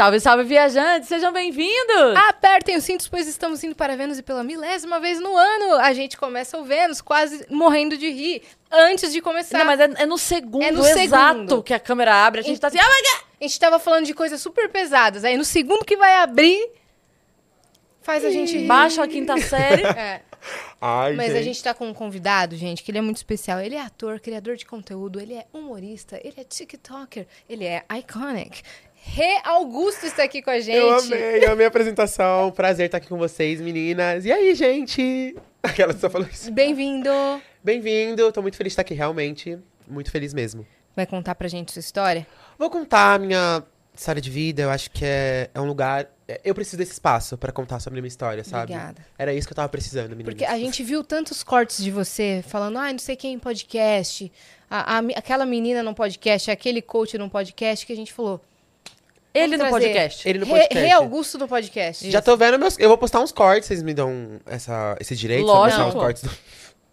Salve, salve, viajantes! Sejam bem-vindos! Apertem os cintos, pois estamos indo para Vênus e pela milésima vez no ano a gente começa o Vênus quase morrendo de rir antes de começar. Não, mas é, é no segundo É no exato segundo. que a câmera abre, a gente tá assim, ah, mas... A gente tava falando de coisas super pesadas. Aí no segundo que vai abrir, faz a gente rir. Baixa a quinta série. É. Ai, Mas a gente tá com um convidado, gente, que ele é muito especial. Ele é ator, criador de conteúdo, ele é humorista, ele é TikToker, ele é iconic. Rê Augusto está aqui com a gente. Eu amei, eu amei a apresentação. Prazer estar aqui com vocês, meninas. E aí, gente? Aquela que só falou isso. Bem-vindo. Bem-vindo, tô muito feliz de estar aqui, realmente. Muito feliz mesmo. Vai contar pra gente sua história? Vou contar a minha história de vida, eu acho que é, é um lugar. é- Eu preciso desse espaço pra contar sobre a minha história, sabe? Obrigada. Era isso que eu tava precisando, meninas. Porque a gente viu tantos cortes de você falando, ah, não sei quem em podcast, a, a- aquela menina num podcast, aquele coach num podcast, que a gente falou. Ele no trazer podcast. Ele no podcast. Rê Augusto no podcast. Já tô vendo meus. Eu vou postar uns cortes, vocês me dão essa, esse direito? pra Lógico. postar uns cortes do...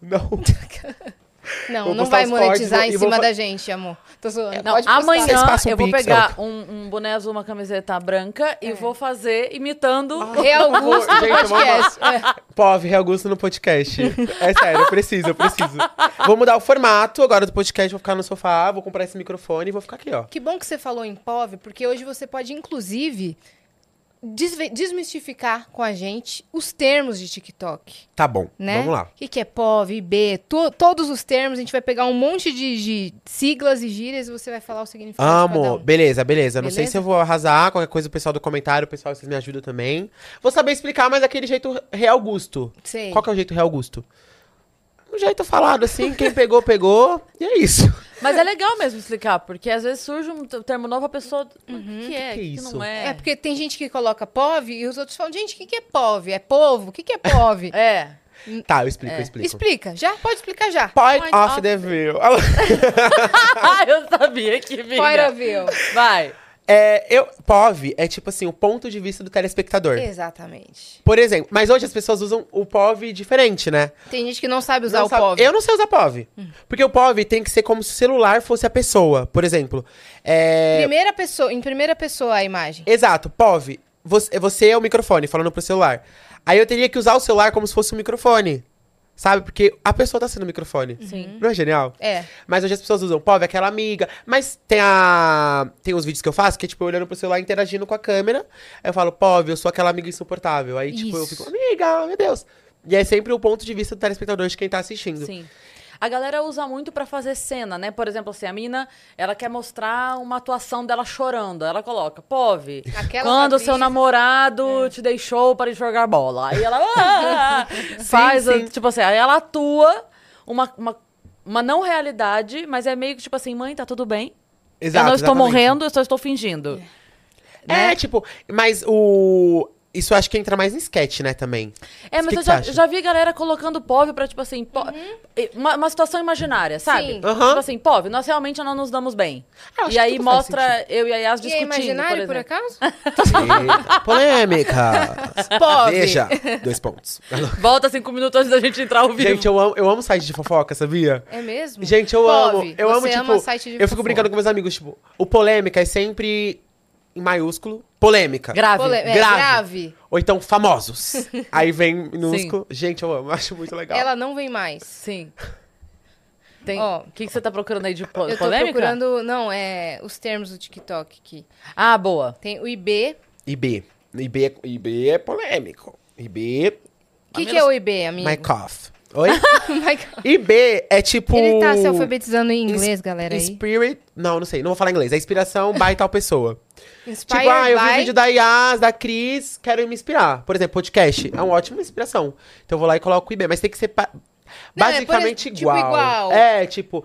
Não. Não, Vou não vai monetizar em cima da gente, amor. Tô zoando. Não, Pode postar. amanhã passam eu vou pegar um, um boné azul, uma camiseta branca e vou fazer imitando. Rê Augusto no podcast. É. Pove, Augusto no podcast. É sério, eu preciso, eu preciso. Vou mudar o formato agora do podcast, vou ficar no sofá, vou comprar esse microfone e vou ficar aqui, ó. Que bom que você falou em POV, porque hoje você pode, inclusive, desmistificar com a gente os termos de TikTok. Tá bom, né? vamos lá. O que, que é POV, IB, to- todos os termos, a gente vai pegar um monte de, de siglas e gírias e você vai falar o significado Amo, um. beleza, beleza. Não sei Beleza? se eu vou arrasar, qualquer coisa o pessoal do comentário, o pessoal vocês me ajudam também. Vou saber explicar, mas daquele jeito Real Gusto. Sei. Qual que é o jeito Real Gusto? Um jeito falado assim, quem pegou, pegou, e é isso. Mas é legal mesmo explicar, porque às vezes surge um termo novo, a pessoa. "Mas O que é? Que que isso? não é? É porque tem gente que coloca POV e os outros falam, gente, o que, que é POV? É povo? O que, que é POV? É. Tá, eu explico, É. eu explico. Explica, já? Pode explicar já. Point, Point of of the view. Ah, eu sabia que vinha. Fora viu. Vai. É, eu, POV é tipo assim, o ponto de vista do telespectador. Exatamente. Por exemplo, mas hoje as pessoas usam o POV diferente, né? Tem gente que não sabe usar Não o sabe- POV. Eu não sei usar POV. Porque o POV tem que ser como se o celular fosse a pessoa. Por exemplo, é... Primeira pessoa, em primeira pessoa a imagem. Exato, POV. Você, você é o microfone falando pro celular. Aí eu teria que usar o celular como se fosse um microfone. Sabe? Porque a pessoa tá sendo o microfone. Sim. Não é genial? É. Mas hoje as pessoas usam POV, aquela amiga. Mas tem a. Tem os vídeos que eu faço que é tipo eu olhando pro celular interagindo com a câmera. Aí eu falo, POV, eu sou aquela amiga insuportável. Aí, tipo, eu Isso. fico, amiga, meu Deus. E é sempre o ponto de vista do telespectador de quem tá assistindo. Sim. A galera usa muito pra fazer cena, né? Por exemplo, assim, a mina, ela quer mostrar uma atuação dela chorando. Ela coloca, Pove, Aquela quando o atriz- seu namorado te deixou para jogar bola. Aí ela ah, faz, a- sim. tipo assim, aí ela atua uma, uma, uma não realidade, mas é meio que tipo assim, mãe, tá tudo bem? Exato, eu não estou exatamente. morrendo, eu só estou fingindo. É, né? tipo, mas o. Isso acho que entra mais em sketch, né, também. É, mas Que eu que já, já vi galera colocando POV pra, tipo assim, po- uma, uma situação imaginária, sabe? Sim. Aham. Tipo assim, POV, nós realmente não nos damos bem. Ah, e aí mostra eu e a Yas E é discutindo, imaginário, por por, acaso? Polêmica! POV. Veja, dois pontos. Volta cinco minutos antes da gente entrar ao vivo. Gente, eu amo, eu amo site de fofoca, sabia? É mesmo? Gente, eu POV, amo. Eu você amo, tipo. ama site de eu fico fofoca. brincando com meus amigos, tipo, o polêmica é sempre em maiúsculo. Polêmica. Grave. Pole- é, grave. grave. Ou então famosos. Aí vem minúsculo. Gente, eu amo, acho muito legal. Ela não vem mais. Sim. Tem... Ó, O que, que você tá procurando aí de po- Eu tô polêmica? procurando, não, é os termos do TikTok aqui. Ah, boa. Tem o IB. IB. IB, é- IB é polêmico. IB. O que, que é o IB, amigo? My cough. Oi? IB é tipo. Ele tá se alfabetizando em inglês, galera, aí. Spirit. Não, não sei, não vou falar inglês. É inspiração by tal pessoa. Inspired tipo, ah, eu vi by- o vídeo da Yas, da Cris, quero me inspirar. Por exemplo, podcast é uma ótima inspiração. Então eu vou lá e coloco o IB, mas tem que ser pa- Não, é, por basicamente ex- tipo, igual. igual. É, tipo.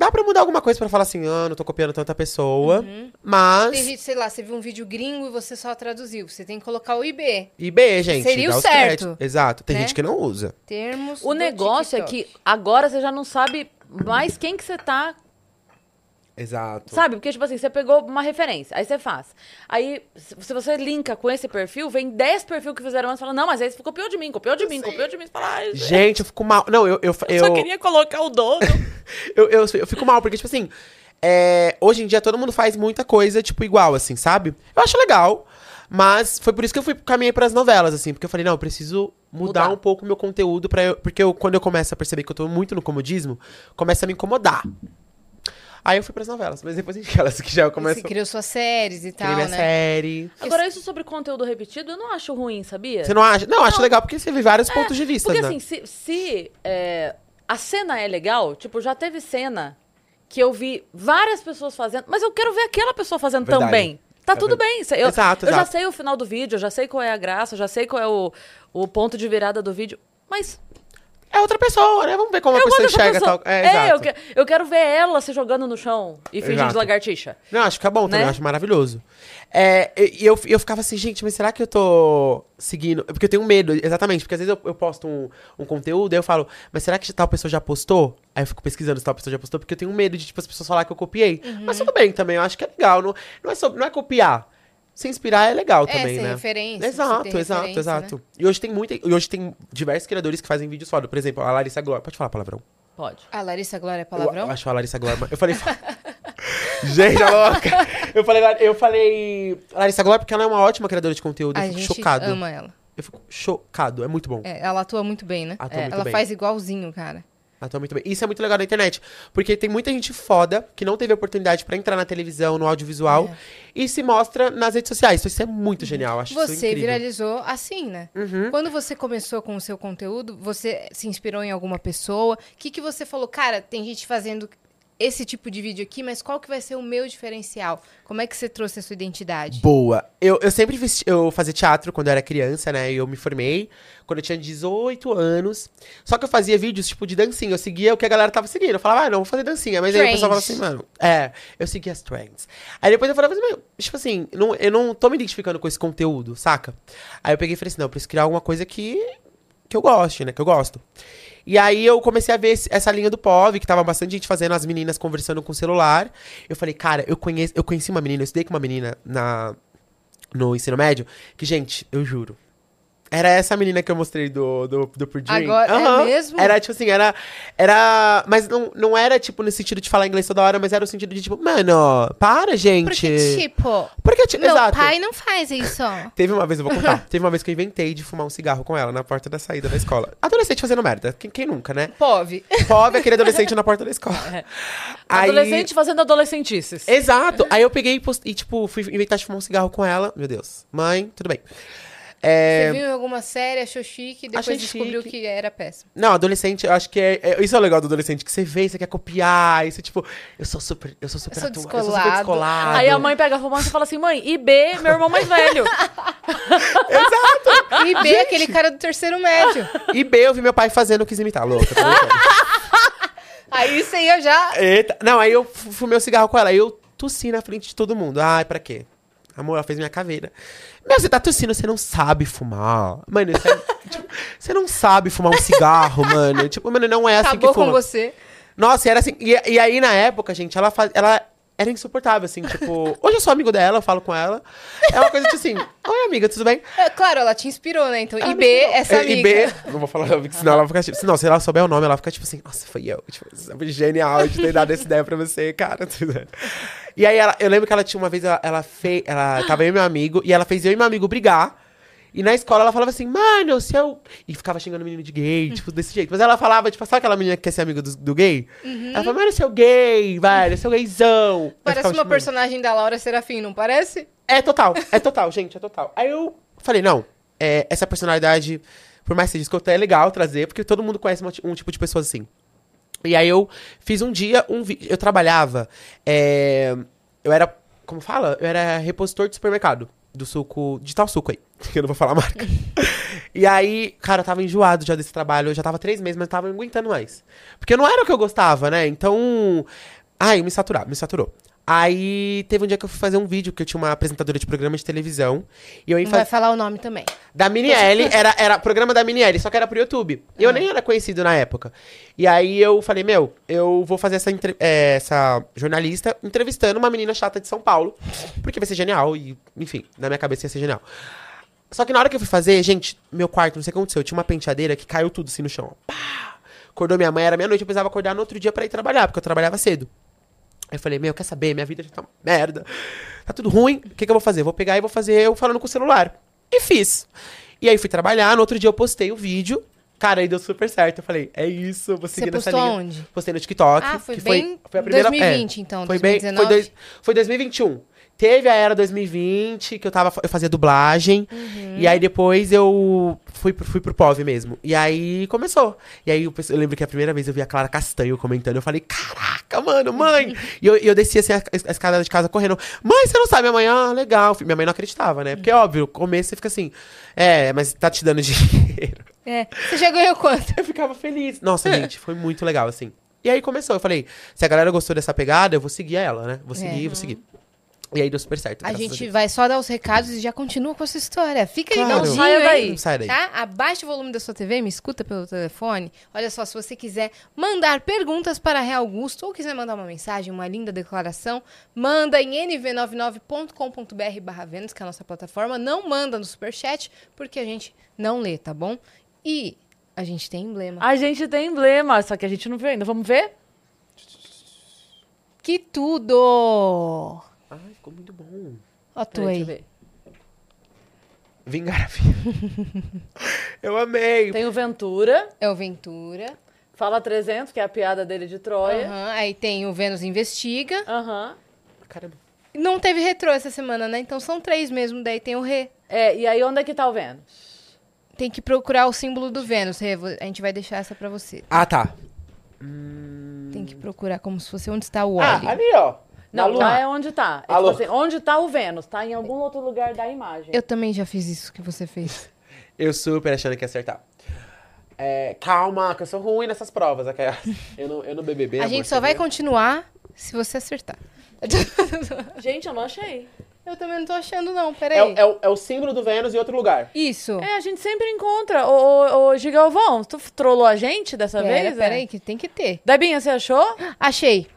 Dá pra mudar alguma coisa pra falar assim, ah, não tô copiando tanta pessoa. Mas. Uhum. Tem gente, sei lá, você viu um vídeo gringo e você só traduziu. Você tem que colocar o IB. IB, gente. Seria o certo, créditos. Exato. Tem né? gente que não usa. Termos O negócio é TikTok. que agora você já não sabe mais quem que você tá Exato. Sabe? Porque, tipo assim, você pegou uma referência, aí você faz. Aí, se você linka com esse perfil, vem 10 perfil que fizeram antes e fala, não, mas aí você copiou de mim, copiou de mim, copiou de mim. Você fala, ai, Gente, eu fico mal. Não, eu. Eu, eu só eu, queria colocar o dono. eu, eu, eu fico mal, porque, tipo assim. é, hoje em dia todo mundo faz muita coisa, tipo, igual, assim, sabe? Eu acho legal. Mas foi por isso que eu fui caminhei pras novelas, assim, porque eu falei, não, eu preciso mudar, Mudar. um pouco o meu conteúdo para porque eu, quando eu começo a perceber que eu tô muito no comodismo, começa a me incomodar. Aí eu fui pras novelas, mas depois a gente aquelas que já eu começo Você criou suas séries e tal, minha né? série. Agora, isso sobre conteúdo repetido, eu não acho ruim, sabia? Você não acha? Não, eu acho Não. legal porque você vê vários pontos de vista, Porque né? assim, se, se, é, a cena é legal, tipo, já teve cena que eu vi várias pessoas fazendo, mas eu quero ver aquela pessoa fazendo Verdade. também. Tá É tudo verdade. bem. Eu, Exato, eu já exato. sei o final do vídeo, eu já sei qual é a graça, eu já sei qual é o, o ponto de virada do vídeo. Mas É outra pessoa, né? Vamos ver como a eu pessoa enxerga pessoa. tal. É, É, eu, que- eu quero ver ela se jogando no chão e fingindo Exato. de lagartixa. Não, acho que é bom também, Né? eu acho maravilhoso. É, e e eu, eu ficava assim, gente, mas será que eu tô seguindo? Porque eu tenho medo, exatamente, porque às vezes eu, eu posto um, um conteúdo e eu falo, mas será que tal pessoa já postou? Aí eu fico pesquisando se tal pessoa já postou, porque eu tenho medo de, tipo, as pessoas falar que eu copiei. Uhum. Mas tudo bem também, eu acho que é legal. Não, não, é, sobre, não é copiar. Se inspirar é legal É, também, ser né? referência, Exato, exato, referência, exato. E hoje tem muita. E hoje tem diversos criadores que fazem vídeos foda. Por exemplo, a Larissa Glória. Pode falar palavrão? Pode. A Larissa Glória é Eu, palavrão? eu acho a Larissa Glória. Eu falei. Gente, a louca! Eu falei, eu falei Larissa Glória porque ela é uma ótima criadora de conteúdo. A eu fico gente chocado. ama ela. Eu fico chocado. É muito bom. É, ela atua muito bem, né? Atua É, muito ela bem. faz igualzinho, cara. Atua muito bem. Isso é muito legal na internet. Porque tem muita gente foda que não teve oportunidade pra entrar na televisão, no audiovisual. E se mostra nas redes sociais. Isso é muito genial. Acho Você. Uhum. viralizou assim, né? Quando você começou com o seu conteúdo, você se inspirou em alguma pessoa? O que, que você falou? Cara, tem gente fazendo esse tipo de vídeo aqui, mas qual que vai ser o meu diferencial? Como é que você trouxe a sua identidade? Boa. Eu, eu sempre fiz, eu fazia teatro quando eu era criança, né? E eu me formei quando eu tinha 18 anos. Só que eu fazia vídeos, tipo, de dancinha. Eu seguia o que a galera tava seguindo. Eu falava, ah, não, vou fazer dancinha. Mas aí o pessoal falava assim, Trends. mano, é, eu seguia as trends. Aí depois eu falava assim, meu, tipo assim, não, eu não tô me identificando com esse conteúdo, saca? Aí eu peguei e falei assim, não, eu preciso criar alguma coisa que, que eu goste, né? Que eu gosto. E aí eu comecei a ver essa linha do POV, que tava bastante gente fazendo, as meninas conversando com o celular. Eu falei, cara, eu, conheço, eu conheci uma menina, eu estudei com uma menina na, no ensino médio, que, gente, eu juro. Era essa menina que eu mostrei do, do, do Purdue. Agora, é Aham. mesmo? Era, tipo assim, era... era mas não, não era, tipo, no sentido de falar inglês toda hora, mas era o sentido de, tipo, mano, para, gente. Porque, tipo, Porque, tipo, meu exato. pai não faz isso. Teve uma vez, eu vou contar. Teve uma vez que eu inventei de fumar um cigarro com ela na porta da saída da escola. Adolescente fazendo merda. Quem, quem nunca, né? Pove. Pobre aquele adolescente na porta da escola. Aí- Adolescente fazendo adolescentices. Exato. Aí eu peguei e, e, tipo, fui inventar de fumar um cigarro com ela. Meu Deus. Mãe, tudo bem. É, Você viu em alguma série, achou chique, depois Achei descobriu chique. que era péssimo. Não, adolescente, eu acho que é, é- Isso é o legal do adolescente, que você vê, você quer copiar, isso tipo, eu sou super, eu sou super Eu sou atu- eu sou super descolado. descolado. Aí a mãe pega a romance e fala assim, mãe, IB, meu irmão mais velho. E B, aquele cara do terceiro médio. E B, eu vi meu pai fazendo, eu quis imitar, louca. tô brincando. Aí ia já. Eita. Não, aí eu fu- fumei o cigarro com ela, aí eu tossi na frente de todo mundo. Ai, pra quê? Amor, ela fez minha caveira. Meu, você tá tossindo, você não sabe fumar. Mano, isso é, tipo, você não sabe fumar um cigarro, mano. Tipo, mano, não é assim Acabou que fuma. com você. Nossa, e era assim. E, e aí, na época, gente, ela faz. Ela era insuportável, assim, tipo. Hoje eu sou amigo dela, eu falo com ela. É uma coisa tipo assim, oi, amiga, tudo bem? É, claro, ela te inspirou, né? Então, Ela IB, essa É, amiga. IB, não vou falar, porque senão ela vai ficar tipo. Não, se ela souber o nome, ela fica tipo assim, nossa, foi eu. Tipo, foi genial de ter dado essa ideia pra você, cara. E aí ela, eu lembro que ela tinha uma vez, ela, ela fez. Ela tava eu e meu amigo, e ela fez eu e meu amigo brigar. E na escola ela falava assim, mano, se eu. E ficava xingando o menino de gay, tipo, desse jeito. Mas ela falava, tipo, sabe aquela menina que quer ser amiga do, do gay? Ela falava, mano, seu gay, velho, seu gaysão. Parece uma personagem da Laura Serafim, não parece? é total, é total, gente, é total. Aí eu falei, não, é, essa personalidade, por mais que seja escuta, é legal trazer, porque todo mundo conhece ti- um tipo de pessoa assim. E aí eu fiz um dia um vídeo. Eu trabalhava. é, eu era. Como fala? Eu era repositor de supermercado. Do suco. De tal suco aí. Que eu não vou falar a marca. e aí, cara, eu tava enjoado já desse trabalho. Eu já tava três meses, mas eu tava aguentando mais. Porque não era o que eu gostava, né? Então. Ai, me saturava, me saturou. Aí teve um dia que eu fui fazer um vídeo, que eu tinha uma apresentadora de programa de televisão. E eu ia Não vai falar o nome também. Da Minielle, era, era programa da Minielle, só que era pro YouTube. E eu nem era conhecido na época. E aí eu falei, meu, eu vou fazer essa, entre- é, essa jornalista entrevistando uma menina chata de São Paulo. Porque vai ser genial. E, enfim, na minha cabeça ia ser genial. Só que na hora que eu fui fazer, gente, meu quarto, não sei o que aconteceu. Eu tinha uma penteadeira que caiu tudo assim no chão. Pá! Acordou minha mãe, era meia-noite, eu precisava acordar no outro dia pra ir trabalhar, porque eu trabalhava cedo. Aí eu falei, meu, quer saber? Minha vida já tá uma merda. Tá tudo ruim. O que, que eu vou fazer? Vou pegar e vou fazer eu falando com o celular. E fiz. E aí fui trabalhar. No outro dia eu postei o vídeo. Cara, aí deu super certo. Eu falei, é isso, vou seguir Você nessa linha. aonde? Postei no TikTok. Ah, foi que bem foi a primeira, 2020, é, então, Foi bem, 2019. foi, dois, foi 2021. Teve a era 2020, que eu tava, eu fazia dublagem. Uhum. E aí depois eu fui, pro- fui pro POV mesmo. E aí começou. E aí eu, eu lembro que a primeira vez eu vi a Clara Castanho comentando. Eu falei, caraca, mano, mãe! e eu, eu desci assim a, a escada de casa correndo. Mãe, você não sabe amanhã? Legal. Minha mãe não acreditava, né? Porque, óbvio, no começo você fica assim, é, mas tá te dando dinheiro. É. Você já ganhou quanto? Eu ficava feliz. Nossa, gente, foi muito legal, assim. E aí começou, eu falei, se a galera gostou dessa pegada, eu vou seguir ela, né? Vou seguir, É. vou seguir. E aí deu super certo. A gente Deus. vai só dar os recados e já continua com essa história. Fica aí, Claro. não Saia daí. Não sai daí. Tá? Abaixa o volume da sua TV, me escuta pelo telefone. Olha só, se você quiser mandar perguntas para Real Augusto ou quiser mandar uma mensagem, uma linda declaração, manda em nv99.com.br barra Vênus, que é a nossa plataforma. Não manda no superchat, porque a gente não lê, tá bom? E a gente tem emblema. A gente tem emblema, só que a gente não viu ainda. Vamos ver? Que tudo! Ai, ficou muito bom. Ó, tu Peraí, aí. Vingar a vida. eu amei. Tem o Ventura, É o Ventura. fala 300, que é a piada dele de Troia. Aham, Aí tem o Vênus Investiga. Aham. Caramba. Não teve retrô essa semana, né? Então são três mesmo. Daí tem o Rê. É, e aí onde é que tá o Vênus? Tem que procurar o símbolo do Vênus, Rê. Vo- A gente vai deixar essa pra você. Ah, tá. Tem que procurar como se fosse onde está o Ah, óleo. ali, ó. Não, lua. lá é onde tá. É, Alô? tipo assim, onde tá o Vênus? Tá em algum outro lugar da imagem. Eu também já fiz isso que você fez. Eu super achando que ia acertar. É, calma, que eu sou ruim nessas provas. Eu no, eu no BBB. a amor, gente só vai vê? continuar se você acertar. Gente, eu não achei. Eu também não tô achando, não. É, Peraí. o- é, o, é o símbolo do Vênus em outro lugar. Isso. É, a gente sempre encontra. Ô, ô, ô Gigalvão, tu trollou a gente dessa Pera, vez? peraí, é? que tem que ter. Debinha, você achou? Achei.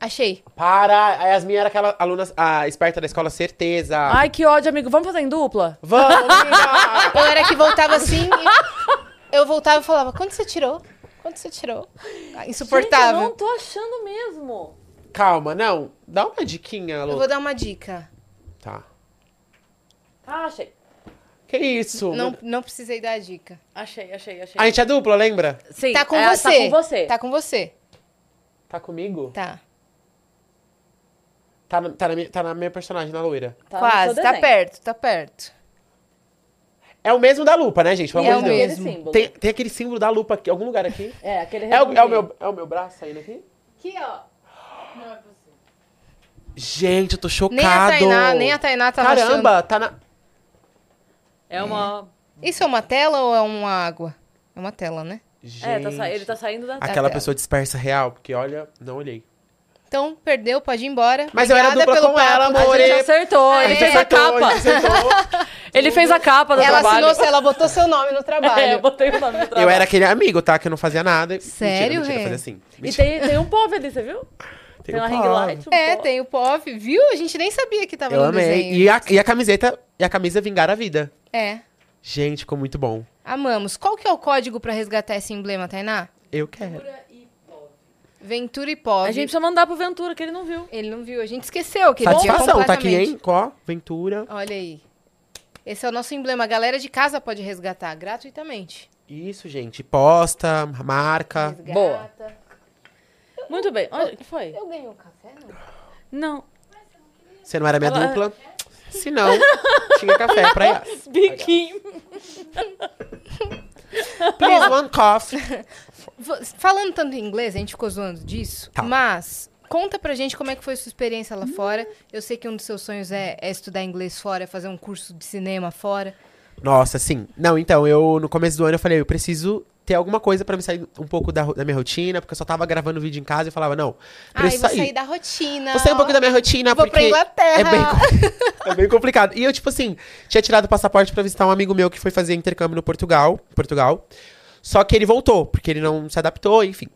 Achei. Para, a Yasmin era aquela aluna a esperta da escola, certeza. Ai, que ódio, amigo. Vamos fazer em dupla? Vamos, amiga! Eu era que voltava assim e eu voltava e falava, quanto você tirou? Quanto você tirou? Ah, Insuportável. Gente, eu não tô achando mesmo. Calma, não. Dá uma diquinha, Eu Lu. vou dar uma dica. Tá. Ah, achei. Que isso? Não, não precisei dar a dica. Achei, achei, achei. A gente é dupla, lembra? Sim, Tá com é, você. Tá com você. Tá com você. Tá comigo? Tá. Tá, na- tá, na, minha, tá na minha personagem, na loira. Tá Quase. Tá perto, tá perto. É o mesmo da lupa, né, gente? Pelo É amor de Deus. Mesmo. símbolo. Tem, tem aquele símbolo da lupa aqui, algum lugar aqui. É, aquele É o, é, o meu, é o meu braço saindo aqui? Aqui, ó. Gente, eu tô chocado. Nem a Tainá, nem a Tainá achando. Caramba, tá na... É uma... Isso é uma tela ou é uma água? É uma tela, né? Gente. É, tá sa- ele tá saindo da... Aquela tela. pessoa dispersa real, porque olha, não olhei. Então, perdeu, pode ir embora. Mas eu era Obrigada dupla pelo com ela, papo. amor. A gente acertou, ele fez a capa. acertou. Ele fez a capa do Ela trabalho. assinou, ela botou seu nome no trabalho. É, eu botei o nome do trabalho. Eu era aquele amigo, tá? Que eu não fazia nada. Sério, mentira, mentira, Rê? fazia assim. E Mentira. tem, tem um povo ali, você viu? Tem, um uma ring light. Um É, povo. tem o POV, viu? A gente nem sabia que tava Eu no amei. desenho. E a, e a camiseta, e a camisa Vingar a Vida. É, Gente, ficou muito bom. amamos. Qual que é o código pra resgatar esse emblema, Tainá? Eu quero. Ventura e POV. A gente precisa mandar pro Ventura, que ele não viu. Ele não viu, a gente esqueceu que ele tinha Satisfação, tá aqui, hein? Ó, Ventura. Olha aí. Esse é o nosso emblema. A galera de casa pode resgatar gratuitamente. Isso, gente. Posta, marca. Resgata. Boa. Muito bem. Olha, o que foi? Eu ganhei um café, não? Não. Você não era minha Ela- dupla? Se não, tinha café pra Yas. Biquinho. Please, one coffee. Falando tanto em inglês, a gente ficou zoando disso, Tá. mas conta pra gente como é que foi sua experiência lá fora. Eu sei que um dos seus sonhos é, é estudar inglês fora, é fazer um curso de cinema fora. Nossa, sim. Não, então, eu no começo do ano eu falei, eu preciso ter alguma coisa pra me sair um pouco da, da minha rotina, porque eu só tava gravando vídeo em casa e falava, não, Ah, eu preciso vou sair. sair da rotina. Vou sair um pouco da minha rotina, Vou porque pra Inglaterra. é bem, é bem complicado. E eu, tipo assim, tinha tirado o passaporte pra visitar um amigo meu que foi fazer intercâmbio no Portugal, Portugal. Só que ele voltou, porque ele não se adaptou, enfim.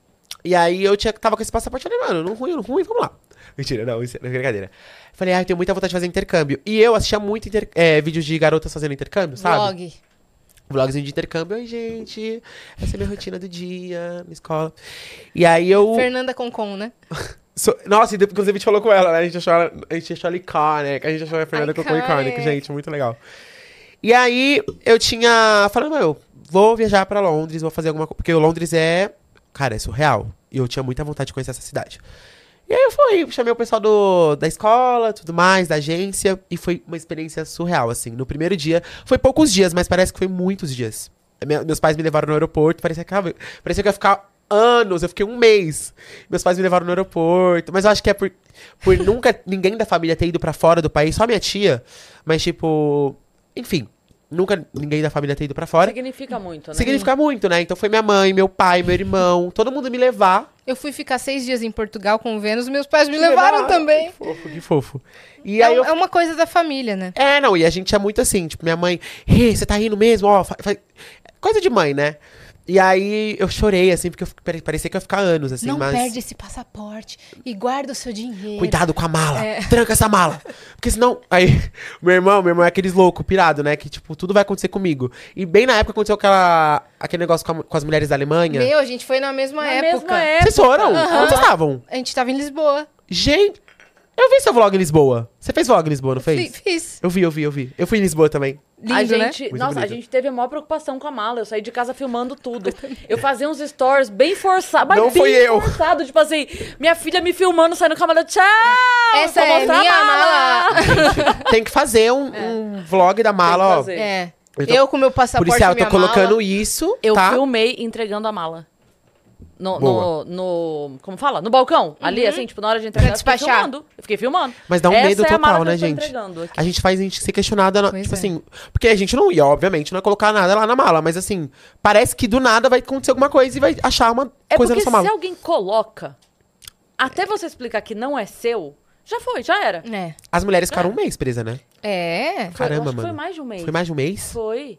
E aí eu tinha, tava com esse passaporte, falei, mano, não ruim, não ruim, vamos lá. Mentira, não, isso é brincadeira. Falei, ai, tenho muita vontade de fazer intercâmbio. E eu assistia muito inter- é, vídeos de garotas fazendo intercâmbio, sabe? Vlog. Vlogzinho de intercâmbio. Oi, gente, essa é minha rotina do dia, minha escola. E aí eu... Fernanda Concon, né? So- Nossa, inclusive a gente falou com ela, né? A gente achou ela, a gente achou ela icônica, a gente achou a Fernanda Cocô Iconic. icônica, gente, muito legal. E aí, eu tinha. Falei, meu, vou viajar pra Londres, vou fazer alguma coisa. Porque Londres é. Cara, é surreal. E eu tinha muita vontade de conhecer essa cidade. E aí eu fui, chamei o pessoal do, da escola, tudo mais, da agência, e foi uma experiência surreal, assim. No primeiro dia, foi poucos dias, mas parece que foi muitos dias. Me- Meus pais me levaram no aeroporto, parecia que, parecia que eu ia ficar anos, eu fiquei um mês. Meus pais me levaram no aeroporto, mas eu acho que é por, por nunca ninguém da família ter ido pra fora do país, só minha tia, mas tipo, enfim, nunca ninguém da família ter ido pra fora. Significa muito, né? Significa muito, né? Então foi minha mãe, meu pai, meu irmão, todo mundo me levar. Eu fui ficar seis dias em Portugal com o Vênus, meus pais me levaram também. Que fofo, que fofo. E É, aí eu é uma coisa da família, né? É, não, e a gente é muito assim, tipo, minha mãe, você tá rindo mesmo? Ó, fa- fa-" coisa de mãe, né? E aí eu chorei, assim, porque eu, parecia que eu ia ficar anos, assim, não mas. perde esse passaporte e guarda o seu dinheiro. Cuidado com a mala, É. tranca essa mala. Porque senão. Aí, meu irmão, meu irmão é aqueles louco, pirado, né? Que, tipo, tudo vai acontecer comigo. E bem na época aconteceu aquela, aquele negócio com, a- com as mulheres da Alemanha. Meu, a gente foi na mesma Na época. mesma época. Vocês foram? Aham. Onde vocês estavam? A gente tava em Lisboa. Gente, eu vi seu vlog em Lisboa. Você fez vlog em Lisboa, não fez? Fi- Fiz. Eu vi, eu vi, eu vi. Eu fui em Lisboa também. Lindo, a né? gente, Muito nossa, bonito. a gente teve a maior preocupação com a mala. Eu saí de casa filmando tudo. Eu fazia uns stories bem forçados. Mas Não bem fui eu. forçado. Tipo assim, minha filha me filmando, saindo com a mala. Tchau! Essa é mostrar a minha mala. Tem que fazer um, um vlog da mala, ó. É. Eu Eu, tô- com meu passaporte Policial, eu tô minha colocando mala. isso, Eu tá? filmei entregando a mala. No, no, no- Como fala? No balcão. Ali, assim, tipo, na hora de entregar. Pra eu fiquei despachar. filmando. Eu fiquei filmando. Mas dá um Essa medo é total, que né, gente? A gente faz a gente ser questionada, Pois tipo é. assim, porque a gente não ia, obviamente, não ia colocar nada lá na mala, mas assim, parece que do nada vai acontecer alguma coisa e vai achar uma É coisa na sua se mala. alguém coloca, até você explicar que não é seu, já foi, já era. É. As mulheres ficaram um mês presas, né? É. Caramba, acho que mano. Foi mais de um mês. Foi mais de um mês? Foi.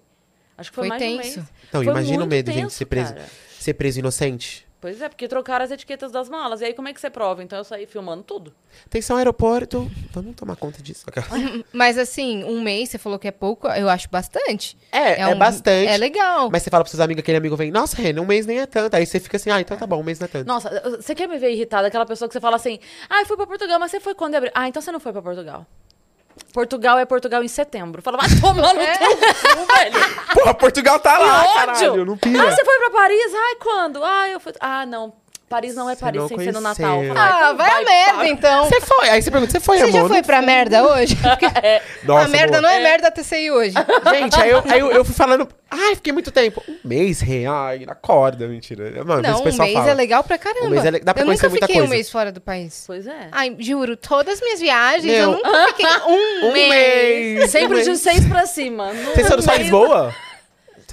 Acho que foi, Foi mais de um tenso. mês. Então, Foi imagina o medo, gente, tenso, ser preso, cara. ser preso inocente. Pois é, porque trocaram as etiquetas das malas. E aí, como é que você prova? Então, eu saí filmando tudo. Atenção, aeroporto. Vamos tomar conta disso. Mas assim, um mês, você falou que é pouco, eu acho bastante. É, é, um- bastante. É legal. Mas você fala pros seus amigos, aquele amigo vem, nossa, Renan, um mês nem é tanto. Aí você fica assim, ah, então tá bom, um mês não é tanto. Nossa, você quer me ver irritada? Aquela pessoa que você fala assim, ah, eu fui pra Portugal, mas você foi quando abriu? Ah, então você não foi pra Portugal. Portugal é Portugal em setembro. Fala, vai tomar no teu cu, velho. Porra, Portugal tá lá, caralho, não pira. Ah, você foi pra Paris? Ai, quando? Ah, eu fui... Ah, não. Paris não é Paris não sem ser no conheceu. Natal. Ah, então vai a merda, para. então. Você foi, aí você pergunta, você foi, Você amor? já foi pra merda hoje? Nossa, a merda boa. não é, merda TCI hoje. Gente, aí, eu, aí eu, eu fui falando, ai, fiquei muito tempo. Um mês, Rê, ai, acorda, mentira. Mano, não, um mês fala. é legal pra caramba. Um mês é le- dá pra eu conhecer nunca muita fiquei um coisa. mês fora do país. Pois é. Ai, juro, todas as minhas viagens, Meu, eu nunca fiquei um, Um mês. mês. Sempre um de mês. seis pra cima. Vocês foram só Lisboa?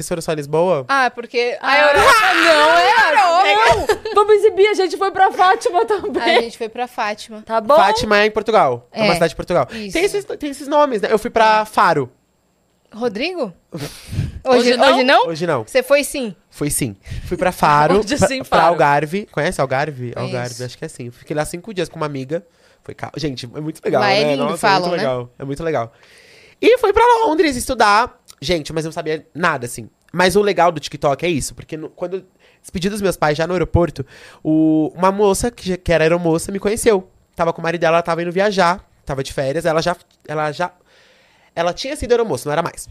Vocês foram só em Lisboa? Ah, porque a Ah, Europa não é Europa. Vamos exibir, a gente foi pra Fátima também. A gente foi pra Fátima. Tá bom? Fátima é em Portugal. É, uma É, cidade de Portugal. isso. Tem esses, tem esses nomes, né? Eu fui pra Faro. Rodrigo? Hoje Hoje, não? hoje não? Hoje não. Você foi sim. Fui sim. Fui pra Faro. Hoje pra, sim, pra Faro. Algarve. Conhece Algarve? Conheço. Algarve, acho que é assim. Fiquei lá cinco dias com uma amiga. Foi ca... Gente, é muito legal, Lá né? é lindo, Nossa, falam, é muito né? legal. É muito legal. E fui pra Londres estudar. Gente, mas eu não sabia nada, assim. Mas o legal do TikTok é isso, porque no- quando eu despedi dos meus pais já no aeroporto, o- uma moça, que, que era aeromoça, me conheceu. Tava com o marido dela, ela tava indo viajar, tava de férias, ela já. Ela já. Ela tinha sido aeromoça, não era mais.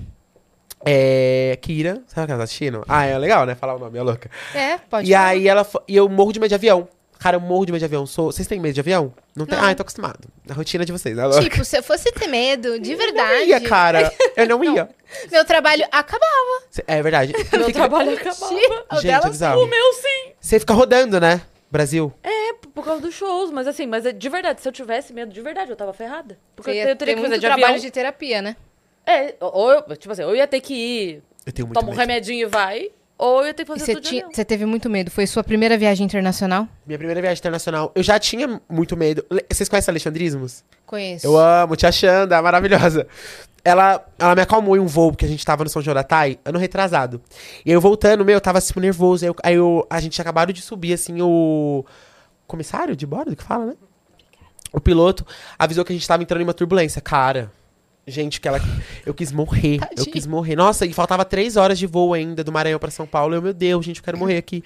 É. Kira, sabe o que ela tá assistindo? Ah, é legal, né? Falar o nome, é louca. É, pode E falar. aí ela. E eu morro de medo de avião. Cara, eu morro de medo de avião. Sou... Vocês têm medo de avião? Não tem? Não. Ah, eu tô acostumado. A rotina de vocês, né? louca? Tipo, se eu fosse ter medo, de Eu não verdade, ia, cara. Eu não ia. meu trabalho acabava. Cê- É verdade. Meu Fica- trabalho acabava. O Gente, dela é. O meu sim. Você fica rodando, né? Brasil. É, por causa dos shows. Mas assim, mas é de verdade, se eu tivesse medo, de verdade, eu tava ferrada. Porque ia eu teria ter que fazer muito de trabalho avião. de terapia, né? É, ou eu, tipo assim, eu ia ter que ir, Eu tenho muito toma um medo. remedinho e vai, ou eu ter que fazer você tudo de avião. você teve muito medo. Foi sua primeira viagem internacional? Minha primeira viagem internacional, eu já tinha muito medo. Vocês conhecem Alexandrismos? Conheço. Eu amo, Tia Xanda, maravilhosa. Ela, ela me acalmou em um voo, porque a gente tava no São João da Tai, ano retrasado. E eu voltando, meu, eu tava tipo, nervoso. Aí, eu, aí eu- a gente tinha acabado de subir, assim, o comissário de bordo, que fala, né? O piloto avisou que a gente tava entrando em uma turbulência. Cara, Gente, que ela. Eu quis morrer. Eu quis morrer. Nossa, e faltava três horas de voo ainda do Maranhão pra São Paulo. Eu, meu Deus, gente, eu quero morrer aqui.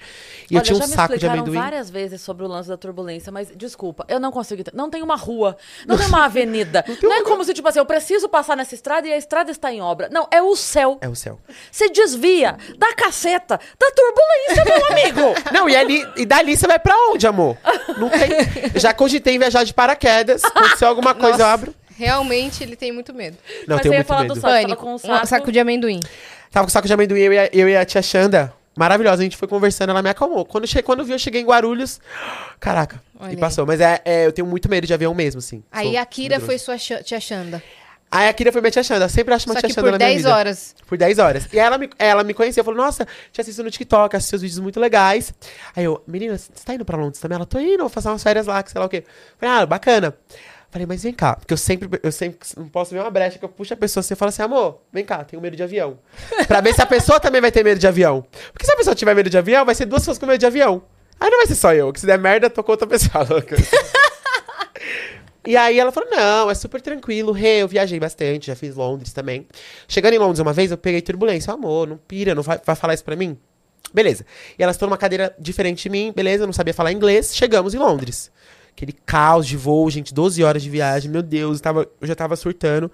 E eu Olha, tinha um já me saco de amendoim. várias vezes sobre o lance da turbulência, mas desculpa, eu não consigo. Não tem uma rua, não tem uma avenida. não é como se, tipo assim, eu preciso passar nessa estrada e a estrada está em obra. Não, é o céu. É o céu. Você desvia da caceta da turbulência, meu amigo. Não, e, ali, e dali você vai pra onde, amor? Não tem. Eu já cogitei em viajar de paraquedas. Aconteceu alguma coisa, eu Nossa. abro. Realmente ele tem muito medo. Não, Mas tenho você ia muito falar medo. do saco, tava Pânico. com um Um saco. saco de amendoim. Tava com saco de amendoim, eu e a, eu e a tia Xanda. Maravilhosa, a gente foi conversando, ela me acalmou. Quando, che quando viu, eu cheguei em Guarulhos. Caraca, Olha e aí. passou. Mas é, é, eu tenho muito medo de avião mesmo, assim. Aí Sou a Kira medroso. foi sua tia Xanda. Aí a Kira foi minha tia Xanda. Eu sempre acho uma Só tia que Xanda por na minha 10 vida. horas. Por 10 horas. E ela me, ela me conheceu, falou, nossa, te assisto no TikTok, assisto seus vídeos muito legais. Aí eu, menina, você tá indo pra Londres também? Ela, tô indo, vou fazer umas férias lá, que sei lá o quê. Falei, ah, bacana. Falei, mas vem cá, porque eu sempre, eu sempre não posso ver uma brecha que eu puxo a pessoa assim e falo assim, amor, vem cá, tenho medo de avião. pra ver se a pessoa também vai ter medo de avião. Porque se a pessoa tiver medo de avião, vai ser duas pessoas com medo de avião. Aí não vai ser só eu, que se der merda, tocou outra pessoa. louca. E aí ela falou, não, é super tranquilo, Rê, eu viajei bastante, já fiz Londres também. Chegando em Londres uma vez, eu peguei turbulência. Amor, não pira, não vai, vai falar isso pra mim? Beleza. E elas estão numa cadeira diferente de mim, beleza, eu não sabia falar inglês. Chegamos em Londres. Aquele caos de voo, gente, 12 horas de viagem, meu Deus, eu, tava, eu já tava surtando.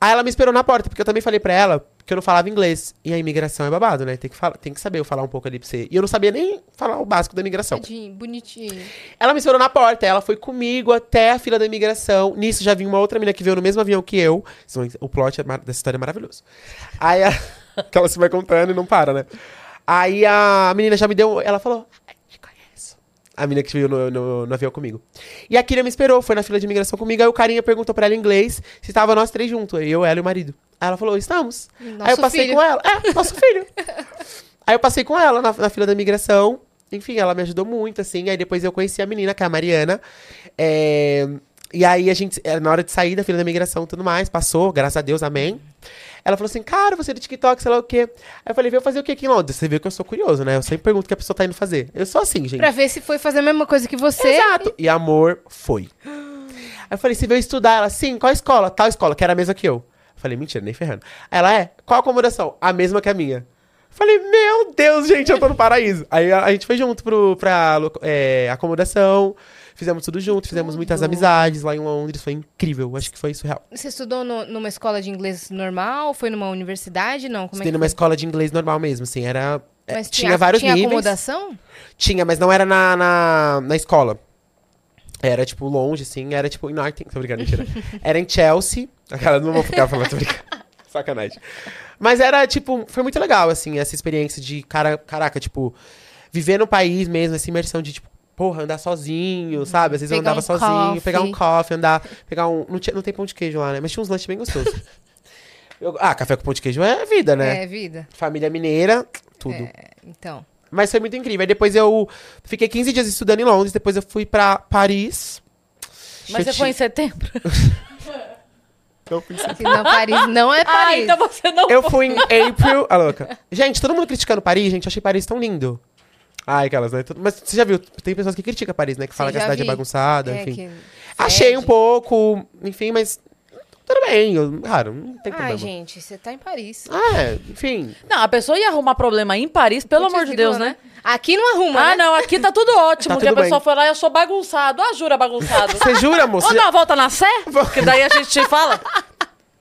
Aí ela me esperou na porta, porque eu também falei pra ela que eu não falava inglês. E a imigração é babado, né? Tem que, falar, tem que saber eu falar um pouco ali pra você. E eu não sabia nem falar o básico da imigração. Tadinho, bonitinho. Ela me esperou na porta, ela foi comigo até a fila da imigração. Nisso já vinha uma outra menina que veio no mesmo avião que eu. O plot é dessa história é maravilhoso. Aí a... que ela se vai contando e não para, né? Aí a menina já me deu. Ela falou: "Ai, te conheço. A menina que veio no, no, no avião comigo. E a Kira me esperou, foi na fila de imigração comigo. Aí o carinha perguntou pra ela em inglês se tava nós três juntos. Eu, ela e o marido. Aí ela falou: estamos. Nosso Aí eu passei filho. com ela. É, nosso filho. Aí eu passei com ela na, na fila da imigração. Enfim, ela me ajudou muito, assim. Aí depois eu conheci a menina, que é a Mariana. É, E aí a gente, é, na hora de sair da fila da imigração e tudo mais, passou, graças a Deus, amém. Ela falou assim, cara, você é do TikTok, sei lá o quê. Aí eu falei, veio fazer o quê aqui em Londres? Você viu que eu sou curioso, né? Eu sempre pergunto o que a pessoa tá indo fazer. Eu sou assim, gente. Pra ver se foi fazer a mesma coisa que você. Exato. E amor, foi. Aí eu falei, você veio estudar? Ela, sim, qual escola? Tal escola, que era a mesma que eu. Eu falei, mentira, nem ferrando. Ela é, qual acomodação? A mesma que a minha. Falei, meu Deus, gente, eu tô no paraíso. Aí a, a gente foi junto pro, pra é, acomodação, fizemos tudo junto, fizemos muitas amizades lá em Londres, foi incrível, acho que foi surreal. Você estudou no- numa escola de inglês normal? Foi numa universidade? Não, como Estudei é que numa foi? escola de inglês normal mesmo, assim, era... é, Mas tinha, vários tinha níveis. acomodação? Tinha, mas não era na, na, na escola. Era, tipo, longe, assim. Era, tipo, em Norton. Tô brincando, mentira. Era em Chelsea. Aquela, não vou ficar falando, tô brincando. Sacanagem. Mas era, tipo, foi muito legal, assim, essa experiência de, cara, caraca, tipo, viver no país mesmo, essa imersão de, tipo, porra, andar sozinho, sabe? Às vezes eu Pegar andava um sozinho, coffee. pegar um coffee, andar, pegar um. Não, tinha, não tem pão de queijo lá, né? Mas tinha uns lanches bem gostosos. Eu- ah, café com pão de queijo é vida, né? É, vida. Família mineira, tudo. É, então. Mas foi muito incrível. Aí depois eu fiquei 15 dias estudando em Londres, depois eu fui pra Paris. Mas você foi em setembro? Eu fui em setembro. Se não, Paris não é Ah, Paris. então você não Eu fui em April. A louca. Gente, todo mundo criticando Paris, gente. Eu achei Paris tão lindo. Ai, aquelas, né? Tudo- Mas você já viu? Tem pessoas que criticam Paris, né? Que falam que a cidade vi. é bagunçada, É, enfim. que Achei um pouco, enfim, mas tudo bem. Eu, cara, não tem problema. Ai, gente, você tá em Paris. Ah, é, enfim. Não, a pessoa ia arrumar problema em Paris, pelo Putz, amor de Deus, grila, né? Aqui não arruma, Ah, né? não, aqui tá tudo ótimo. Tá que a pessoa bem. foi lá e achou bagunçado. Ah, jura bagunçado. Você jura, moça? Vamos dar uma volta na Sé? Que daí a gente te fala.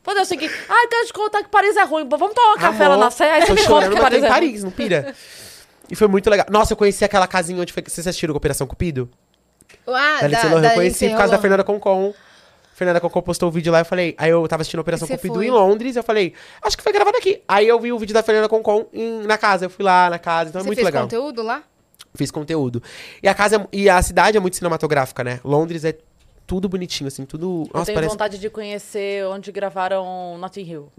Fazer o seguinte, ai, quero te contar que Paris é ruim. Vamos tomar um café lá na Sé, aí você me conta que Paris em é ruim. Paris, não pira. E foi muito legal. Nossa, eu conheci aquela casinha onde foi. Vocês assistiram Operação Cupido? Ah, Da Lindsay Lohan, eu conheci por causa da. Fernanda Concon. Fernanda Concon postou o vídeo lá, eu falei. Aí eu tava assistindo a Operação Você Cupido foi? em Londres, eu falei, acho que foi gravado aqui. Aí eu vi o vídeo da Fernanda Concon em- na casa, eu fui lá na casa, então é Você muito fez legal. conteúdo lá? Fiz conteúdo. E a casa é- e a cidade é muito cinematográfica, né? Londres é tudo bonitinho, assim, tudo. Eu Nossa, tenho parece. vontade de conhecer onde gravaram Notting Hill.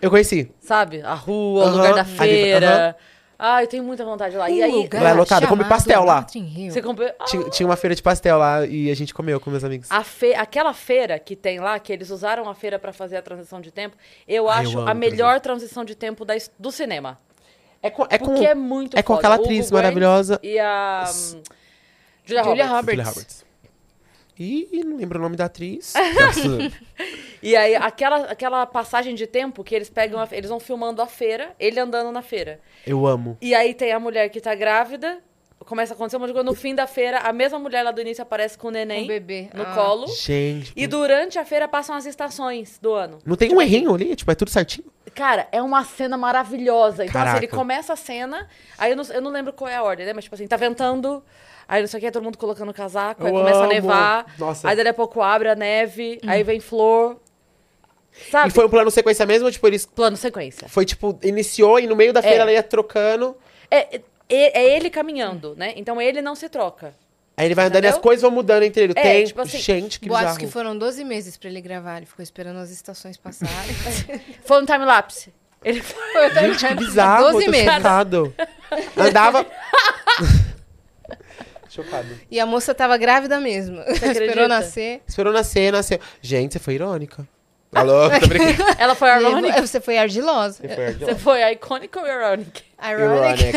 Eu conheci. Sabe? A rua, o Aham, lugar da ali- feira. Ah, eu tenho muita vontade lá. e aí, lugar Lá é lotado, come chamado pastel lá. Você comprou... Ah, Tinha, tinha uma feira de pastel lá e a gente comeu com meus amigos. A fe... Aquela feira que tem lá, que eles usaram a feira pra fazer a transição de tempo, eu Ai, eu acho amo a melhor transição de tempo da do cinema. É com, é com, Porque é muito é com foda. aquela Hugo atriz Grant maravilhosa. E a hum, Julia, Julia Roberts. Roberts. Ih, não lembro o nome da atriz. E aí, aquela, aquela passagem de tempo que eles pegam, a- eles vão filmando a feira, ele andando na feira. Eu amo. E aí tem a mulher que tá grávida, começa a acontecer um de coisa. No fim da feira, a mesma mulher lá do início aparece com o neném Um bebê. no Ah. colo. Gente. E durante a feira passam as estações do ano. Não tem um errinho ali? Tipo, é tudo certinho? Cara, é uma cena maravilhosa. Então, assim, ele começa a cena, aí eu não, eu não lembro qual é a ordem, né? Mas, tipo assim, tá ventando, aí não sei o que, todo mundo colocando casaco, aí Eu começa a amo. nevar, Nossa. aí dali a pouco abre a neve, aí vem flor. Sabe? E foi um plano sequência mesmo? ou, Tipo, eles. Plano sequência. Foi tipo, iniciou e no meio da feira É. ela ia trocando. É, é, é ele caminhando, né? Então ele não se troca. Aí ele vai andando e Entendeu? as coisas vão mudando entre ele. É, Tem. tipo assim, gente, que Boatos bizarro. que foram 12 meses pra ele gravar. Ele ficou esperando as estações passarem. Foi um time-lapse. Ele foi... Gente, que bizarro. 12 eu tô meses. Andava. chocado. E a moça tava grávida mesmo. acredita? Esperou nascer. Esperou nascer, nasceu. Gente, você foi irônica. Alô, tô brincando. Ela foi ironic. Você foi argilosa. Você foi Você foi iconic ou ironic? Ironic.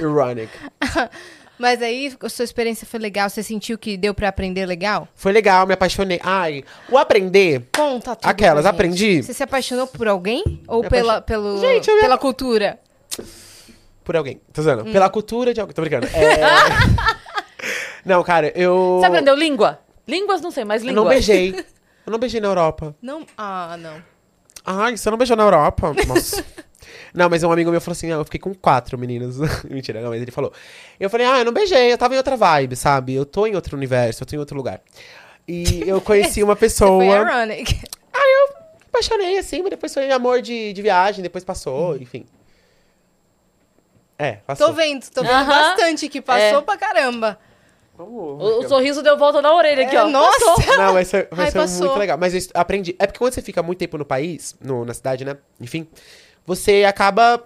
Ironic. Mas aí a sua experiência foi legal. Você sentiu que deu pra aprender legal? Foi legal, me apaixonei. Ai, o aprender. Conta tudo. Aquelas, aprendi. Você se apaixonou por alguém? Ou Me pela, apaixon- pelo, Gente, me- pela cultura? Por alguém. Tô usando. Hum. Pela cultura de alguém. Tô brincando. É... não, cara, eu. Você aprendeu língua? Línguas não sei, mas Eu língua. não beijei. Eu não beijei na Europa. Não. Ah, não. Ai, você não beijou na Europa? Nossa. não, mas um amigo meu falou assim: ah, eu fiquei com quatro meninas. Mentira, não, mas ele falou. Eu falei, ah, eu não beijei, eu tava em outra vibe, sabe? Eu tô em outro universo, eu tô em outro lugar. E eu conheci uma Você pessoa. foi ironic. apaixonei assim, mas depois foi amor de, de viagem, depois passou, enfim. É, passou. Tô vendo, tô vendo Aham. bastante que passou É. pra caramba. Vamos. O, o sorriso deu volta na orelha aqui, É, ó. nossa! Passou. Não, mas foi, vai Ai, ser passou. muito legal. Mas eu aprendi. É porque quando você fica muito tempo no país, no, na cidade, né? Enfim, você acaba.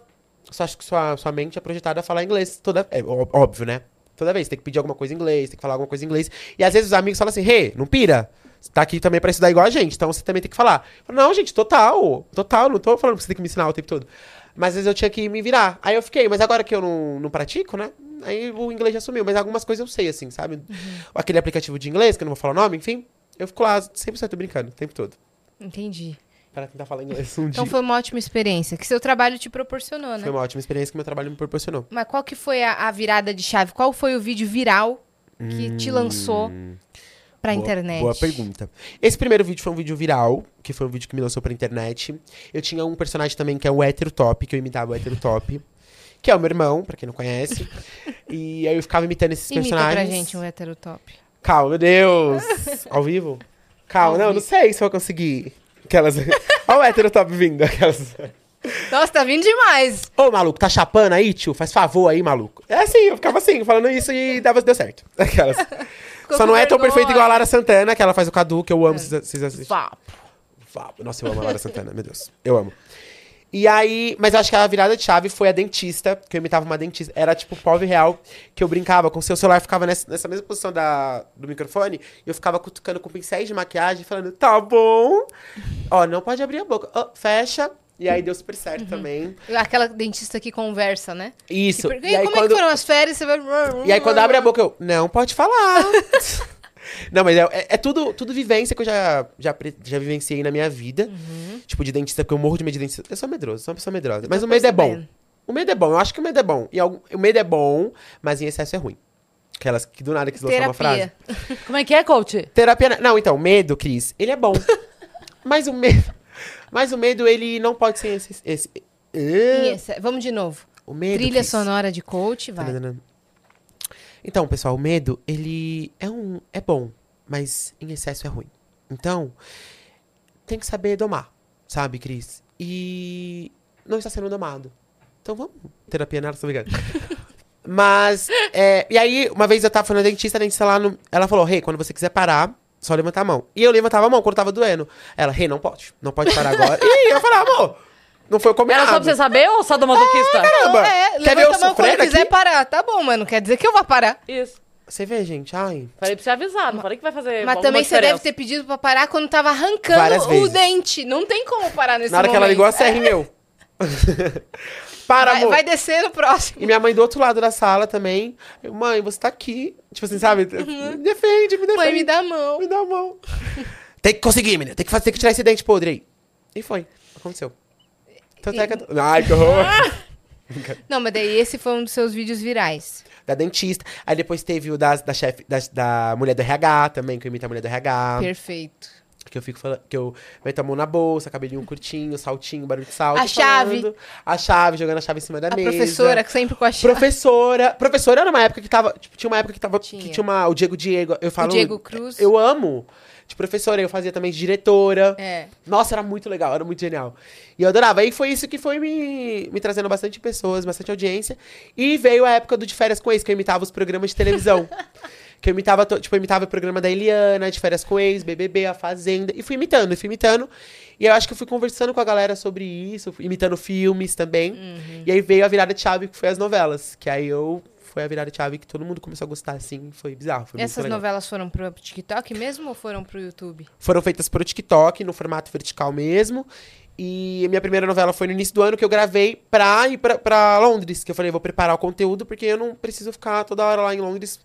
Só acho que sua, sua mente é projetada a falar inglês toda. É óbvio, né? Toda vez. Tem que pedir alguma coisa em inglês, tem que falar alguma coisa em inglês. E às vezes os amigos falam assim, Rê, não pira. Você tá aqui também pra estudar igual a gente, então você também tem que falar. Falo, não, gente, total. Total, não tô falando que você tem que me ensinar o tempo todo. Mas às vezes eu tinha que me virar. Aí eu fiquei, mas agora que eu não, não pratico, né? Aí o inglês já sumiu. Mas algumas coisas eu sei, assim, sabe? Aquele aplicativo de inglês, que eu não vou falar o nome, enfim. Eu fico lá 100% brincando o tempo todo. Entendi. Para tentar falar inglês um Então dia. foi uma ótima experiência que seu trabalho te proporcionou, né? Foi uma ótima experiência que meu trabalho me proporcionou. Mas qual que foi a, a virada de chave? Qual foi o vídeo viral que te lançou pra Boa- internet? Boa pergunta. Esse primeiro vídeo foi um vídeo viral, que foi um vídeo que me lançou pra internet. Eu tinha um personagem também que é o hétero top, que eu imitava o hétero top. Que é o meu irmão, pra quem não conhece. e aí eu ficava imitando esses Imita personagens. pra gente um hétero top. Calma, meu Deus! Ao vivo? Calma, Ao não, vivo. não sei se eu vou conseguir. Aquelas. Olha o hétero top vindo. Aquelas. Nossa, tá vindo demais. Ô, maluco, tá chapando aí, tio? Faz favor aí, maluco. É assim, eu ficava assim, falando isso e dava, deu certo. Aquelas. Só não é tão perfeito igual a Lara Santana, que ela faz o Cadu, que eu amo. Vocês vocês assistem. Vapo. Vapo. Nossa, eu amo a Lara Santana, meu Deus. Eu amo. E aí, mas eu acho que a virada de chave foi a dentista, que eu imitava uma dentista. Era tipo pobre real, que eu brincava com o seu celular, ficava nessa, nessa mesma posição da, do microfone, e eu ficava cutucando com pincéis de maquiagem, falando, tá bom. Ó, não pode abrir a boca. Ó, fecha. E aí deu super certo também. Aquela dentista que conversa, né? Isso. Que per- E aí, como é quando, que foram as férias? Você vai... e aí quando abre a boca, eu, não pode falar. Não, mas é, é- é tudo, tudo vivência que eu já, já, já vivenciei na minha vida. Tipo, de dentista, porque eu morro de medo de dentista. Eu sou medroso, sou uma pessoa medrosa. Mas o medo é bom. O medo é bom, eu acho que o medo é bom. E algum- o medo é bom, mas em excesso é ruim. Aquelas que do nada quis lançar uma frase. Como é que é, coach? Terapia. Não, então, medo, Cris, ele é bom. mas o medo. Mas o medo, ele não pode ser esse. esse exce- Vamos de novo. o medo. Trilha Cris. sonora de coach, vai. Então, pessoal, o medo, ele é um é bom, mas em excesso é ruim. Então, tem que saber domar, sabe, Cris? E não está sendo domado. Então vamos. Terapia nada, tô ligado. Mas, é, e aí, uma vez eu tava falando na dentista, a dentista lá, no, ela falou, Rei, quando você quiser parar, só levantar a mão. E eu levantava a mão quando tava doendo. Ela, Rei, não pode, não pode parar agora. e eu falava, amor, não foi o combinado. Era só pra você saber ou só do masoquista? Caramba, é, quer ver eu levanta a mão quando sofrendo quiser aqui? parar. Tá bom, mas não quer dizer que eu vá parar. Isso. Você vê, gente, ai... Falei pra você avisar, não falei que vai fazer Mas também você deve ter pedido pra parar quando tava Várias arrancando o vezes. dente. Não tem como parar nesse Na hora momento. que ela ligou a serra em eu. Para, vai, amor. vai descer no próximo. E minha mãe do outro lado da sala também. Eu, mãe, você tá aqui. Tipo assim, sabe? Me defende, me defende. Mãe, me dá a mão. Me dá a mão. tem que conseguir, menina. Tem que, fazer, tem que tirar esse dente podre aí. E foi. Aconteceu. Tanto é que eu tô- Ai, que horror. Não, mas daí esse foi um dos seus vídeos virais. da dentista. Aí depois teve o das, da chefe, da, da mulher do RH também, que eu imito a mulher do RH. Perfeito. Que eu fico falando, que eu meto a mão na bolsa, cabelinho curtinho, saltinho, barulho de salto. A chave. falando. A chave, jogando a chave em cima da A mesa. professora, que sempre com a chave. Professora. Professora era uma época que tava. Tipo, tinha uma época que tava. Tinha. Que tinha uma. O Diego Diego. Eu falo. Diego Cruz. Eu amo. De professora, eu fazia também de diretora. É. Nossa, era muito legal, era muito genial. E eu adorava. Aí foi isso que foi me, me trazendo bastante pessoas, bastante audiência. E veio a época do De Férias com Ex, que eu imitava os programas de televisão. que eu imitava, tipo, eu imitava o programa da Eliana, De Férias com Ex, BBB, A Fazenda. E fui imitando, e fui imitando. E eu acho que eu fui conversando com a galera sobre isso, imitando filmes também. Uhum. E aí veio a virada de chave, que foi as novelas. Que aí eu... Foi a virada de chave que todo mundo começou a gostar, assim. Foi bizarro, foi Essas novelas foram pro TikTok mesmo ou foram pro YouTube? foram feitas pro TikTok, no formato vertical mesmo. E a minha primeira novela foi no início do ano que eu gravei pra ir pra, pra Londres. Que eu falei, vou preparar o conteúdo, porque eu não preciso ficar toda hora lá em Londres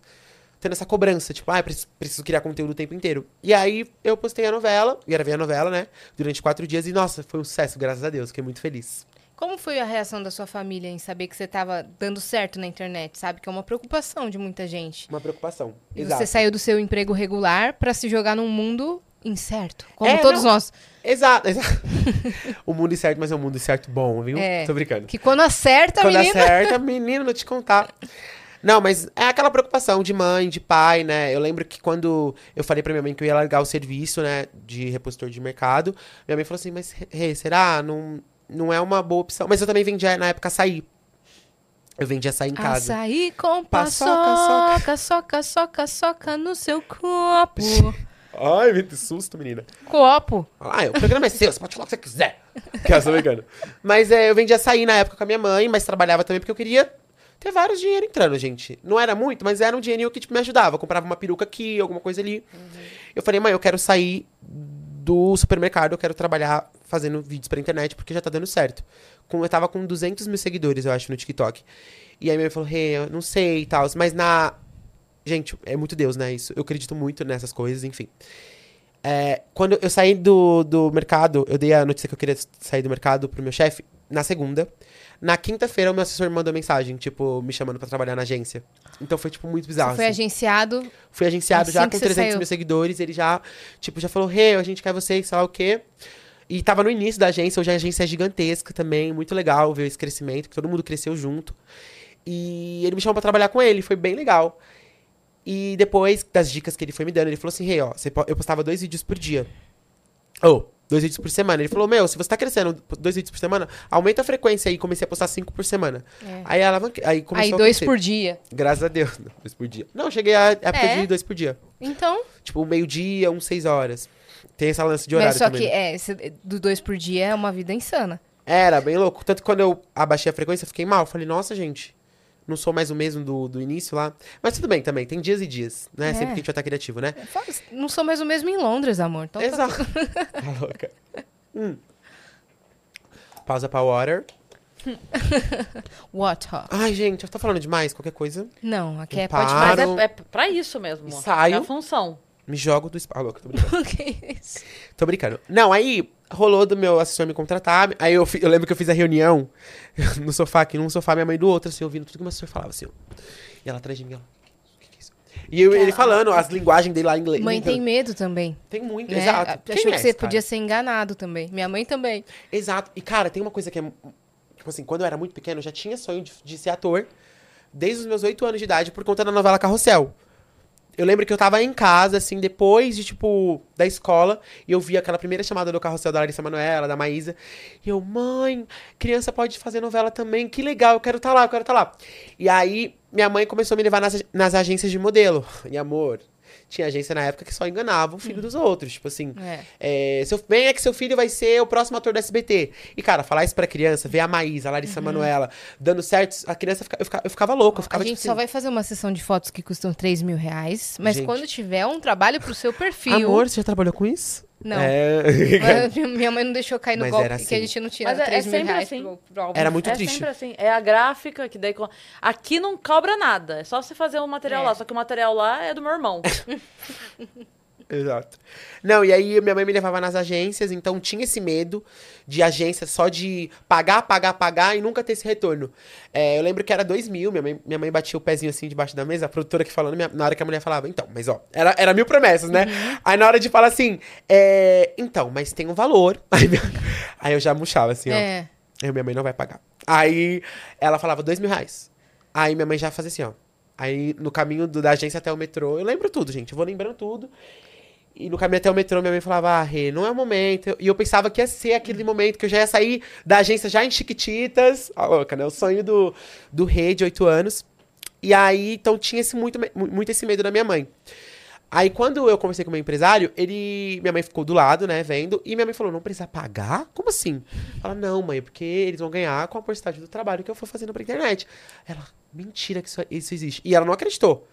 tendo essa cobrança. Tipo, ah, preciso, preciso criar conteúdo o tempo inteiro. E aí eu postei a novela, gravei a novela, né? Durante quatro dias. E nossa, foi um sucesso, graças a Deus. Fiquei muito feliz. Como foi a reação da sua família em saber que você tava dando certo na internet? Sabe que é uma preocupação de muita gente. Uma preocupação. E Exato. você saiu do seu emprego regular pra se jogar num mundo incerto, como É, todos não. nós. Exato, exato. o mundo incerto, mas é um mundo incerto bom, viu? É. Tô brincando. Que quando acerta, Quando menina. acerta, menino, vou te contar. Não, mas é aquela preocupação de mãe, de pai, né? Eu lembro que quando eu falei pra minha mãe que eu ia largar o serviço, né, de repositor de mercado, minha mãe falou assim, mas, Rê, será? Não, não é uma boa opção. Mas eu também vendia, na época, açaí. Eu vendia açaí em casa. Açaí com Paçoca, paçoca, soca, soca, soca no seu copo. Ai, me susto, menina. copo. Ah, o programa é seu, você pode falar o que você quiser. Que tô brincando. Mas é, eu vendia açaí na época com a minha mãe, mas trabalhava também porque eu queria ter vários dinheiro entrando, gente. Não era muito, mas era um dinheirinho que tipo, me ajudava. Eu comprava uma peruca aqui, alguma coisa ali. Eu falei, mãe, eu quero sair do supermercado, eu quero trabalhar fazendo vídeos pra internet, porque já tá dando certo. Com, eu tava com 200 mil seguidores, eu acho, no TikTok. E aí minha mãe falou, Rê, eu não sei e tal, mas na... Gente, é muito Deus, né? Isso, eu acredito muito nessas coisas, enfim. É, quando eu saí do, do mercado, eu dei a notícia que eu queria sair do mercado pro meu chefe na segunda. Na quinta-feira, o meu assessor me mandou mensagem, tipo, me chamando pra trabalhar na agência. Então foi, tipo, muito bizarro. Você foi assim. agenciado. Fui agenciado Assim já com você 300 saiu. mil seguidores. Ele já, tipo, já falou, Rê, a gente quer você, sei lá o quê. E tava no início da agência, hoje a agência é gigantesca também, muito legal ver esse crescimento, que todo mundo cresceu junto. E ele me chamou pra trabalhar com ele, foi bem legal. E depois das dicas que ele foi me dando, ele falou assim, Rê, ó, você po- eu postava dois vídeos por dia. Ou, dois vídeos por semana. Ele falou, meu, se você tá crescendo dois vídeos por semana, aumenta a frequência aí. Comecei a postar cinco por semana. É. Aí, alavanque- aí começou Aí a dois por dia. Graças a Deus. Dois por dia. Não, cheguei à época É? de dois por dia. Então, Tipo, meio-dia, uns seis horas. Tem essa lance de horário mas só também. que né? é, esse- do dois por dia é uma vida insana. Era bem louco. Tanto que quando eu abaixei a frequência, eu fiquei mal. Falei, nossa, gente, não sou mais o mesmo do, do início lá. Mas tudo bem também, tem dias e dias, né? É. Sempre que a gente vai estar criativo, né? Fala, Não sou mais o mesmo em Londres, amor. Então tá Exato. tá louca. Hum. Pausa pra water. Water. Ai, gente, eu tô falando demais, qualquer coisa. Não, aqui Eu é pode. Mas é, é pra isso mesmo. E ó. saio. É a função. Me jogo do espaço. Ah, louca, tô brincando. que isso? Tô brincando. Não, aí rolou do meu assessor me contratar. Aí eu, eu lembro que eu fiz a reunião no sofá, aqui num sofá, minha mãe do outro, assim, ouvindo tudo que o meu assessor falava, assim. E ela atrás de mim, ela. O que, que é isso? E eu- ele falando as linguagens dele lá em inglês. Mãe tem medo também. Tem muito, Né? exato. Achou Quem que é você esse cara? podia ser enganado também. Minha mãe também. Exato. E, cara, tem uma coisa que é. Tipo assim, quando eu era muito pequeno, eu já tinha sonho de, de ser ator. Desde os meus oito anos de idade, por conta da novela Carrossel. Eu lembro que eu tava em casa, assim, depois de, tipo, da escola, e eu vi aquela primeira chamada do Carrossel da Larissa Manoela, da Maísa. E eu, mãe, criança pode fazer novela também, que legal, eu quero estar lá, eu quero estar lá. E aí, minha mãe começou a me levar nas, nas agências de modelo. E amor, tinha agência na época que só enganava o filho dos outros. Tipo assim, É. é, seu, venha que seu filho vai ser o próximo ator do SBT. E, cara, falar isso pra criança, ver a Maísa, a Larissa Manoela, dando certo, a criança, fica, eu, ficava, eu ficava louco. Eu ficava, A gente tipo só assim, vai fazer uma sessão de fotos que custam 3 mil reais, mas Gente. quando tiver um trabalho pro seu perfil. Amor, você já trabalhou com isso? Não. É... Mas Minha mãe não deixou cair no Mas golpe, era que a assim. gente não tira Mas é- 3 é mil sempre reais assim. pro, pro álbum. Era muito é triste. sempre assim. É a gráfica que daí. Aqui não cobra nada. É só você fazer um material É. lá. Só que o material lá é do meu irmão. Exato. Não, e aí minha mãe me levava nas agências, então tinha esse medo de agência só de pagar, pagar, pagar e nunca ter esse retorno. É, eu lembro que era dois mil, minha mãe, minha mãe batia o pezinho assim debaixo da mesa, a produtora que falando, minha- na hora que a mulher falava, então, mas ó, era, era mil promessas, né? Aí na hora de falar assim, é, então, mas tem um valor. Aí, minha- aí eu já murchava assim, ó. É. Aí minha mãe não vai pagar. Aí ela falava dois mil reais. Aí minha mãe já fazia assim, ó. Aí no caminho do- da agência até o metrô, eu lembro tudo, gente. Eu vou lembrando tudo. E no caminho até o metrô, minha mãe falava, ah, Rê, não é o momento. E eu pensava que ia ser aquele momento que eu já ia sair da agência já em Chiquititas. A louca, né? O sonho do, do Rê de oito anos. E aí, então tinha esse muito, muito esse medo da minha mãe. Aí, quando eu conversei com o meu empresário, ele. Minha mãe ficou do lado, né, vendo, e minha mãe falou: não precisa pagar? Como assim? Ela, não, mãe, é porque eles vão ganhar com a porcentagem do trabalho que eu for fazendo pra internet. Ela, mentira que isso, isso existe. E ela não acreditou.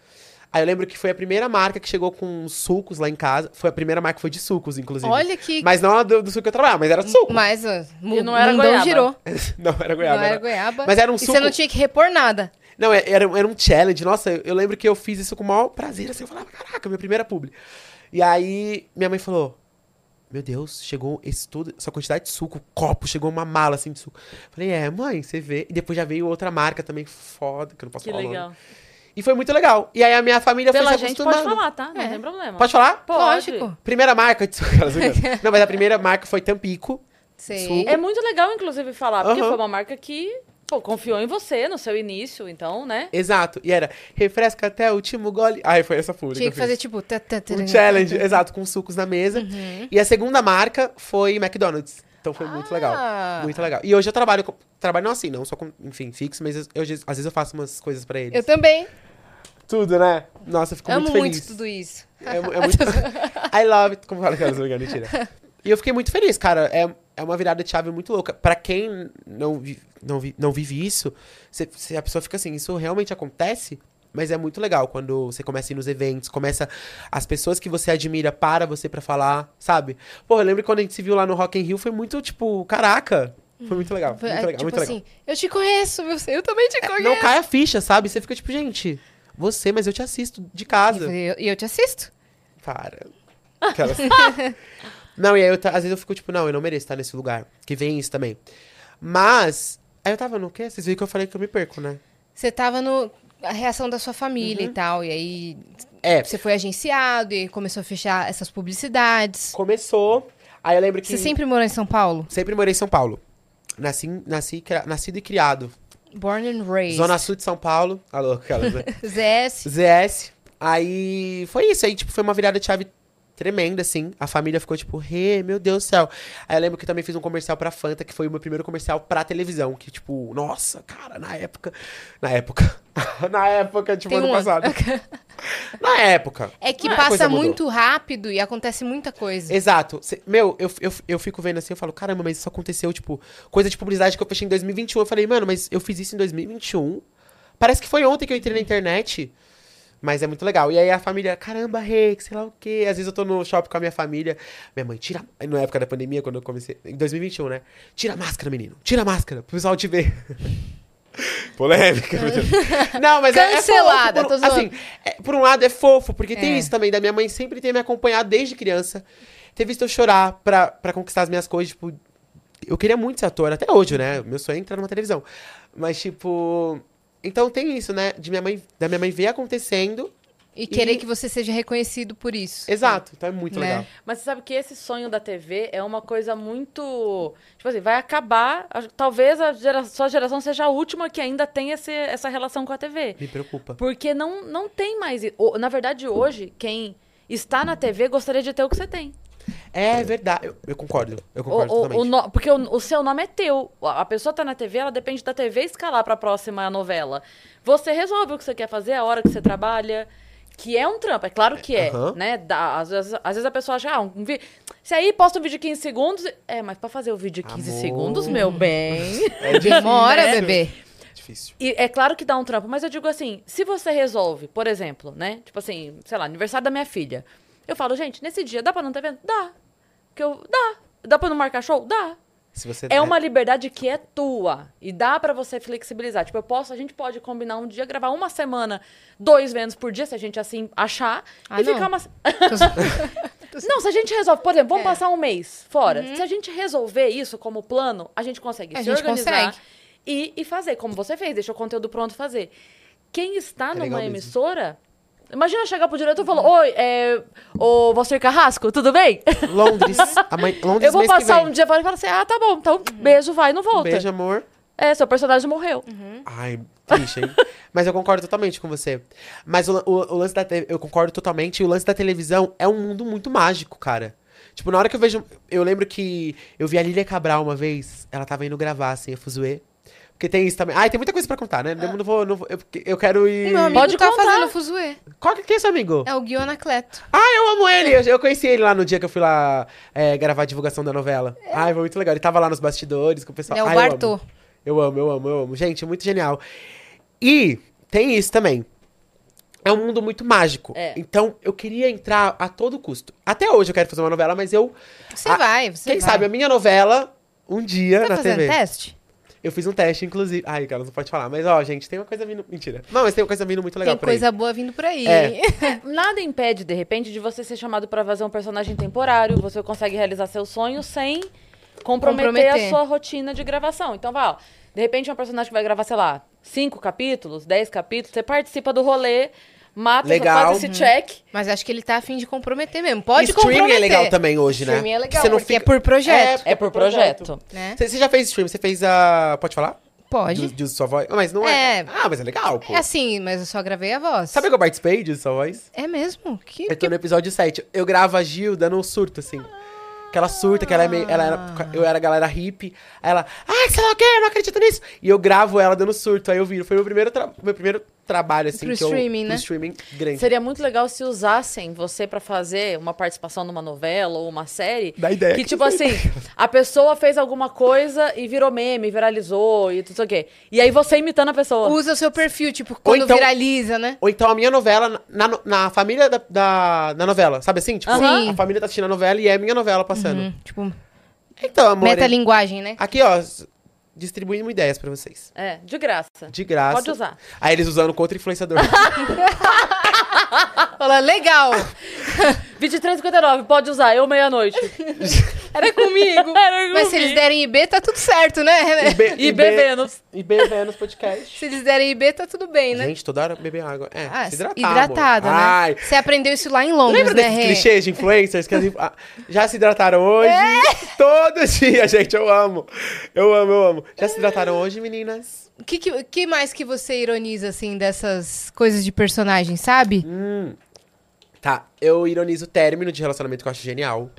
Aí eu lembro que foi a primeira marca que chegou com sucos lá em casa. Foi a primeira marca que foi de sucos, inclusive. Olha que. Mas não a do, do suco que eu trabalhava, mas era suco. Mas mu- E não era goiaba. girou. não era goiaba. não era era- goiaba. Mas era um E suco. você não tinha que repor nada. Não, é- era, era um challenge. Nossa, eu, eu lembro que eu fiz isso com o maior prazer. Assim, eu falava, caraca, minha primeira publi. E aí, minha mãe falou: Meu Deus, chegou esse tudo, essa quantidade de suco, copo, chegou uma mala assim de suco. Falei, é, mãe, você vê. E depois já veio outra marca também foda, que eu não posso Que falar. o nome. E foi muito legal. E aí a minha família Pela foi se gente pode acostumando. falar, tá? Não É. tem problema. Pode falar? Pode. Lógico. Primeira marca. não, mas a primeira marca foi Tampico. Suco. É muito legal, inclusive, falar, porque Aham. foi uma marca que pô, confiou em você no seu início, então, né? Exato. E era refresca até o último gole. Ai, foi essa pública. Tinha que fazer tipo. Um challenge, exato, com sucos na mesa. Uhum. E a segunda marca foi McDonald's. Então foi muito Ah. legal. Muito legal. E hoje eu trabalho, com- trabalho não assim, não só com, enfim, fixo, mas eu, eu- às vezes eu faço umas coisas pra eles. Eu também. Tudo, né? Nossa, eu fico Amo muito muito, feliz. tudo isso. É, é muito... I love it. Como fala aquelas veganas, mentira. E eu fiquei muito feliz, cara. É, é uma virada de chave muito louca. Pra quem não, vi, não, vi, não vive isso, você- você- a pessoa fica assim, isso realmente acontece? Mas é muito legal quando você começa a ir nos eventos, começa as pessoas que você admira para você pra falar, sabe? Pô, eu lembro que quando a gente se viu lá no Rock in Rio, foi muito, tipo, caraca. Foi muito legal, muito É, legal, tipo muito assim, legal. eu te conheço, eu, eu também te conheço. Não cai a ficha, sabe? Você fica tipo, gente, você, mas eu te assisto de casa. Eu falei, E eu, te assisto. Para. Aquelas- não, e aí eu, às vezes eu fico tipo, não, eu não mereço estar nesse lugar. Que vem isso também. Mas, aí eu tava no quê? Vocês viram que eu falei que eu me perco, né? Você tava no. A reação da sua família Uhum. e tal. E aí É, você foi agenciado e começou a fechar essas publicidades. começou. Aí eu lembro que. Você sempre morou em São Paulo? sempre morei em São Paulo. Nasci, nasci nascido e criado. Born and raised. Zona Sul de São Paulo. Alô, aquelas, né? ZS. ZS. Aí foi isso. Aí, tipo, foi uma virada de chave tremenda, assim. A família ficou tipo, Rê, meu Deus do céu. Aí eu lembro que eu também fiz um comercial pra Fanta, que foi o meu primeiro comercial pra televisão. Que, tipo, nossa, cara, na época. Na época. na época, tipo, Tem ano um passado. na época. É que passa muito rápido e acontece muita coisa. Exato. Cê- meu, eu, eu, eu fico vendo assim, eu falo, caramba, mas isso aconteceu, tipo, coisa de publicidade que eu fechei em 2021. Eu falei, mano, mas eu fiz isso em 2021. Parece que foi ontem que eu entrei na internet. Mas é muito legal. E aí a família, caramba, Rei, que sei lá o quê. Às vezes eu tô no shopping com a minha família. Minha mãe, tira. Na época da pandemia, quando eu comecei. Em 2021, né? Tira a máscara, menino. Tira a máscara, pro pessoal te ver. Polêmica. Não, mas é- Cancelada, é, fofo. zoando. Por, assim, é, por um lado é fofo, porque tem É. isso também, da minha mãe sempre ter me acompanhado desde criança. Ter visto eu chorar pra, pra conquistar as minhas coisas, tipo. Eu queria muito ser ator, até hoje, né? Meu sonho é entrar numa televisão. Mas, tipo. Então tem isso, né? De minha mãe, da minha mãe ver acontecendo. E querer E- que você seja reconhecido por isso. Exato. Então é muito Né? legal. Mas você sabe que esse sonho da TV é uma coisa muito. Tipo assim, vai acabar. Talvez a gera- sua geração seja a última que ainda tem esse, essa relação com a TV. Me preocupa. Porque não, não tem mais. Na verdade, hoje, quem está na TV gostaria de ter o que você tem. É verdade. Eu, eu concordo. Eu O- concordo o, totalmente. o no- porque o, o seu nome é teu. A pessoa tá na TV, ela depende da TV escalar pra próxima novela. Você resolve o que você quer fazer, a hora que você trabalha. Que é um trampo, é claro que é, Aham. né? Dá- às, vezes, às vezes a pessoa acha, ah, um vi... se aí posta um vídeo de 15 segundos, é, mas pra fazer o vídeo de 15 Amor. segundos, meu bem... É Demora, né? bebê. difícil. E é claro que dá um trampo, mas eu digo assim, se você resolve, por exemplo, né? Tipo assim, sei lá, aniversário da minha filha. Eu falo, gente, nesse dia dá pra não ter evento? Dá. porque eu. Dá. Dá pra não marcar show? Dá. Se você É uma liberdade que é tua. E dá pra você flexibilizar. Tipo, eu posso, a gente pode combinar um dia, gravar uma semana, dois Vênus por dia, se a gente assim achar. Ah, e não. ficar uma. Não, se a gente resolve, por exemplo, vamos É. passar um mês fora. Uhum. Se a gente resolver isso como plano, a gente consegue A se gente organizar consegue. E, e fazer, como você fez, deixa o conteúdo pronto fazer. Quem está numa É legal mesmo. Imagina chegar pro diretor e falar: Oi, é. Ô, Valcir Carrasco, tudo bem? Londres. Amanhã, Londres Eu vou mês que passar vem. um dia fora e falar assim: Ah, tá bom, então beijo, vai, não volta. Beijo, amor. É, seu personagem morreu. Ai, triste, hein? Mas eu concordo totalmente com você. Mas o, o- o lance da te- eu concordo totalmente. E o lance da televisão é um mundo muito mágico, cara. Tipo, na hora que eu vejo. Eu lembro que eu vi a Lília Cabral uma vez. Ela tava indo gravar, assim, a Fuzuê. Porque tem isso também. Ai, tem muita coisa pra contar, né? Eu não vou. Não vou eu, eu quero ir. O meu amigo Pode tá contar. fazendo fuzuê. Qual que que é seu amigo? É o Gui Anacleto. Ah, eu amo ele! Eu, eu conheci ele lá no dia que eu fui lá é, gravar a divulgação da novela. Ai, foi muito legal. Ele tava lá nos bastidores com o pessoal. É o Ai, eu amo. Bartô. Eu amo, eu amo, eu amo. Gente, muito genial. E tem isso também. É um mundo muito mágico. É. Então, eu queria entrar a todo custo. Até hoje eu quero fazer uma novela, mas eu. Você Ah, vai, você Quem vai. sabe a minha novela, um dia Tá na fazendo TV. teste? Eu fiz um teste, inclusive. Ai, cara, não pode falar. Mas, ó, gente, tem uma coisa vindo. Mentira. Não, mas tem uma coisa vindo muito legal Tem por aí. coisa boa vindo por aí. É. Nada impede, de repente, de você ser chamado pra fazer um personagem temporário. Você consegue realizar seu sonho sem comprometer, Comprometer. a sua rotina de gravação. Então, vai, ó, de repente, é um personagem que vai gravar, sei lá, cinco capítulos, dez capítulos, você participa do rolê, mata, Legal. faz esse check. Mas acho que ele tá afim de comprometer mesmo. Pode streaming comprometer. é legal também hoje, né? Streaming é legal, Você não porque é fica- por projeto. É por projeto. Né? Você, você já fez stream? Você fez a. Pode falar? Pode. De, de sua voz? Mas não é. É. Ah, mas é legal, pô. É assim, mas eu só gravei a voz. Sabe que eu participei de sua voz? É mesmo? Que, Eu tô no episódio 7. Eu gravo a Gil dando um surto, assim. Que ela surta, que ela é meio. Ela era, eu era galera hippie. Aí ela, ai, sei lá o quê, eu não acredito nisso. E eu gravo ela dando surto. Aí eu viro. Foi meu primeiro, tra- meu primeiro trabalho, assim. Pro que eu- streaming, né? Pro streaming grande. Seria muito legal se usassem você pra fazer uma participação numa novela ou uma série. Dá ideia Que, que tipo assim, a pessoa fez alguma coisa e virou meme, viralizou e tudo isso aqui. E aí você imitando a pessoa. Usa o seu perfil, tipo, quando então- viraliza, né? Ou então a minha novela, na, na, na família da, da, da novela, sabe assim? Tipo, a família tá assistindo a novela e é a minha novela passando. Hum, tipo, Então, amor. metalinguagem, né? Aqui, ó, distribuindo ideias pra vocês. É, de graça. De graça. Pode usar. Aí eles usando contra influenciador. Fala, legal. 23,59, pode usar, eu meia-noite. Era comigo. Era Mas se eles derem IB, tá tudo certo, né? IB, E bebendo. E Vênus Podcast. Se eles derem IB, tá tudo bem, né? Gente, toda hora beber água. É, Ah, se hidratar, hidratada, amor. né? Ai, Você aprendeu isso lá em Londres, Lembra né, Rê? clichês de influencers que as já se hidrataram hoje? É. Todo dia, gente. Eu amo. Eu amo, eu amo. Já se hidrataram hoje, meninas? O que, que, que mais que você ironiza, assim, dessas coisas de personagem, sabe? Hum. Tá, eu ironizo o término de relacionamento que eu acho genial.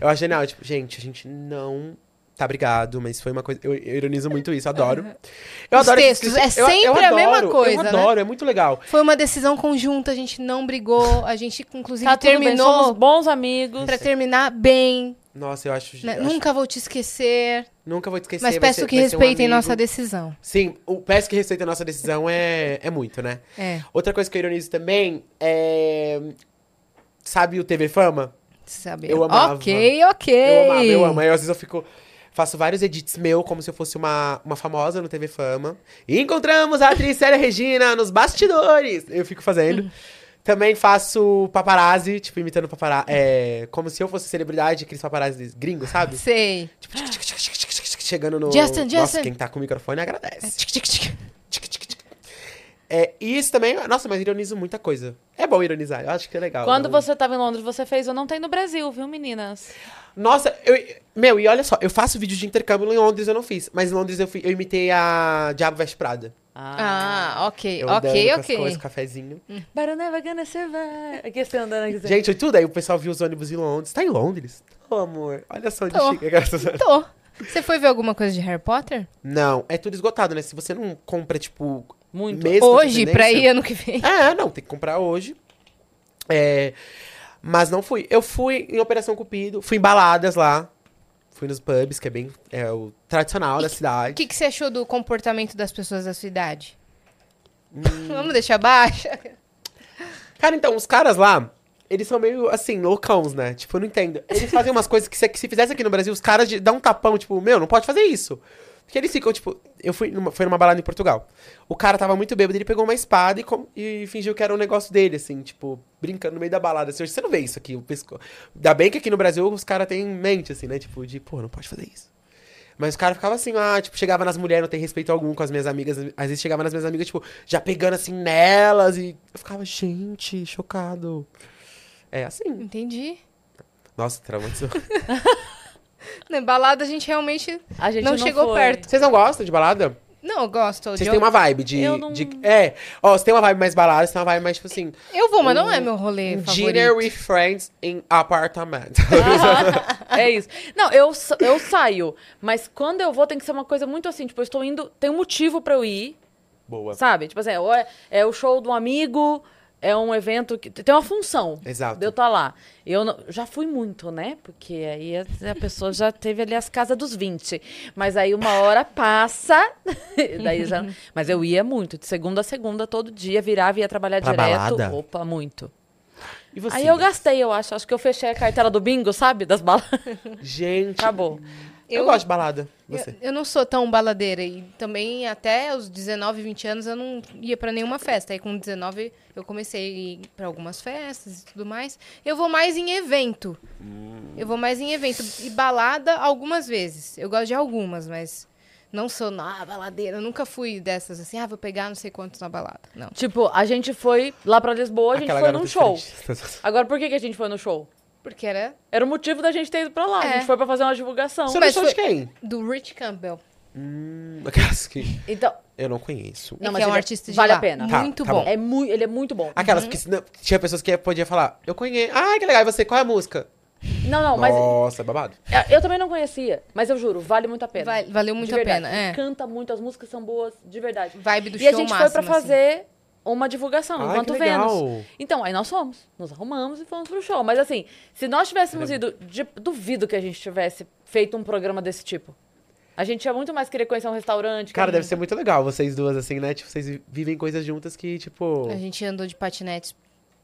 Eu acho genial, tipo, gente, a gente não tá brigado, mas foi uma coisa. Eu, eu ironizo muito isso, adoro. Eu Os esses textos, é Eu- eu sempre a mesma adoro, coisa, Eu né? adoro, é muito legal. Foi uma decisão conjunta, a gente não brigou, a gente, inclusive, Tá tudo bem, terminou somos bons amigos. pra terminar bem, Nossa, eu acho. né? eu acho- Nunca vou te esquecer, nunca vou te esquecer. mas peço ser- que um respeitem amigo. nossa decisão. Sim, o peço que respeitem nossa decisão é, é muito, né? É, Outra coisa que eu ironizo também é. Sabe o TV Fama? sabe? Eu amava. Ok, ok. Eu amava, eu amo. Aí às vezes eu fico. Faço vários edits meu como se eu fosse uma, uma famosa no TV Fama. E encontramos a atriz Célia Regina nos bastidores. Eu fico fazendo. Também faço paparazzi, tipo, imitando paparazzi. É, como se eu fosse celebridade, aqueles paparazzi gringos, sabe? Sei. Tipo, chegando no. Justin, Nossa, Justin. quem tá com o microfone agradece. É, e isso também. Nossa, mas ironizo muita coisa. É bom ironizar, eu acho que é legal. Quando não- você tava em Londres, você fez Eu Não Tenho no Brasil, viu, meninas? Nossa, eu. Meu, e olha só, eu faço vídeo de intercâmbio em Londres, eu não fiz. Mas em Londres eu, fui- eu imitei a Diabo Veste Prada. Ah, ok, Eu ok, andando com ok. coisas, cafezinho. But I'm never gonna survive. Aqui você andando aqui. Gente, e tudo aí o pessoal viu os ônibus em Londres. Tá em Londres? Ô, amor, olha só onde Tô. chega. Tô. Você foi ver alguma coisa de Harry Potter? Não, é tudo esgotado, né? Se você não compra, tipo, Muito. mês Hoje, pra ir ano que vem. É, não, tem que comprar hoje. É, mas não fui. Eu fui em Operação Cupido, fui em baladas lá. Fui nos pubs, que é bem é o tradicional da O cidade. que, que você achou do comportamento das pessoas da sua idade? Hum. Vamos deixar baixa? Cara, então, os caras lá, eles são meio, assim, loucãos, né? Tipo, eu não entendo. Eles fazem umas coisas que se, que se fizesse aqui no Brasil, os caras de- dão um tapão, tipo, meu, não pode fazer isso. Porque eles ficam, tipo, eu fui numa, foi numa balada em Portugal. O cara tava muito bêbado, ele pegou uma espada e, com- e fingiu que era um negócio dele, assim, tipo, brincando no meio da balada. Assim, hoje você não vê isso aqui. O pesco... Ainda bem que aqui no Brasil os caras têm mente, assim, né? Tipo, de, pô, não pode fazer isso. Mas o cara ficava assim, ah, tipo, chegava nas mulheres, não tem respeito algum com as minhas amigas. Às vezes chegava nas minhas amigas, tipo, já pegando assim nelas. E eu ficava, gente, chocado. É assim. Entendi. Nossa, traumatizou. Na balada a gente realmente A gente não, não chegou foi. perto. Vocês não gostam de balada? Não, eu gosto. Vocês de- têm uma vibe de, Eu não- de. É. Ó, você tem uma vibe mais balada, você tem uma vibe mais, tipo assim. Eu vou, mas não é meu rolê um favorito. dinner with friends in apartment. É isso. Não, eu, eu saio, mas quando eu vou tem que ser uma coisa muito assim, tipo, eu estou indo, tem um motivo pra eu ir, Boa. sabe? Tipo assim, ou é, é o show de um amigo, é um evento que tem uma função. Exato. De eu estar lá. Eu não- já fui muito, né? Porque aí a, a pessoa já teve ali as casas dos 20. Mas aí uma hora passa, daí já, mas eu ia muito, de segunda a segunda, todo dia, virava e ia trabalhar Pra direto. balada? Opa, muito. E você? Aí eu gastei, eu acho. Acho que eu fechei a cartela do bingo, sabe? Das balas. Gente. Acabou. Eu, Eu- gosto de balada. Eu, Você. eu não sou tão baladeira e também até os 19, 20 anos eu não ia pra nenhuma festa. Aí com 19 eu comecei a ir pra algumas festas e tudo mais. Eu vou mais em evento. Eu vou mais em evento e balada algumas vezes. Eu gosto de algumas, mas não sou na baladeira. Eu nunca fui dessas assim, ah, vou pegar não sei quantos na balada. Não. Tipo, a gente foi lá pra Lisboa, a gente Aquela foi num show. Agora, por que, que a gente foi no show? Porque era Era o motivo da gente ter ido pra lá. A É. gente foi pra fazer uma divulgação. Você Mas não de foi- quem? do Rich Campbell. Hum, aquelas que Então, eu não conheço. Não, mas que é um é- artista de vale lá. a pena. Tá, Muito tá bom. bom. é mui- ele é muito bom. Aquelas que senão- tinha pessoas que podia falar, eu conheço. Ah, que legal. E você, qual é a música? Não, não, mas Nossa, é babado. eu também não conhecia. Mas eu juro, vale muito a pena. Vai- valeu muito De a pena, é. Canta muito, as músicas são boas, de verdade. Vibe do e show a gente foi pra máximo, assim. Uma divulgação, Ai, enquanto que legal. Vênus. Então, aí nós fomos. Nos arrumamos e fomos pro show. Mas assim, se nós tivéssemos ido, de- duvido que a gente tivesse feito um programa desse tipo. A gente ia muito mais querer conhecer um restaurante. Cara, deve ser muito legal vocês duas, assim, né? Tipo, vocês vivem coisas juntas que, tipo. A gente andou de patinetes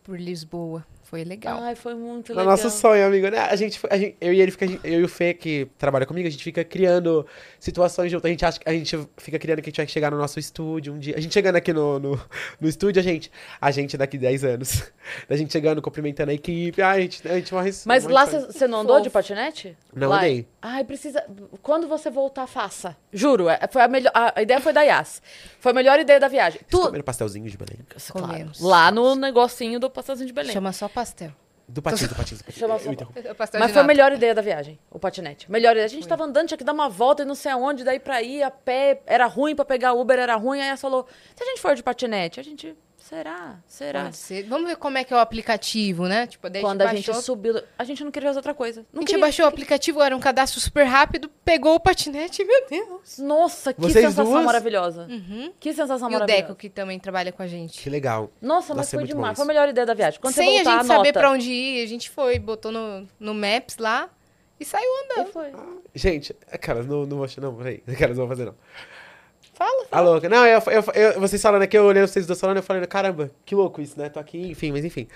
por Lisboa. Foi legal. Ai, foi muito legal. nosso sonho, amigo, né? A gente, a gente- eu e ele fica, eu e o Fê, que trabalha comigo, a gente fica criando situações juntos. A gente acha que a gente fica criando que a gente vai chegar no nosso estúdio um dia. A gente chegando aqui no, no, no estúdio, a gente, a gente daqui 10 anos. A gente chegando, cumprimentando a equipe. Ai, a gente, a gente morre Mas morre lá você não andou Fofo. de patinete? Não Lá- andei. Ai, precisa. Quando você voltar, faça. Juro, é- foi a melhor. A ideia foi da Yas. Foi a melhor ideia da viagem. Vocês Tu. comeram pastelzinho de Belém? Claro, Comemos. lá no negocinho do pastelzinho de Belém. Chama só pastel. Do patins, do patins, do patins. Só- pastel Mas de foi a nata. melhor ideia da viagem, o patinete. Melhor ideia. A gente tava andando, tinha que dar uma volta e não sei aonde, daí pra ir a pé, era ruim pra pegar Uber, era ruim. Aí ela falou: se a gente for de patinete, a gente. Será? Será? Pode ser. Vamos ver como é que é o aplicativo, né? Tipo, daí Quando a gente baixou, subiu, a gente não queria fazer outra coisa. A Não gente queria. baixou o aplicativo, era um cadastro super rápido, pegou o patinete, meu Deus. Nossa, que Vocês sensação duas? maravilhosa. Uhum. Que sensação E o maravilhosa. Deco, que também trabalha com a gente. Que legal. Nossa, mas Nossa, foi demais. Foi a melhor ideia da viagem. Quando Sem você voltar, a gente saber pra onde ir, a gente foi, botou no, no Maps lá e saiu E andando. foi. Gente, aquelas, não, não vou. Não, peraí. Aquelas não vou fazer, não. Fala, A louca. Não, eu, eu, eu- vocês falando aqui, eu olhei vocês dois falando, eu falei, caramba, que louco isso, né? Tô aqui, enfim, mas enfim.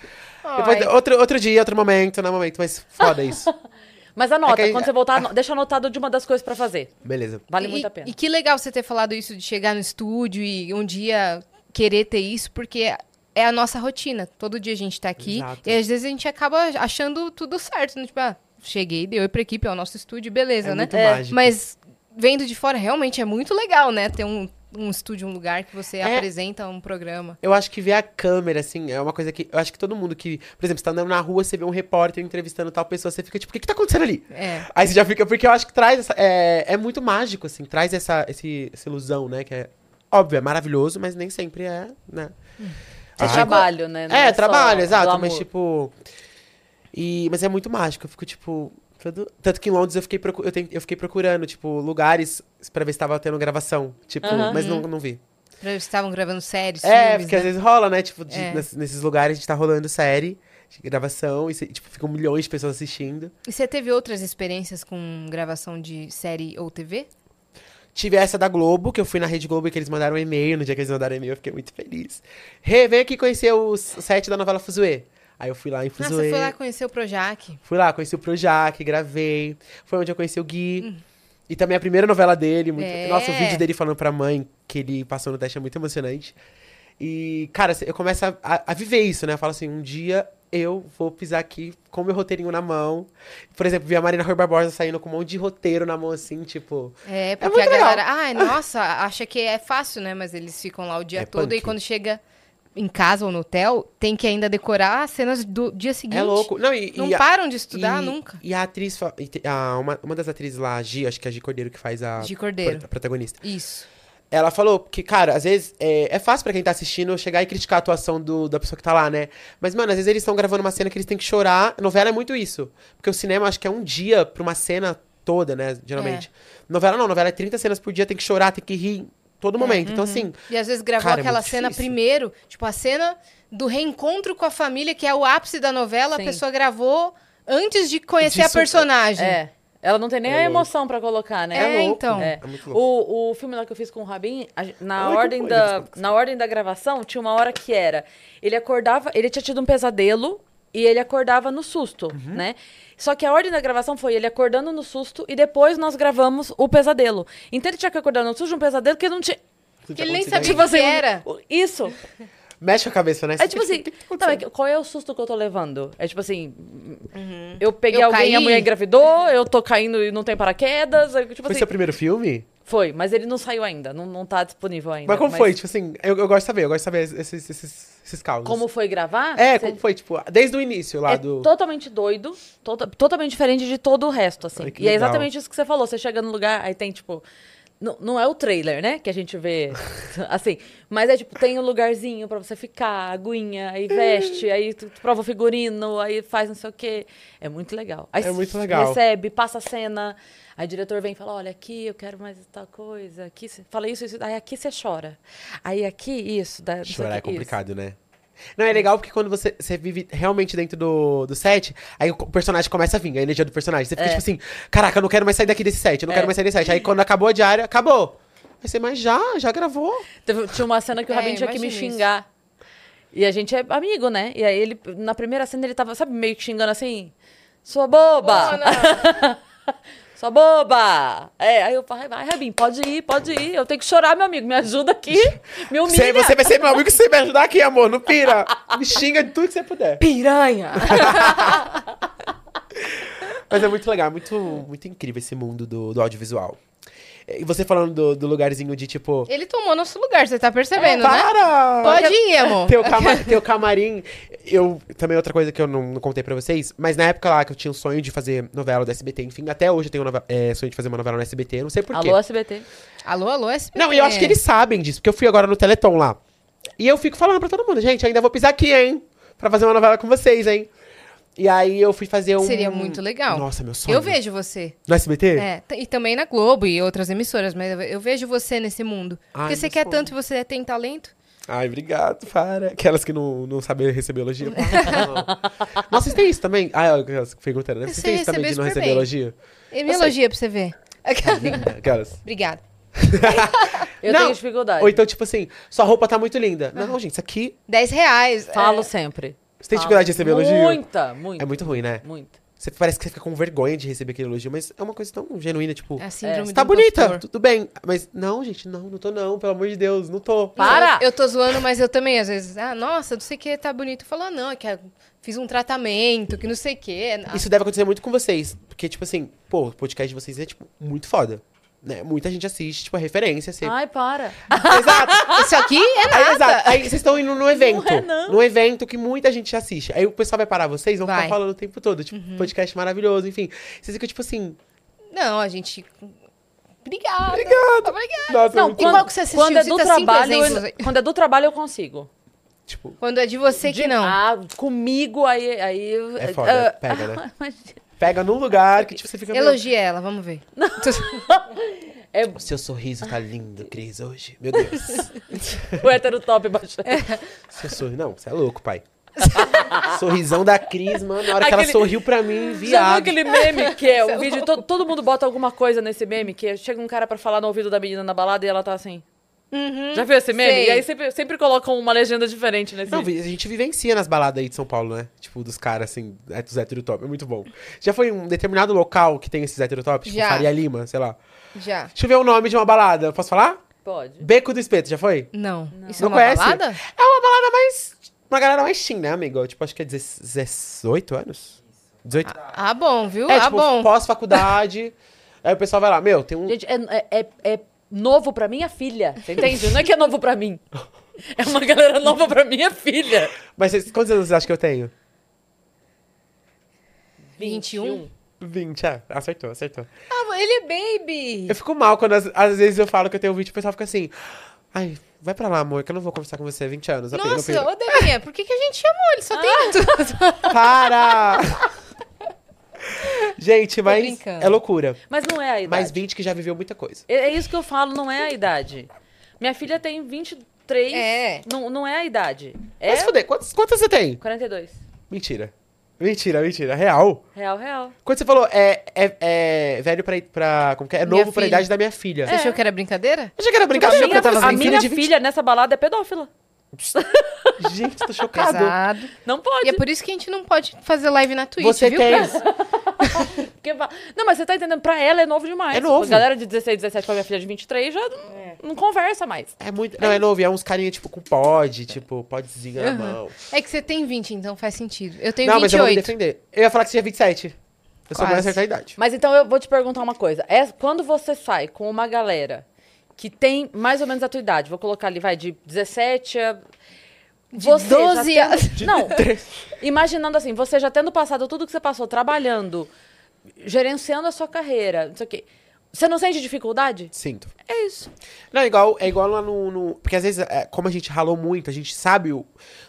Depois, outro, outro dia, outro momento, não é momento, mas foda isso. Mas anota, É que- quando você voltar, deixa anotado de uma das coisas pra fazer. Beleza. Vale e, muito a pena. E que legal você ter falado isso de chegar no estúdio e um dia querer ter isso, porque é a nossa rotina. Todo dia a gente tá aqui Exato. e às vezes a gente acaba achando tudo certo. Né? Tipo, ah, cheguei, deu pra equipe, é o nosso estúdio, beleza, É né? muito mágico. Mas vendo de fora, realmente é muito legal, né? Ter um, um estúdio, um lugar que você É. apresenta um programa. Eu acho que ver a câmera, assim, é uma coisa que. Eu acho que todo mundo que. Por exemplo, você tá andando na rua, você vê um repórter entrevistando tal pessoa, você fica tipo, o que, que tá acontecendo ali? É. Aí você já fica. Porque eu acho que traz essa. É, é muito mágico, assim, traz essa, esse, essa ilusão, né? Que é. Óbvio, é maravilhoso, mas nem sempre é, né? É Ah, trabalho, né? Não É, só trabalho, exato. Mas, tipo. E, mas é muito mágico. Eu fico, tipo. Tanto que em Londres eu fiquei, procu- eu, ten- eu fiquei procurando, tipo, lugares pra ver se tava tendo gravação. Tipo, Aham. mas não, não vi. Eles estavam gravando séries, É, filmes, porque né? às vezes rola, né? Tipo, de- É. ness- nesses lugares a gente tá rolando série, de gravação, e tipo, ficam milhões de pessoas assistindo. E você teve outras experiências com gravação de série ou TV? Tive essa da Globo, que eu fui na Rede Globo e que eles mandaram um e-mail. No dia que eles mandaram um e-mail, eu fiquei muito feliz. Rê, vem aqui conhecer o set da novela Fuzue. Aí eu fui lá em Ah, você foi lá conhecer o Projac. Fui lá, conheci o Projac, gravei. Foi onde eu conheci o Gui. Hum. E também a primeira novela dele. Muito... É. Nossa, o vídeo dele falando pra mãe que ele passou no teste é muito emocionante. E, cara, eu começo a, a- viver isso, né? Eu falo assim, um dia eu vou pisar aqui com meu roteirinho na mão. Por exemplo, vi a Marina Rui Barbosa saindo com um monte de roteiro na mão, assim, tipo... É, porque muito a legal. galera, ai, nossa, acha que é fácil, né? Mas eles ficam lá o dia É todo e punk. quando chega em casa ou no hotel, tem que ainda decorar as cenas do dia seguinte. É louco. Não, e, Não e a- param de estudar e- nunca. E a atriz, a- uma, uma das atrizes lá, a Gi, acho que é a Gi Cordeiro que faz a, Gi Cordeiro. a protagonista. Isso. Ela falou que, cara, às vezes é, é fácil pra quem tá assistindo chegar e criticar a atuação do- da pessoa que tá lá, né? Mas, mano, às vezes eles estão gravando uma cena que eles têm que chorar. Novela é muito isso. Porque o cinema, acho que é um dia pra uma cena toda, né? Geralmente. Novela não, novela é 30 cenas por dia, tem que chorar, tem que rir todo momento. Então, assim, E às vezes gravou Cara, é aquela muito cena difícil. primeiro, tipo a cena do reencontro com a família, que é o ápice da novela, Sim. a pessoa gravou antes de conhecer a Disso- personagem. É. Ela não tem nem É a emoção pra colocar, né? É, louco. então. É. É muito louco. O, o filme lá que eu fiz com o Rabin, a na, Ai, ordem da, na ordem da gravação, tinha uma hora que era. Ele acordava, ele tinha tido um pesadelo e ele acordava no susto, Uhum. né? Só que a ordem da gravação foi ele acordando no susto e depois nós gravamos o pesadelo. Então ele tinha que acordar no susto de um pesadelo que ele não tinha. Que ele nem sabia o que era. o- Isso. Mexe a cabeça, né? É tipo assim, fica, "O que que tá então, é acontecendo?" que- qual é o susto que eu tô levando? É tipo assim, eu peguei Eu alguém, a caí. mulher engravidou, eu tô caindo e não tem paraquedas. é Tipo Foi assim, seu primeiro filme? Foi, mas ele não saiu ainda, não, não tá disponível ainda. Mas como foi? Tipo assim, eu, eu gosto de saber, eu gosto de saber esses, esses, esses causos. Como foi gravar? É, Cê- como foi, tipo, desde o início lá é do. totalmente doido, tota- totalmente diferente de todo o resto, assim. Ai, e é exatamente isso que você falou. Você chega no lugar, aí tem, tipo. Não, não é o trailer, né? Que a gente vê assim. Mas é tipo, tem um lugarzinho pra você ficar, aguinha, aí veste, aí tu, tu prova o figurino, aí faz não sei o quê. É muito legal. Aí É muito legal. Recebe, passa a cena. Aí o diretor vem e fala: olha, aqui eu quero mais tal coisa. Aqui cê- fala isso, isso. Aí aqui você chora. Aí aqui, isso. Chorar é quê, isso. complicado, né? Não, é legal porque quando você, você vive realmente dentro do, do set, aí o personagem começa a vir, a energia do personagem. Você fica É. tipo assim, caraca, eu não quero mais sair daqui desse set, eu não É. quero mais sair desse set. Aí quando acabou a diária, acabou. Aí você, mas já, já gravou. Teve- tinha uma cena que o É, Rabin tinha que me imagino isso. xingar. E a gente é amigo, né? E aí ele, na primeira cena, ele tava, sabe, meio que xingando assim, sua boba! Sua boba! É, aí eu falei, vai, Rabin, pode ir, pode ir. Eu tenho que chorar, meu amigo. Me ajuda aqui. Me humilha. Você, vai ser meu amigo se você me ajudar aqui, amor. Não pira. Me xinga de tudo que você puder. Piranha! Mas é muito legal, é muito, muito incrível esse mundo do, do audiovisual. E você falando do, do lugarzinho de tipo. Ele tomou nosso lugar, você tá percebendo, né? para! Pode ir, amor. Teu, cama, teu camarim. Eu. Também outra coisa que eu não, não contei pra vocês, mas na época lá que eu tinha o sonho de fazer novela do SBT, enfim, até hoje eu tenho nove- é, sonho de fazer uma novela no SBT, não sei porquê. Alô, SBT. Alô, alô, SBT. Não, e eu acho que eles sabem disso, porque eu fui agora no Teleton lá. E eu fico falando pra todo mundo, gente, ainda vou pisar aqui, hein? Pra fazer uma novela com vocês, hein? E aí eu fui fazer um. Seria muito legal. Nossa, meu sonho. Eu vejo você. No SBT? É, e também na Globo e outras emissoras, mas eu- eu vejo você nesse mundo. Ai, Porque você quer sonho. tanto e você tem talento. Ai, obrigado, para. Aquelas que não, não sabem receber elogio. Não. Nossa, vocês têm isso também? Ah, aquelas perguntando, né? Eu Vocês têm isso também de não receber bem. elogio? E me Eu elogia pra você ver. Aquelas. Obrigada. Eu Não. tenho dificuldade. Ou então, tipo assim, sua roupa tá muito linda. Não, gente, isso aqui. 10 reais. Falo É. sempre. Você tem dificuldade de receber elogio? Muita, muita. É muito ruim, né? Muita. Você parece que você fica com vergonha de receber aquele elogio, mas é uma coisa tão genuína, tipo. A síndrome Você do tá bonita, tudo bem. Mas, não, gente, não, não tô não, pelo amor de Deus, não tô. Para! Eu tô zoando, mas eu também, às vezes, ah, nossa, não sei o que, tá bonito. Fala, não, é que eu fiz um tratamento, que não sei o que. Isso deve acontecer muito com vocês. Porque, tipo assim, pô, o podcast de vocês é, tipo, muito foda. Né? Muita gente assiste, tipo, é referência. Você... Ai, para. Exato. Isso aqui é Aí, nada. exato. Aí vocês estão indo num evento. é, não. Num evento que muita gente assiste. Aí o pessoal vai parar vocês, vão Vai. Uhum. ficar falando o tempo todo. Tipo, podcast maravilhoso, enfim. Vocês ficam, tipo assim. Não, a gente... Obrigada. Obrigado. Obrigada. Nossa, Não, muito quando- qual que você assistiu? Quando é do cinco trabalho, eu- aí. quando é do trabalho eu consigo. Tipo, Quando é de você que De- não. Ah, comigo aí, aí eu- É foda, ah, pega, né? mas- pega num lugar que, tipo, você fica. Elogia ela, vamos ver. É O seu sorriso tá lindo, Cris, hoje. Meu Deus. o hétero top baixando. seu sorriso. Não, você é louco, pai. Sorrisão da Cris, mano. Na hora que ela Aquele- sorriu pra mim, Já viu viado. aquele meme que é o vídeo, todo, todo mundo bota alguma coisa nesse meme, que é- chega um cara pra falar no ouvido da menina na balada e ela tá assim. Já viu esse meme? sei. E aí sempre, sempre colocam uma legenda diferente nesse Não, a gente vivencia nas baladas aí de São Paulo, né? Tipo, dos caras, assim, é, dos heterotop. É muito bom. Já foi em um determinado local que tem esses heterotop? Tipo, Já. Faria Lima, sei lá. Já. Deixa eu ver o nome de uma balada. Posso falar? Pode. Beco do Espeto, já foi? Não. Isso Não é uma conhece? balada? É uma balada mais... Uma galera mais teen, né, amigo? Tipo, acho que é 18 anos? 18? Ah, bom, viu? é, ah, tipo, bom. pós-faculdade. aí o pessoal vai lá, meu, tem um... Gente, é, é, é novo pra minha filha. Você entende? Não é que é novo pra mim. É uma galera nova pra minha filha. Mas vocês- quantos anos vocês acham que eu tenho? 21? 20, é. Acertou, acertou. Ah, ele é baby. Eu fico mal quando às, às vezes eu falo que eu tenho 20 e o pessoal fica assim... Ai, vai pra lá, amor, que eu não vou conversar com você 20 anos. Nossa, apenas." ô Debinha, por que, que a gente chamou? Ele só Ah. tem... Para! Gente, mas brincando. é loucura. Mas não é a idade. Mais 20 que já viveu muita coisa. É é isso que eu falo, não é a idade. Minha filha tem 23. É. Não, não é a idade. É Mas fuder, quantas, quantas você tem? 42. Mentira. Mentira, mentira. Real. Real, real. Quando você falou, é, é, é velho pra, pra. Como que é? É novo pra filha. idade da minha filha. Você achou que era brincadeira? Eu achei que era brincadeira, a minha, porque eu tava a minha de 20. filha nessa balada é pedófila. Gente, tô chocado. Pesado. Não pode. E é por isso que a gente não pode fazer live na Twitch, Você viu? tem. Porque Não, mas você tá entendendo? Pra ela é novo demais. É novo. A galera de 16, 17 com a minha filha de 23 já não, não conversa mais. É muito. Não, é novo. e É uns carinha, tipo, com pod, tipo, podzinho na mão. É que você tem 20, então faz sentido. Eu tenho Não, mas eu vou me 28. defender. Eu ia falar que você tinha 27. Eu sou Quase. mais certa a idade. Mas então eu vou te perguntar uma coisa. É, quando você sai com uma galera que tem mais ou menos a tua idade, vou colocar ali, vai, de 17 a. De Você já 12 tendo- anos. Não, imaginando assim, você já tendo passado tudo que você passou, trabalhando, gerenciando a sua carreira, não sei o quê. Você não sente dificuldade? Sinto. É isso. Não, é igual, é igual lá no, no- Porque às vezes, é, como a gente ralou muito, a gente sabe o,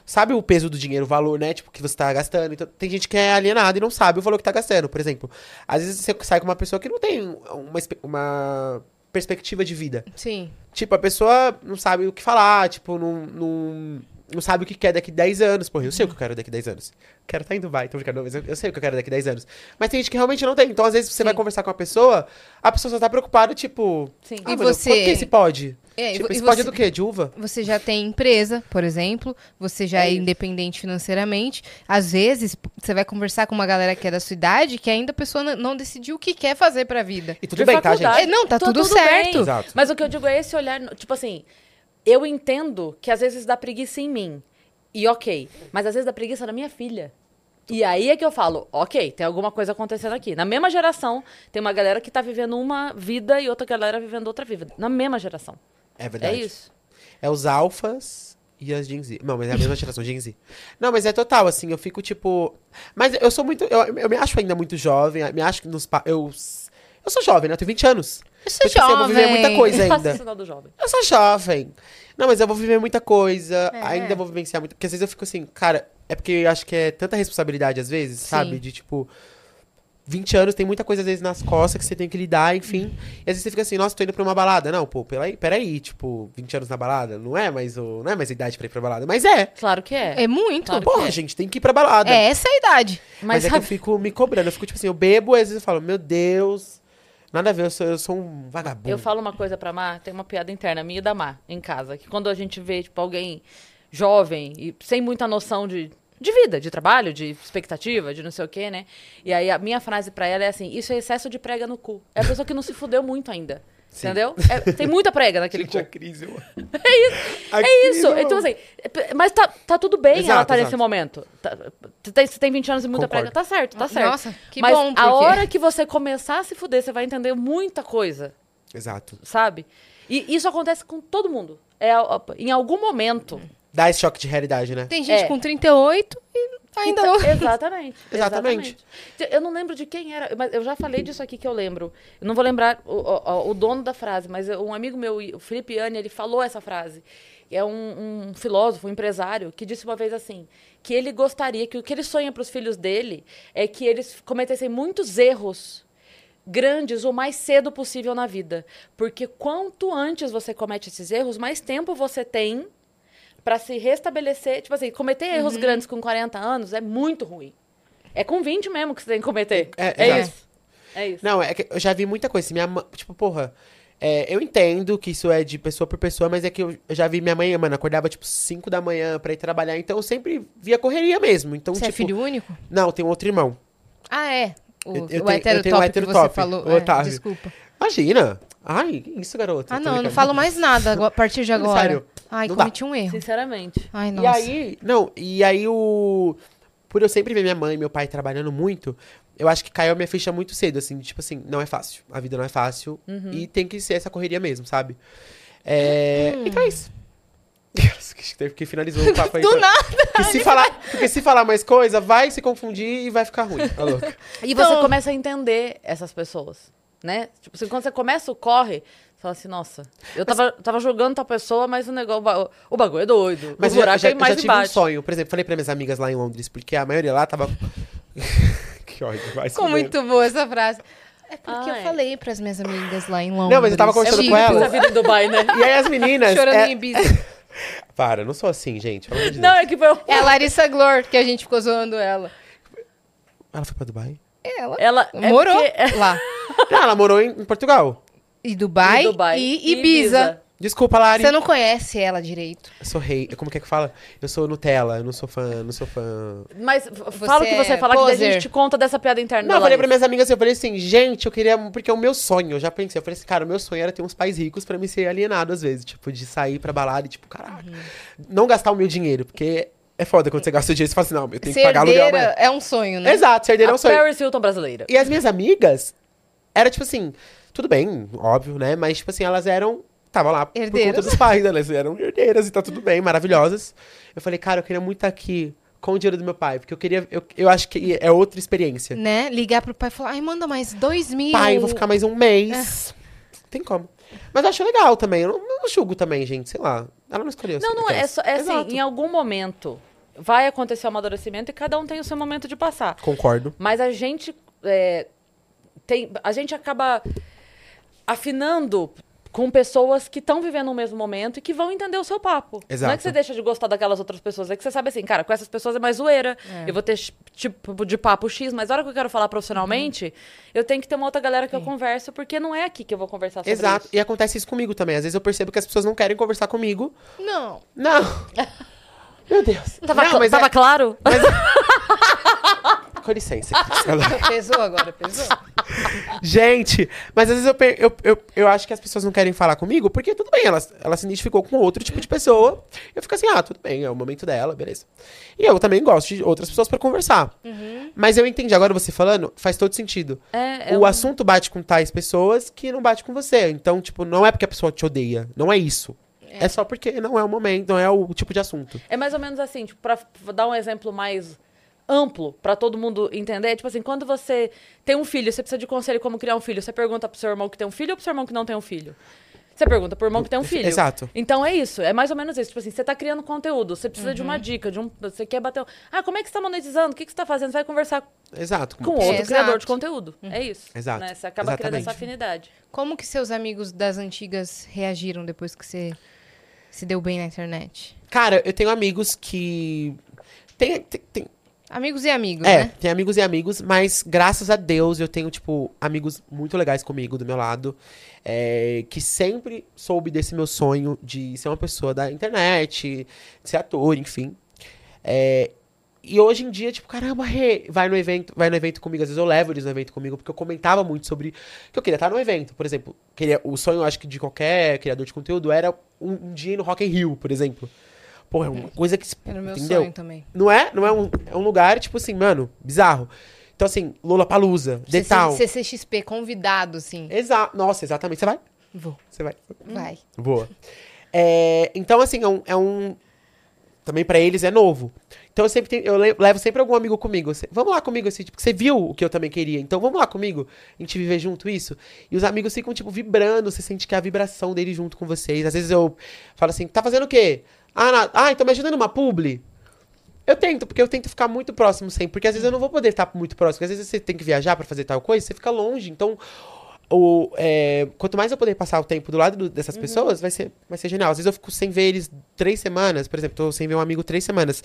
sabe o peso do dinheiro, o valor, né? Tipo, que você tá gastando. Então, tem gente que é alienada e não sabe o valor que tá gastando. Por exemplo, às vezes você sai com uma pessoa que não tem uma, uma perspectiva de vida. Sim. Tipo, a pessoa não sabe o que falar, tipo, não, não, não sabe o que quer daqui 10 anos. Porra, eu sei o que eu quero daqui 10 anos. Quero estar em Dubai, tô brincando, mas eu, eu sei o que eu quero daqui 10 anos. Mas tem gente que realmente não tem. Então, às vezes, você vai conversar com a pessoa, a pessoa só tá preocupada, tipo... Sim. Ah, E você- Quanto que esse pode? É, tipo, vo- e esse pode é você- do quê? De uva? Você já tem empresa, por exemplo, você já é, independente financeiramente. Às vezes, você vai conversar com uma galera que é da sua idade que ainda a pessoa não decidiu o que quer fazer pra vida. E tudo De bem, tá, faculdade. gente? É, não, tá Tô tudo bem. certo. Exato. Mas o que eu digo é esse olhar, tipo assim, eu entendo que às vezes dá preguiça em mim. E ok. Mas às vezes dá preguiça na minha filha. E aí é que eu falo, ok, tem alguma coisa acontecendo aqui. Na mesma geração, tem uma galera que tá vivendo uma vida e outra galera vivendo outra vida. Na mesma geração. É verdade. É isso. É os alfas e as Gen Z. Não, mas é a mesma geração, Gen Z. Não, mas é total, assim, eu fico tipo. Mas eu sou muito. Eu, eu me acho ainda muito jovem. Me acho que nos. Eu, eu sou jovem, né? Eu tenho 20 anos. Eu sou Então, tipo assim, eu vou viver jovem. muita coisa ainda. do jovem. Eu sou jovem. Não, mas eu vou viver muita coisa. É. Ainda vou vivenciar muito. Porque às vezes eu fico assim, cara, é porque eu acho que é tanta responsabilidade às vezes, Sim. sabe? De tipo. 20 anos, tem muita coisa às vezes nas costas que você tem que lidar, enfim. E às vezes você fica assim, nossa, tô indo pra uma balada. Não, pô, peraí, peraí, tipo, 20 anos na balada, não é mais o, não é mais a idade pra ir pra balada, mas é. Claro que é. É muito. Claro. Porra, é. gente, tem que ir pra balada. É essa a idade. Mas, Mas é que eu fico me cobrando, eu fico tipo assim, eu bebo, às vezes eu falo, meu Deus, nada a ver, eu sou, eu sou um vagabundo. Eu falo uma coisa pra Mar, tem uma piada interna minha e da Mar em casa, que quando a gente vê, tipo, alguém jovem e sem muita noção de, de vida, de trabalho, de expectativa, de não sei o quê, né? E aí a minha frase pra ela é assim: isso é excesso de prega no cu. É a pessoa que não se fudeu muito ainda. Sim. Entendeu? É- tem muita prega naquele Gente, a cu. crise, eu... É isso. Então, assim, é- mas tá, tá tudo bem Exato, ela tá nesse momento. Tá- Você tem, tem 20 anos e muita Concordo. prega. Tá certo, tá certo. Nossa, que mas bom, a porque- hora que você começar a se fuder, você vai entender muita coisa Exato. sabe? E isso acontece com todo mundo. É, a- em algum momento. Dá esse choque de realidade, né? Tem gente É. com 38 e ainda não. Exatamente. Exatamente. Eu não lembro de quem era, mas eu já falei disso aqui que eu lembro. Eu não vou lembrar o, o- o dono da frase, mas um amigo meu, o Felipe Iani, ele falou essa frase. É um, um filósofo, um empresário, que disse uma vez assim: que ele gostaria, que o que ele sonha para os filhos dele é que eles cometessem muitos erros grandes o mais cedo possível na vida. Porque quanto antes você comete esses erros, mais tempo você tem para se restabelecer. Tipo assim, cometer erros grandes com 40 anos é muito ruim. É com 20 mesmo que você tem que cometer. É, É, isso. É isso. Não, é que eu já vi muita coisa. assim, Minha mãe, tipo, porra. É, eu entendo que isso é de pessoa por pessoa, mas é que eu já vi minha mãe, mano, acordava tipo 5 da manhã pra ir trabalhar, então eu sempre via correria mesmo. Então, Você é tipo, filho único? Não, tem um outro irmão. Ah, é. O, Eu- eu o tenho- eu hétero tenho um top hétero que você top, falou. o É, Otávio. desculpa. Imagina. Ai, que isso, garota. Ah, não, eu não falo mais nada a partir de agora. Sério, Ai, não dá. cometi um erro. Sinceramente. Ai, E nossa. aí, não, e aí o. Por eu sempre ver minha mãe e meu pai trabalhando muito, eu acho que caiu a minha ficha muito cedo, assim, tipo assim, não é fácil. A vida não é fácil. Uhum. E tem que ser essa correria mesmo, sabe? É. Hum. Então é isso. que teve que finalizou o papo aí. Do pra- nada. Porque se, falar, porque se falar mais coisa, vai se confundir e vai ficar ruim. Tá louca? E Então- você começa a entender essas pessoas, né? Tipo assim, quando você começa o corre, fala assim, nossa, eu tava, tava jogando tal pessoa, mas o negócio, o ba- o bagulho é doido. Mas o eu já, buraco já, é mais já tive um sonho. Por exemplo, falei pra minhas amigas lá em Londres, porque a maioria lá tava. que ódio, vai Ficou muito boa essa frase. É porque eu falei pras minhas amigas lá em Londres. Não, mas eu tava conversando É com muito ela. difícil a vida em Dubai, né? E aí as meninas. Chorando é- em Ibiza. Para, eu não sou assim, gente. Pelo amor de Não, é que foi... o- É a Larissa Glor, que a gente ficou zoando ela. Ela foi pra Dubai? Ela Ela é morou porque- lá. Não, ela morou em Portugal. E Dubai, E Dubai. e Ibiza. Desculpa, Lari. Você não conhece ela direito. Eu sou rei. Como que é que fala? Eu sou Nutella, eu não sou fã, não sou fã. Mas fala o que é você fala, que daí a gente te conta dessa piada interna. Não, eu falei pra minhas amigas, eu falei assim, gente, eu queria. Porque é o meu sonho, eu já pensei. Eu falei assim, cara, o meu sonho era ter uns pais ricos pra me ser alienado às vezes. Tipo, de sair pra balada e, tipo, caraca. Não gastar o meu dinheiro, porque é foda quando você gasta o dinheiro e você fala assim, não, eu tenho que pagar aluguel herdeira amanhã. é um sonho, né? Exato, ser herdeiro é um sonho. Paris Hilton brasileira. E as minhas amigas, era tipo assim, tudo bem, óbvio, né? Mas, tipo assim, elas eram. Tava lá por Herdeiras. conta dos pais, elas eram herdeiras e tá tudo bem, maravilhosas. Eu falei, cara, eu queria muito estar aqui com o dinheiro do meu pai, porque eu queria. Eu, eu acho que é outra experiência. Né? Ligar pro pai e falar, ai, manda mais dois mil. Pai, eu vou ficar mais um mês. Tem como. Mas eu acho legal também. Eu não, não julgo também, gente. Sei lá. Ela não escolheu. Não, não é. É, só, é assim, em algum momento vai acontecer o amadurecimento e cada um tem o seu momento de passar. Concordo. Mas a gente é, tem, a gente acaba afinando com pessoas que estão vivendo o mesmo momento e que vão entender o seu papo. Não é Exato. que você deixa de gostar daquelas outras pessoas, é que você sabe assim, cara, com essas pessoas é mais zoeira. Eu vou ter tipo de papo X, mas a hora que eu quero falar profissionalmente, eu tenho que ter uma outra galera que eu converso, porque não é aqui que eu vou conversar sobre Exato. isso. E acontece isso comigo também. Às vezes eu percebo que as pessoas não querem conversar comigo. Não. Não. Meu Deus. Tava, não, mas tava é... claro? Com licença. Pesou agora, pesou? Gente, mas às vezes eu, eu, eu, eu acho que as pessoas não querem falar comigo, porque tudo bem, ela, ela se identificou com outro tipo de pessoa. Eu fico assim, ah, tudo bem, é o momento dela, beleza. E eu também gosto de outras pessoas pra conversar. Mas eu entendi, agora você falando, faz todo sentido. É, é o um- assunto bate com tais pessoas que não bate com você. Então, tipo, não é porque a pessoa te odeia, não é isso. É, só porque não é o momento, não é o tipo de assunto. É mais ou menos assim, tipo, pra dar um exemplo mais amplo pra todo mundo entender, tipo assim, quando você tem um filho, você precisa de conselho como criar um filho, você pergunta pro seu irmão que tem um filho ou pro seu irmão que não tem um filho? Você pergunta pro irmão que tem um filho. Exato. Então é isso, é mais ou menos isso. Tipo assim, você tá criando conteúdo, você precisa de Uhum. uma dica, de um, você quer bater um, Ah, como é que você tá monetizando? O que, que você tá fazendo? Você vai conversar Exato. com outro Exato. criador de conteúdo. É isso. Exato. Né? Você acaba criando Exatamente. essa afinidade. Como que seus amigos das antigas reagiram depois que você se deu bem na internet? Cara, eu tenho amigos que. Tem, tem, tem- Amigos e amigos, É, né? tem amigos e amigos, mas graças a Deus eu tenho, tipo, amigos muito legais comigo, do meu lado, é, que sempre soube desse meu sonho de ser uma pessoa da internet, de ser ator, enfim. É, e hoje em dia, tipo, caramba, Rê, vai no evento, vai no evento comigo, às vezes eu levo eles no evento comigo, porque eu comentava muito sobre que eu queria estar no evento, por exemplo. Queria, o sonho, acho que de qualquer criador de conteúdo era um, um dia no Rock in Rio, por exemplo. Pô, é uma coisa que. Era meu entendeu? sonho também. Não é? Não é um, é um lugar, tipo assim, mano, bizarro. Então, assim, Lula Palusa, Town. CCXP, convidado, assim. Exato. Nossa, exatamente. Você vai? Vou. Você vai. Vai. Boa. É, então, assim, é um. é um- também pra eles é novo. Então eu sempre tenho- eu le- levo sempre algum amigo comigo. Vamos lá comigo, assim, tipo, você viu o que eu também queria. Então vamos lá comigo, a gente viver junto isso. E os amigos ficam, tipo, vibrando, você sente que é a vibração deles junto com vocês. Às vezes eu falo assim, tá fazendo o quê? Ah, na- ah então me ajuda numa publi? Eu tento, porque eu tento ficar muito próximo sempre. Porque às vezes eu não vou poder estar muito próximo. Porque às vezes você tem que viajar pra fazer tal coisa, você fica longe. Então, o, é, quanto mais eu poder passar o tempo do lado do- dessas pessoas, vai ser, vai ser genial. Às vezes eu fico sem ver eles três semanas. Por exemplo, tô sem ver um amigo três semanas.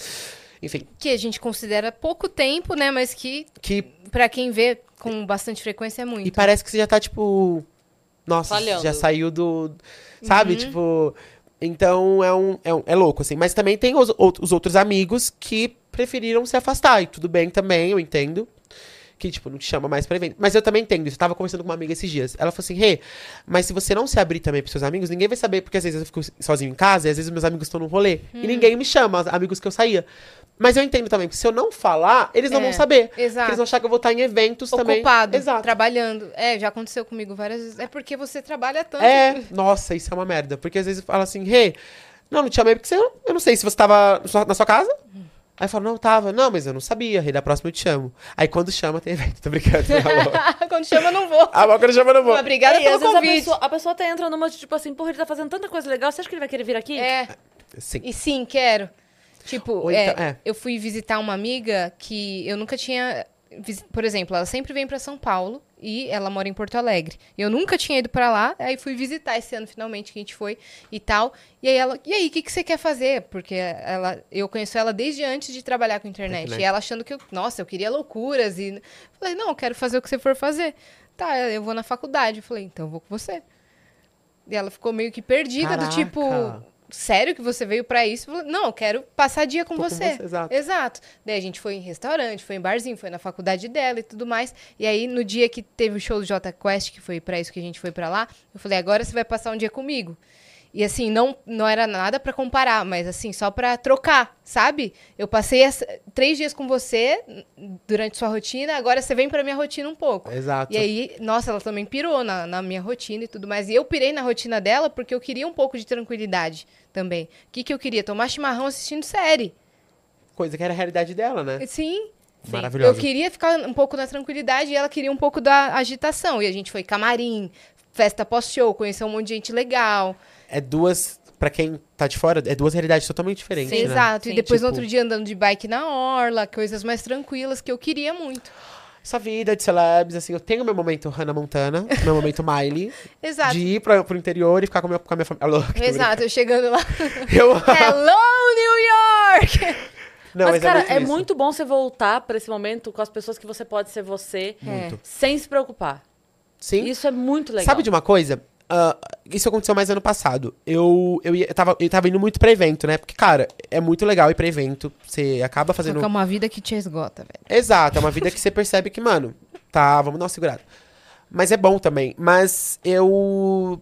Enfim, Que a gente considera pouco tempo, né? Mas que, que. pra quem vê com bastante frequência, é muito. E parece que você já tá, tipo. nossa, Falhando. já saiu do. Sabe? Uhum. Tipo. Então é um, é um. É louco, assim. Mas também tem os, os outros amigos que preferiram se afastar. E tudo bem também, eu entendo. Que, tipo, não te chama mais pra evento. Mas eu também entendo isso. Eu tava conversando com uma amiga esses dias. Ela falou assim, Rê, mas se você não se abrir também pros seus amigos, ninguém vai saber, porque às vezes eu fico sozinho em casa e às vezes meus amigos estão no rolê. Hum. E ninguém me chama, os amigos que eu saía. Mas eu entendo também, porque se eu não falar, eles não É, vão saber. exato. Porque eles vão achar que eu vou estar em eventos também. Ocupado, Exato. trabalhando. É, já aconteceu comigo várias vezes. É porque você trabalha tanto. É, nossa, isso é uma merda. Porque às vezes fala assim, Rê, não, não te chamei porque você, eu não sei se você tava na sua- casa. Aí eu falo, não, tava. Não, mas eu não sabia, Rê, da próxima eu te chamo. Aí quando chama, tem evento, tô brincando. Amor. Quando chama, eu não vou. Amor, quando chama, eu não vou. Mas Obrigada É, pelo vezes a convite. pessoa, a pessoa até entra numa de tipo assim, porra, ele tá fazendo tanta coisa legal, você acha que ele vai querer vir aqui? É, Sim. e sim, quero. Tipo, Ou é, então- é. eu fui visitar uma amiga que eu nunca tinha. Por exemplo, ela sempre vem pra São Paulo e ela mora em Porto Alegre. Eu nunca tinha ido pra lá, aí fui visitar esse ano finalmente que a gente foi e tal. E aí ela, e aí, o que, que você quer fazer? Porque ela, eu conheço ela desde antes de trabalhar com internet. Internet. E ela achando que eu, nossa, eu queria loucuras e falei, não, eu quero fazer o que você for fazer. Tá, eu vou na faculdade. Eu falei, então eu vou com você. E ela ficou meio que perdida, do Caraca. tipo, sério que você veio pra isso? Não, eu quero passar dia com Tô com você. você, exato. Exato. Daí a gente foi em restaurante, foi em barzinho, foi na faculdade dela e tudo mais. E aí, no dia que teve o show do Jota Quest, que foi pra isso que a gente foi pra lá, eu falei, agora você vai passar um dia comigo. E assim, não, não era nada pra comparar, mas assim, só pra trocar, sabe? Eu passei as- três dias com você durante sua rotina, agora você vem pra minha rotina um pouco. Exato. E aí, nossa, ela também pirou na, na minha rotina e tudo mais. E eu pirei na rotina dela porque eu queria um pouco de tranquilidade também. O que, que eu queria? Tomar chimarrão assistindo série. Coisa que era a realidade dela, né? Sim. Maravilhosa. Eu queria ficar um pouco na tranquilidade e ela queria um pouco da agitação. E a gente foi camarim, festa pós-show, conheceu um monte de gente legal. É duas, pra quem tá de fora, é duas realidades totalmente diferentes, Sim, né? Exato. Sim, e depois no tipo- outro dia andando de bike na orla, coisas mais tranquilas que eu queria muito. Essa vida de celebs, assim, eu tenho meu momento Hannah Montana, meu momento Miley, Exato. de ir pra, pro interior e ficar com a minha, com a minha família. Alô, Exato, eu chegando lá. Eu... Hello, New York! Não, mas, mas, cara, é é muito, muito bom você voltar pra esse momento com as pessoas que você pode ser você, Muito. sem se preocupar. Sim. Isso é muito legal. Sabe de uma coisa? Ah, isso aconteceu mais ano passado. Eu, eu, ia, eu, tava, eu tava indo muito pra evento, né? Porque, cara, é muito legal ir pra evento. Você acaba fazendo. que é uma vida que te esgota, velho. Exato, é uma vida que você percebe que, mano, tá, vamos dar uma segurada. Mas é bom também. Mas eu.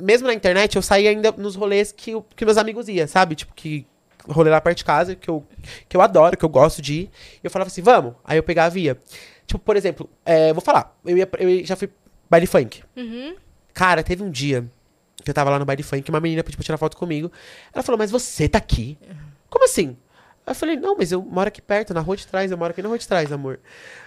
Mesmo na internet, eu saía ainda nos rolês que, o- que meus amigos iam, sabe? Tipo, que rolê lá perto de casa, que eu, que eu adoro, que eu gosto de ir. E eu falava assim, vamos. Aí eu pegava e ia. Tipo, por exemplo, é, vou falar, eu, ia, eu já fui baile funk. Uhum. Cara, teve um dia que eu tava lá no baile funk, uma menina pediu pra tirar foto comigo. Ela falou, mas você tá aqui? Como assim? Eu falei, não, mas eu moro aqui perto, na rua de trás, eu moro aqui na rua de trás, amor.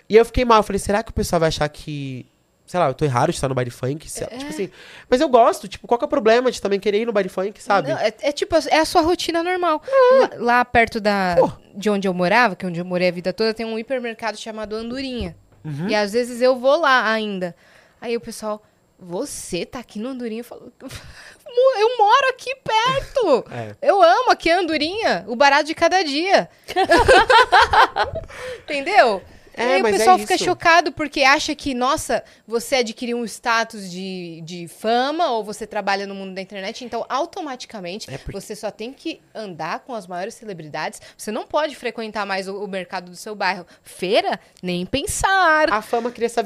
E eu fiquei mal, eu falei, será que o pessoal vai achar que, sei lá, eu tô errado de estar no baile funk? Se- Tipo assim, mas eu gosto, tipo, qual que é o problema de também querer ir no baile funk, sabe? Não, é, é tipo, é a sua rotina normal. Lá, lá perto da, Pô. de onde eu morava, que é onde eu morei a vida toda, tem um hipermercado chamado Andorinha. Uhum. E às vezes eu vou lá ainda. Aí o pessoal, você tá aqui no Andorinha? Eu falo, "Mo- eu moro aqui perto. É. Eu amo aqui a Andorinha, o barato de cada dia. Entendeu? É, e aí o é pessoal fica isso. chocado porque acha que, nossa, você adquiriu um status de, de fama ou você trabalha no mundo da internet, então automaticamente É porque- você só tem que andar com as maiores celebridades. Você não pode frequentar mais o, o mercado do seu bairro. Feira, nem pensar. A fama cria essa,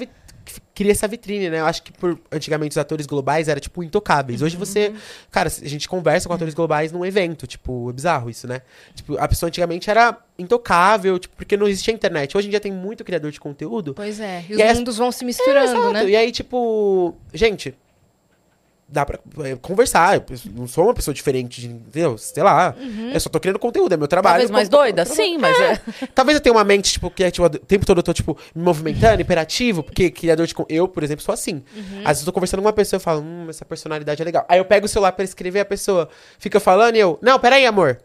cria essa vitrine, né? Eu acho que por antigamente os atores globais era tipo intocáveis. Hoje você, cara, a gente conversa com atores globais num evento, tipo, é bizarro isso, né? Tipo, a pessoa antigamente era intocável, tipo, porque não existia internet. Hoje em dia tem muito criador de conteúdo. Pois é, e os E aí as- mundos vão se misturando, Exato. né? E aí, tipo, gente, dá pra é, conversar. Eu não sou uma pessoa diferente, de, entendeu? Sei lá. Uhum. Eu só tô criando conteúdo, é meu trabalho. Talvez mais doida? Sim, mas é. Talvez eu tenha uma mente, tipo, que é, tipo, o tempo todo eu tô, tipo, me movimentando, imperativo, porque criador de. Eu, por exemplo, sou assim. Uhum. Às vezes eu tô conversando com uma pessoa e falo, hum, essa personalidade é legal. Aí eu pego o celular pra escrever, a pessoa fica falando e eu, não, peraí, amor.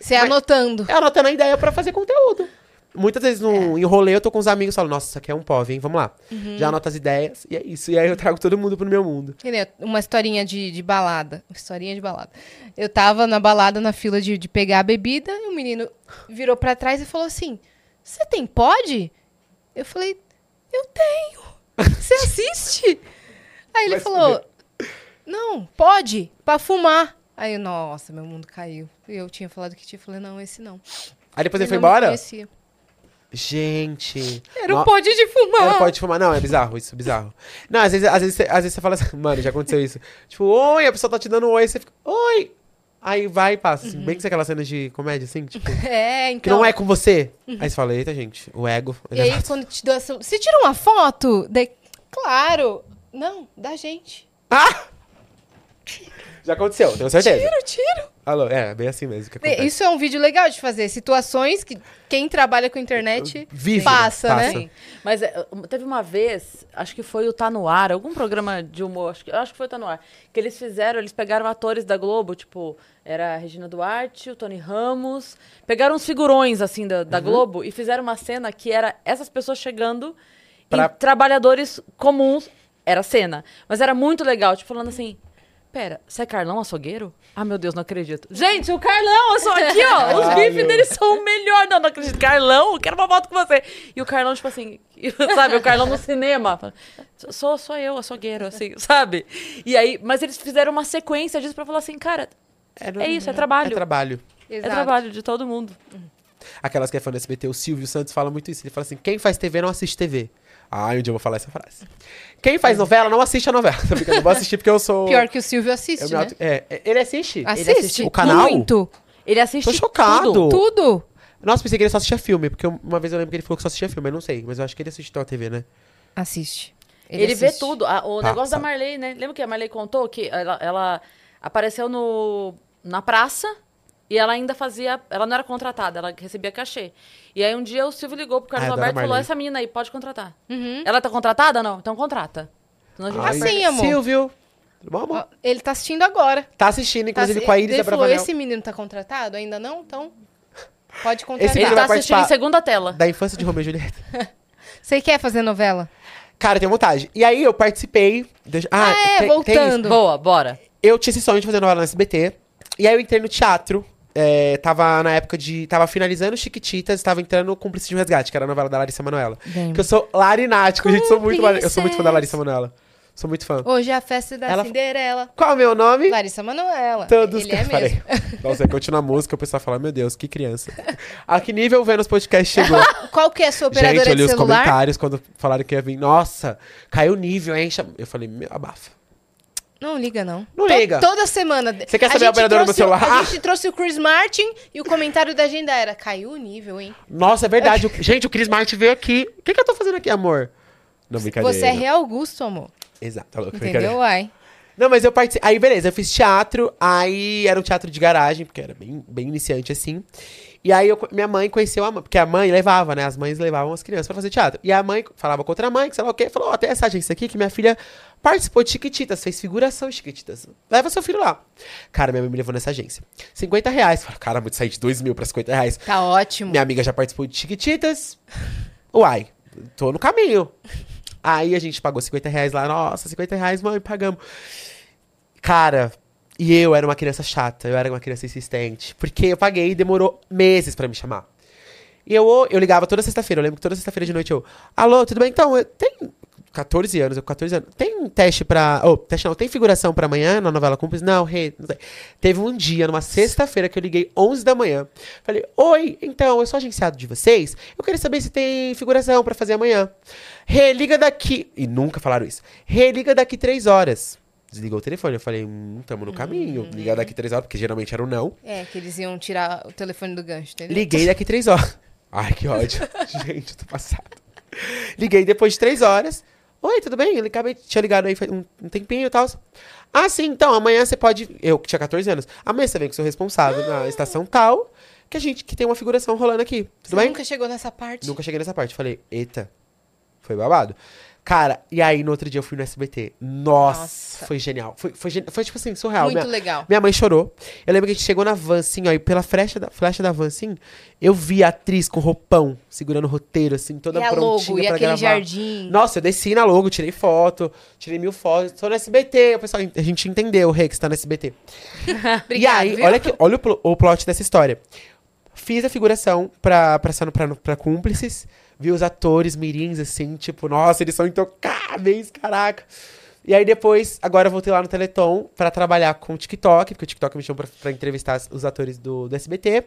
Você Mas- anotando. É anotando a ideia pra fazer conteúdo. Muitas vezes É. no em rolê eu tô com os amigos e falo, nossa, isso aqui é um POV, hein? Vamos lá. Uhum. Já anota as ideias e é isso. E aí eu trago todo mundo pro meu mundo. Uma historinha de, de balada. Uma historinha de balada. Eu tava na balada na fila de, de pegar a bebida e o menino virou pra trás e falou assim: Você tem pod? Eu falei: Eu tenho. Você assiste? Aí ele Vai falou: Não, pode, pra fumar. Aí, nossa, meu mundo caiu. E eu tinha falado que tinha. Falei, não, esse não. Aí depois ele foi não me embora? conhecia. Gente. Era No- um pode de fumar. Ela pode fumar. Não, é bizarro, isso é bizarro. Não, às vezes, às vezes, você- às vezes você fala assim, mano, já aconteceu isso. Tipo, oi, a pessoa tá te dando um oi, você fica, oi. Aí vai e passa. Assim, Bem que você aquela cena de comédia, assim, tipo, É, que então. não é com você. Aí você fala, eita, gente, o ego. E aí, quando te dou essa. Você tira uma foto? Daí, claro. Não, da gente. Ah! Já aconteceu, tenho certeza. Tiro, tiro. Alô, é, bem assim mesmo. Isso é um vídeo legal de fazer. Situações que quem trabalha com internet Vive, passa, passa. né? Sim. Mas é, teve uma vez, acho que foi o Tá No Ar, algum programa de humor, acho que, acho que foi o Tá No Ar, que eles fizeram, eles pegaram atores da Globo, tipo, era a Regina Duarte, o Tony Ramos, pegaram uns figurões, assim, da, Uhum. da Globo e fizeram uma cena que era essas pessoas chegando Pra- em trabalhadores comuns, era cena, mas era muito legal, tipo, falando assim... Pera, você é Carlão Açougueiro? Ah, meu Deus, não acredito. Gente, o Carlão, eu sou aqui, ó. Os bifes meu. deles são o melhor. Não, não acredito. Carlão, quero uma foto com você. E o Carlão, tipo assim, sabe, o Carlão no cinema. Sou, sou eu, açougueiro, assim, sabe? E aí, mas eles fizeram uma sequência disso pra falar assim, cara, é isso, é trabalho. É trabalho. É Exato. trabalho de todo mundo. Aquelas que é fã do SBT, o Silvio Santos fala muito isso. Ele fala assim: quem faz TV não assiste TV. Ah, um dia eu vou falar essa frase. Quem faz novela não assiste a novela. Tô brincando, eu vou assistir porque eu sou. Pior que o Silvio eu assiste, me né? auto- é, é, ele assiste? Assiste. o canal? Muito. Ele assiste Tô chocado. tudo. Tudo. Nossa, pensei que ele só assistia filme, porque uma vez eu lembro que ele falou que só assistia filme, eu não sei, mas eu acho que ele assistiu a TV, né? Assiste. Ele, vê assiste. tudo. A- o Tá, negócio da. Marley, né? Lembra que a Marley contou que ela, ela apareceu no, na praça e ela ainda fazia. Ela não era contratada, ela recebia cachê. E aí um dia o Silvio ligou pro Carlos Ah, adoro Alberto e falou: essa menina aí pode contratar. Uhum. Ela tá contratada? Não? Então contrata. Senão a gente vai Assim, amor. Silvio. Tudo bom, amor? Ele tá assistindo agora. Tá assistindo, inclusive, Tá- com a Iris Ele falou, esse menino tá contratado? Ainda não? Então, pode contratar. Esse Ele tá assistindo em segunda tela. Da infância de Romeu e Julieta. Você quer fazer novela? Cara, eu tenho vontade. E aí eu participei. deixa- Ah, é, tem- tem voltando. isso. Boa, bora. Eu tinha esse sonho de fazer novela no SBT. E aí eu entrei no teatro. É, tava na época de. Tava finalizando Chiquititas, tava entrando no Cúmplice de um Resgate, que era a novela da Larissa Manoela. Que eu sou larinático, gente. Sou muito, eu sou muito fã da. Larissa Manoela. Sou muito fã. Hoje é a festa da Ela- Cinderela. Qual é o meu nome? Larissa Manoela. Todos Ele é Falei. mesmo. Nossa, aí continua a música, o pessoal fala, meu Deus, que criança. A que nível o Vênus Podcast chegou? Qual que é a sua operadora Gente, eu li de os celular? comentários quando falaram que ia vir. Nossa, caiu o nível, hein? Eu falei, meu, abafa. Não liga, não. Não liga. Toda semana. Você quer saber a gente operadora do celular? A gente trouxe o Chris Martin e o comentário da agenda era, caiu o nível, hein? Nossa, é verdade. gente, o Chris Martin veio aqui. O que, que eu tô fazendo aqui, amor? Não, brincadeira. Você é Real Augusto, amor. Exato, tá louco. Entendeu, uai? Não, mas eu participei. Aí, beleza, eu fiz teatro. Aí era um teatro de garagem, porque era bem, bem iniciante assim. E aí eu minha mãe conheceu a mãe, porque a mãe levava, né? As mães levavam as crianças pra fazer teatro. E a mãe falava com outra mãe, que sei lá o quê, falou: Ó, tem essa agência aqui que minha filha participou de Chiquititas, fez figuração de Chiquititas. Leva seu filho lá. Cara, minha mãe me levou nessa agência. 50 reais. Falei, cara, muito sair de 2 mil pra 50 reais. Tá ótimo. Minha amiga já participou de Chiquititas. Uai, tô no caminho. Aí a gente pagou 50 reais lá. Nossa, 50 reais, mãe, pagamos. Cara, e eu era uma criança chata. Eu era uma criança insistente. Porque eu paguei e demorou meses pra me chamar. E eu, eu ligava toda sexta-feira. Eu lembro que toda sexta-feira de noite eu... Alô, tudo bem? Então, eu- tem 14 anos, eu com 14 anos. Tem teste pra... Oh, teste não. Tem figuração pra amanhã na novela Cúmplice? Não, rei, não sei. Teve um dia, numa sexta-feira, que eu liguei 11 da manhã. Falei, oi, então, eu sou agenciado de vocês. Eu queria saber se tem figuração pra fazer amanhã. Religa daqui... E nunca falaram isso. Religa daqui três horas. Desligou o telefone. Eu falei, hum, tamo no caminho. Liga daqui três horas, porque geralmente era um não. É, que eles iam tirar o telefone do gancho, entendeu? Liguei daqui três horas. Ai, que ódio. Gente, tô passado. Liguei depois de três horas. Oi, tudo bem? Ele acabei, tinha ligado aí faz um, um tempinho e tal. Ah, sim, então, amanhã você pode. Eu que tinha 14 anos. Amanhã você vem com o seu responsável na estação tal, que a gente que tem uma figuração rolando aqui. Tudo Você bem? nunca chegou nessa parte? Nunca cheguei nessa parte. Falei, eita, foi babado. Cara, e aí no outro dia eu fui no SBT. Nossa, Nossa. foi genial. Foi, foi, foi tipo assim, surreal. Muito Minha- legal. minha mãe chorou. Eu lembro que a gente chegou na van, assim, ó, e pela flecha da, flecha da van, assim, eu vi a atriz com roupão, segurando o roteiro, assim, toda E a prontinha logo, e pra aquele gravar. jardim. Nossa, eu desci na logo, tirei foto, tirei mil fotos. Tô no SBT, o pessoal, a gente entendeu, o Rei, que está no SBT. e Obrigado, aí, viu? olha, que, olha o, pl- o plot dessa história. Fiz a figuração pra, pra, pra, pra, pra cúmplices, vi os atores mirins, assim, tipo, nossa, eles são intocáveis, caraca. E aí depois, agora eu voltei lá no Teleton pra trabalhar com o TikTok, porque o TikTok me chamou pra, pra entrevistar os atores do, do SBT.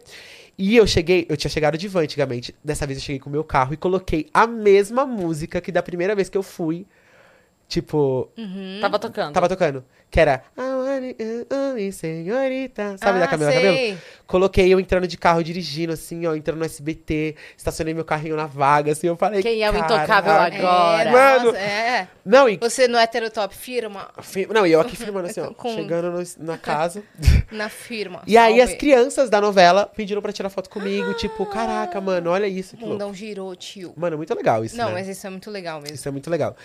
E eu cheguei, eu tinha chegado de van antigamente. Dessa vez eu cheguei com o meu carro e coloquei a mesma música que da primeira vez que eu fui. Tipo, Tava tocando. tava tocando. Que era. Uh, uh, senhorita. Sabe da Ah, Camila sei. Cabelo? Coloquei eu entrando de carro dirigindo, assim, ó, entrando no SBT, estacionei meu carrinho na vaga, assim, eu falei. Quem é o intocável agora? É, Mano. nossa, é. Não, e Você no heterotop firma Fi- Não, e eu aqui filmando assim, ó. Com- Chegando no- na casa. na firma. E aí as crianças da novela pediram pra tirar foto comigo. Tipo, caraca, mano, olha isso. O mundão girou, tio. Mano, muito legal isso. Não, né? mas isso é muito legal mesmo. Isso é muito legal.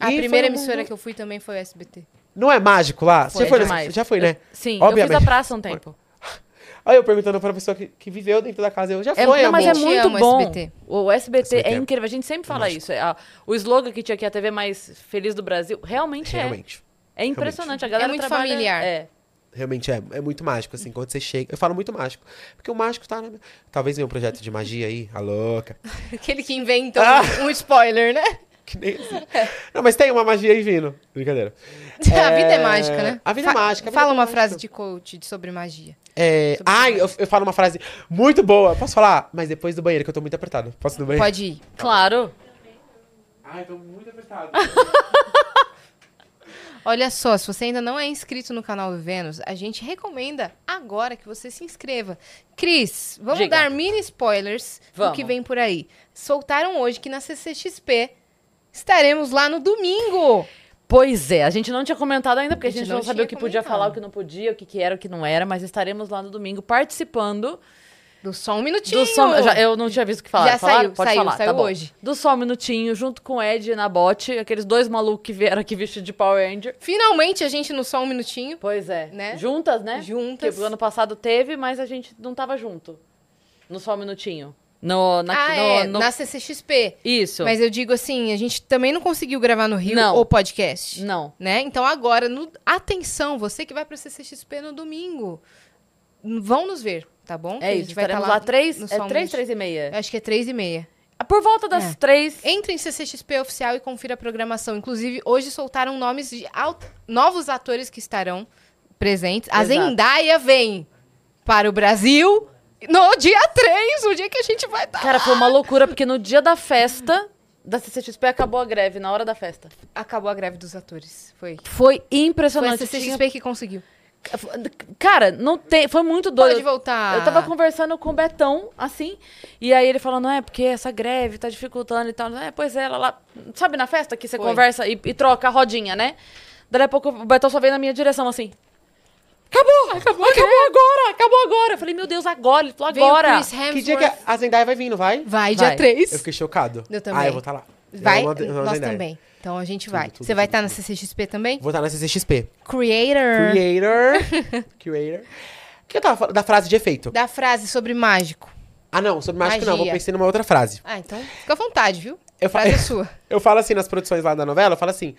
A E primeira emissora mundo- que eu fui também foi o SBT. Não é mágico lá? Foi Você foi demais. nesse- Já foi, né? Sim, eu Obviamente. fiz a praça um tempo. Aí eu perguntando pra pessoa que, que viveu dentro da casa. Eu já É, foi, não, mas é muito bom. SBT. O SBT, SBT é é incrível. A gente sempre fala isso. É, a- o slogan que tinha aqui, a TV mais feliz do Brasil, realmente, Realmente. é. É impressionante. A galera muito trabalha- familiar. É. Realmente é. É muito mágico, assim, quando você chega. Eu falo muito mágico. Porque o mágico tá na. Talvez venha um projeto de magia aí, a louca. Aquele que inventa Ah. um spoiler, né? Que nem assim. Não, mas tem uma magia aí vindo. Brincadeira. A vida é É, mágica, né? a vida é Fa- mágica, a vida Fala é uma mágica. frase de coach sobre magia. É... Sobre Ai, magia. eu, eu falo uma frase muito boa. Posso falar? Mas depois do banheiro, que eu tô muito apertado. Posso ir no banheiro? Pode ir. Claro. Ai, tô muito apertado. Olha só, se você ainda não é inscrito no canal do Vênus, a gente recomenda agora que você se inscreva. Cris, vamos Diga. dar mini spoilers do Vamos. que vem por aí. Soltaram hoje que na CCXP estaremos lá no domingo. Pois é, a gente não tinha comentado ainda, porque a A gente gente não não, sabia o que podia comentado. falar, o que não podia, o que, que era, o que não era, mas estaremos lá no domingo participando Do Só um Minutinho. do. Já, eu não tinha visto o que falar. Já Falaram? saiu, Pode saiu, falar, saiu tá hoje. Do Só um Minutinho, junto com o Ed na bote, aqueles dois malucos que vieram aqui vestidos de Power Ranger. Finalmente a gente no Só um Minutinho. Pois é. Né? Juntas, né? Juntas. Porque o ano passado teve, mas a gente não tava junto. No Só um Minutinho. No, na, ah, no, é, no- na CCXP. Isso. Mas eu digo assim, a gente também não conseguiu gravar no Rio Não. o podcast. Não. Né? Então agora, no- atenção, você que vai pra CCXP no domingo, vão nos ver, tá bom? A É gente isso. vai tá Estaremos lá três, no é três, três e meia. Acho que é três e meia. Por volta das É. três. Entre em CCXP oficial e confira a programação. Inclusive, hoje soltaram nomes de alt- novos atores que estarão presentes. A Exato. Zendaya vem para o Brasil no dia 3, o dia que a gente vai estar. Cara, foi uma loucura, porque no dia da festa da CCXP acabou a greve, na hora da festa. Acabou a greve dos atores. Foi. Foi Foi a impressionante. CCXP que conseguiu. Cara, não tem. Foi muito doido. Pode voltar. Eu tava conversando com o Betão, assim, e aí ele falando, é, porque essa greve tá dificultando e tal. É, pois é, ela lá. Sabe na festa que você Foi. conversa e, e troca a rodinha, né? Daí a pouco o Betão só veio na minha direção assim. Acabou! Acabou, acabou agora! Acabou agora! Eu falei, meu Deus, agora! Ele falou, agora! Que dia que a Zendaya vai vir, não vai? Vai, Vai. dia 3. Eu fiquei chocado. Eu também. Ah, eu vou estar lá. Vai, Eu eu nós Zendaya. também. Então a gente vai. tudo, Você vai tudo, estar na CCXP também? Vou estar na CCXP. Creator. Creator. Creator. O que eu tava falando? Da frase de efeito. Da frase sobre mágico. Ah, não, sobre mágico não. Vou Magia. pensar numa outra frase. Ah, então fica à vontade, viu? Eu, fa- Frase é sua. eu falo assim nas produções lá da novela, eu falo assim.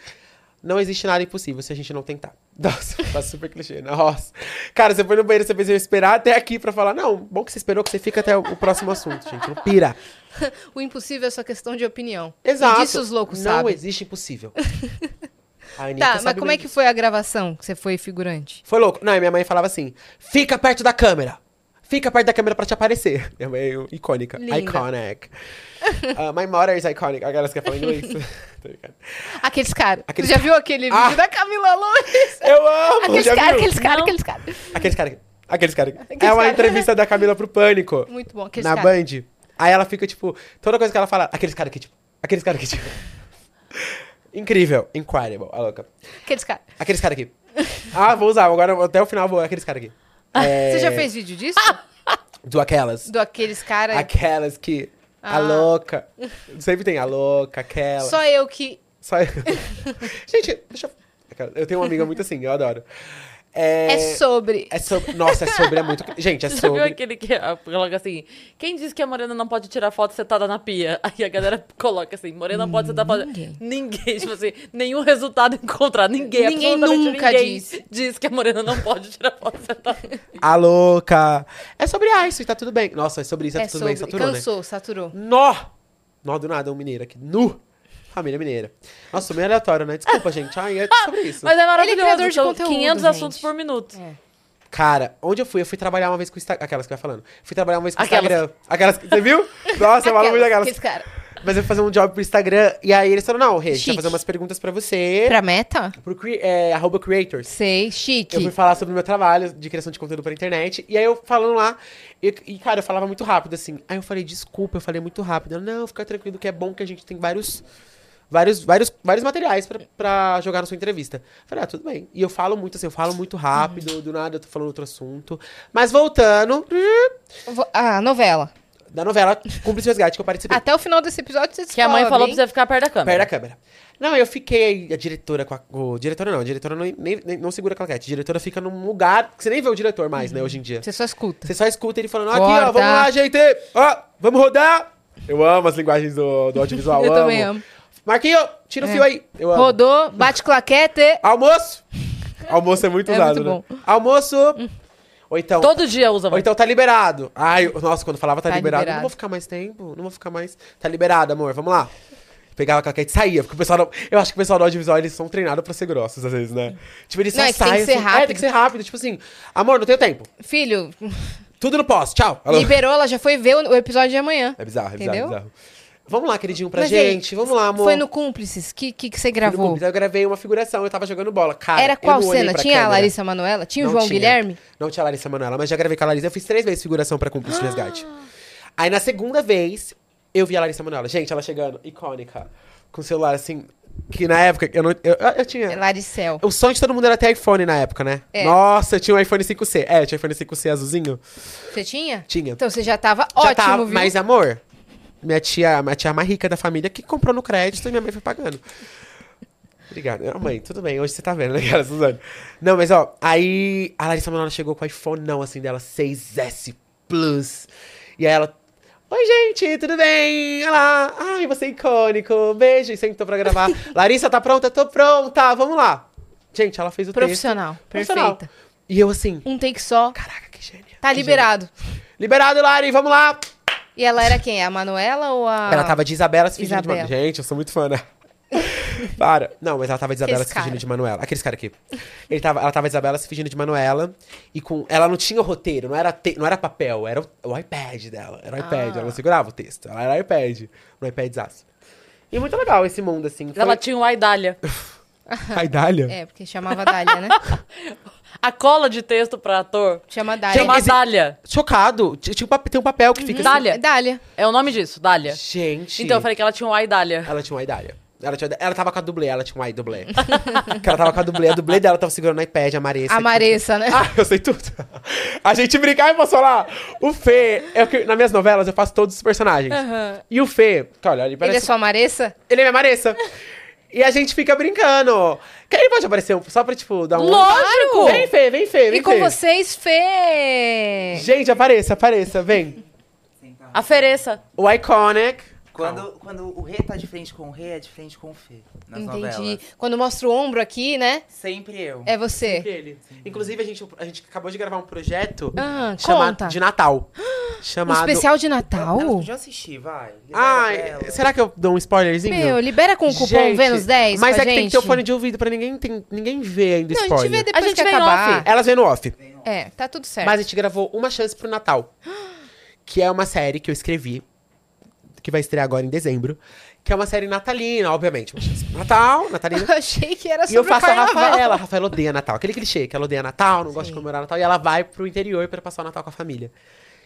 Não existe nada impossível se a gente não tentar. Nossa, tá super clichê. Nossa. Cara, você foi no banheiro, você eu esperar até aqui pra falar. Não, bom que você esperou que você fica até o, o próximo assunto, gente. Não pira. O impossível é só questão de opinião. Exato. E disso os loucos não sabem. existe impossível. Tá, mas como é que disso. foi a gravação que você foi figurante? Foi louco. Não, minha mãe falava assim: fica perto da câmera. Fica perto da câmera pra te aparecer. Minha mãe é icônica. Linda. Iconic. Uh, my mother is iconic. Aquelas que falam inglês. Tô brincando. Aqueles caras. Aqueles Você já viu aquele vídeo Ah! da Camila Loures? Eu amo! Aqueles caras, aqueles caras, aqueles caras. Aqueles caras. Aqueles caras. Aqueles É uma cara. entrevista da Camila pro Pânico. Muito bom, aqueles na caras. Band. Aí ela fica, tipo, toda coisa que ela fala, aqueles caras aqui, tipo, aqueles caras aqui, tipo. Incrível, incredible, a louca. Aqueles caras. Aqueles caras aqui. Ah, vou usar, agora até o final vou, aqueles caras aqui. É, Você já fez vídeo disso? Do aquelas. Do aqueles caras. Aquelas que. A Ah. louca. Sempre tem a louca, aquela. Só eu que. Só eu. Gente, deixa eu. Eu tenho uma amiga muito assim, eu adoro. É, É sobre. é sobre. Nossa, é sobre, é muito. Gente, é já viu sobre. aquele que ah, coloca assim: quem diz que a morena não pode tirar foto sentada na pia? Aí a galera coloca assim: morena não pode sentar foto. Ninguém. Ninguém, tipo assim, nenhum resultado encontrado. Ninguém, Ninguém nunca ninguém disse. diz que a morena não pode tirar foto sentada. A louca. É sobre isso e tá tudo bem. Nossa, é sobre isso, tá É tudo sobre. bem, saturou, né? Cansou, saturou. Nó! Nó do nada, um mineiro aqui. Nu! Família mineira. Nossa, meio aleatório, né? Desculpa, gente. Ai, é sobre isso. Mas é maravilhoso. criador de conteúdo, 500 gente. assuntos por minuto. É. Cara, onde eu fui? Eu fui trabalhar uma vez com o Instagram. Aquelas que vai falando. Fui trabalhar uma vez com o Aquelas. Instagram. Aquelas que. Você viu? Nossa, eu falo muito daquelas. Aqueles cara. Mas eu fui fazer um job pro Instagram. E aí eles falaram: não, Rê, a gente vai fazer umas perguntas pra você. Pra meta? Pro cre- é, arroba creators. Sei, chique. Eu fui falar sobre o meu trabalho de criação de conteúdo pra internet. E aí eu falando lá, e, e, cara, eu falava muito rápido, assim. Aí eu falei, desculpa, eu falei muito rápido. Ela, não, fica tranquilo que é bom que a gente tem vários. Vários, vários, vários materiais pra, pra jogar na sua entrevista. Eu Falei, ah, tudo bem. E eu falo muito assim, eu falo muito rápido, do nada eu tô falando outro assunto. Mas voltando, Ah, novela. da novela Cúmplice Resgate que eu participei. Até o final desse episódio você Que a mãe falou hein? pra você ficar perto da câmera. Perto da câmera. Não, eu fiquei a diretora com a. O diretora não, a diretora não, nem, nem- não segura a claquete. A diretora fica num lugar que você nem vê o diretor mais, né, hoje em dia. Você só escuta. Você só escuta ele falando, aqui, ó, Corta. vamos lá, gente! Ó, vamos rodar! Eu amo as linguagens do, do audiovisual. Eu também amo. Marquinho, tira o É. fio aí. Eu amo. Rodou, bate claquete. Almoço! Almoço é muito É usado, muito né? Almoço! Ou então. Todo dia usa, Ou então tá liberado. Ai, eu- nossa, quando falava tá, Tá liberado, liberado. não vou ficar mais tempo, não vou ficar mais. Tá liberado, amor, vamos lá. Pegava a claquete e saía, porque o pessoal não... Eu acho que o pessoal do audiovisual, eles são treinados pra ser grossos, às vezes, né? Tipo, eles só Não, é que tem saem que ser assim, É, rápido. tem que ser rápido. Tipo assim, amor, não tenho tempo. Filho, Tudo no pós, tchau. Alô. liberou, ela já foi ver o o episódio de amanhã. É bizarro, é bizarro, Entendeu? é bizarro. Vamos lá, queridinho, pra Mas gente. Vamos lá, amor. Foi no Cúmplices. O que, que, que você gravou? Cúmplice, Eu gravei uma figuração, eu tava jogando bola. Cara, Era qual cena? Tinha a câmera. Larissa Manoela? Tinha o Não João tinha. Guilherme? Não tinha a Larissa Manoela, mas já gravei com a Larissa. Eu fiz três vezes figuração pra Cúmplice de Resgate. Aí na segunda vez, eu vi a Larissa Manoela. Gente, ela chegando, icônica, com o celular assim, que na época eu não. Eu, eu É tinha. Laricel. O sonho de todo mundo era ter iPhone na época, né? É. Nossa, eu tinha um iPhone 5C. É, eu tinha iPhone 5C azulzinho. Você tinha? Tinha. Então você já tava Já ótimo, tava, viu? Mas, amor, minha tia, minha tia mais rica da família que comprou no crédito e minha mãe foi pagando. Obrigado. Ah, Mãe, tudo bem. Hoje você tá vendo, né, cara, Suzane? Não, mas ó, aí a Larissa Manoela chegou com o iPhone não, assim, dela 6S Plus. E aí ela. Oi, gente, tudo bem? Olá. Ai, você é icônico. Beijo. E sentou pra gravar. Larissa, tá pronta? Tô pronta. Vamos lá. Gente, ela fez o Profissional. texto. Profissional. Perfeita. E eu assim, Um take só. caraca, que gênia. Tá que liberado. gênia. Liberado, Lari, vamos lá. E ela era quem? A Manuela ou a. Ela tava de Isabela se fingindo de. Manuela. Gente, eu sou muito fã, né? Para. Não, mas ela tava de Isabela se fingindo cara. de Manuela. Aqueles caras aqui. Ele tava, ela tava de Isabela se fingindo de Manuela. E com. Ela não tinha roteiro, não era, te- não era papel, era o, o iPad dela. Era o iPad. Ah. Ela não segurava o texto. Ela era iPad. No iPad. E muito legal esse mundo, assim. Foi... Ela tinha um Aidália. A Idália? É, porque chamava Dália, né? A cola de texto pra ator Chama Dália. chama esse- Dália. Chocado. Tinha um papel, tem um papel que fica assim. Dália. Dália. É o nome disso, Dália. Gente. Então eu falei que ela tinha um Aidália. Ela tinha uma Idália. Ela, tinha, ela tava com a dublê, ela tinha um ai dublê. que ela tava com a dublê, a dublê dela tava segurando o iPad, a Maressa. A Maressa, né? Ah, eu sei tudo. A gente brincar e posso falar. O Fê, é o que, nas minhas novelas eu faço todos os personagens. E o Fê, olha, ele Ele parece. é sua Maressa? Ele é minha Maressa. E a gente fica brincando. Quem pode aparecer só pra, tipo, dar um. Lógico! Vem, Fê, vem, Fê, vem. E com Fê. vocês, Fê! Gente, apareça, apareça, vem. Afereça. O Iconic. Quando, quando o rei tá de frente com o rei, é de frente com o Fê. Nas Entendi. novelas. Quando mostra o ombro aqui, né? Sempre eu. É você. Ele. Inclusive, a gente, a gente acabou de gravar um projeto Ah, chamado conta. de Natal. Um chamado. especial de Natal? Elas podiam assistir, vai. Ai, ela. será que eu dou um spoilerzinho? Meu, libera com o cupom Gente, Vênus 10 Mas pra é que gente. tem que ter o fone de ouvido pra ninguém, tem, ninguém ver ainda Não, a spoiler. gente vê depois A gente que acabar. off. Elas vêm no off. É, tá tudo certo. Mas a gente gravou uma chance pro Natal. Que é uma série que eu escrevi. Que vai estrear agora em dezembro. Que é uma série natalina, obviamente. Natal, natalina. Eu achei que era E eu sobre o faço a. Rafaela. A Rafaela odeia Natal. Aquele clichê, que ela odeia Natal, não gosta de Sim. comemorar Natal. E ela vai pro interior pra passar o Natal com a família.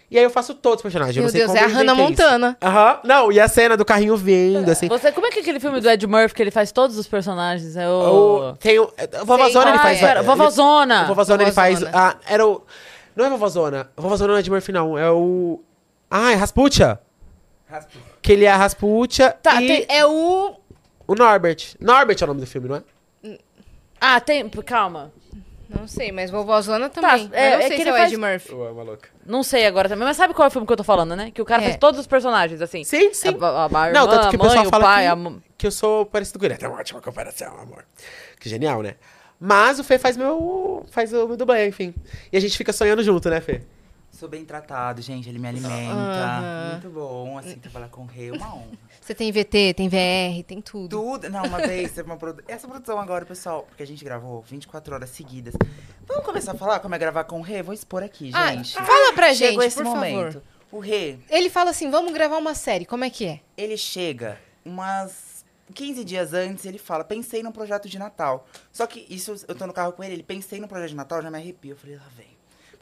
E aí eu faço todos os personagens. eu Meu não sei Deus, como é a eu Hannah isso. Montana. Aham. Não, e a cena do carrinho vindo, assim. Você, como é que é aquele filme do Ed Murphy que ele faz todos os personagens? É O, o. tem o, Sei ele faz. é. Pera, ele- Vovozona. O Vovozona ele faz. Ah, era o. Não é Vovozona. Vovozona não é de Murphy, não. É o. Ah, é Rasputia. Que ele é a Rasputia. Tá, e tem- é o... o Norbert. Norbert é o nome do filme, não é? Ah, tem. Calma. Não sei, mas Vovozona também. é- eu não é sei que se ele é o faz- Ed Murphy. Ué, maluca. Não sei agora também, mas sabe qual é o filme que eu tô falando, né? Que o cara É. faz todos os personagens, assim. Sim, sim. A, a, a Não, irmã, tanto que o a mãe, pessoal o fala pai, que, que eu sou parecido com ele. É uma ótima comparação, amor. Que genial, né? Mas o Fê faz meu. faz o meu dublê, enfim. E a gente fica sonhando junto, né, Fê? Sou bem tratado, gente. Ele me alimenta. Aham. Muito bom, assim, trabalhar com o rei é uma honra. Você tem VT, tem VR, tem tudo. Tudo. Não, uma vez teve uma produ... Essa produção agora, pessoal, porque a gente gravou 24 horas seguidas. Vamos começar a falar como é gravar com o Rê? Vou expor aqui, Ah, gente. fala pra gente, Chegou esse por momento. favor. O Rê, Ele fala assim, vamos gravar uma série, como é que é? ele chega umas 15 dias antes, ele fala, pensei num projeto de Natal. Só que isso, eu tô no carro com ele, ele pensei num projeto de Natal, já me arrepio. Eu falei, lá vem.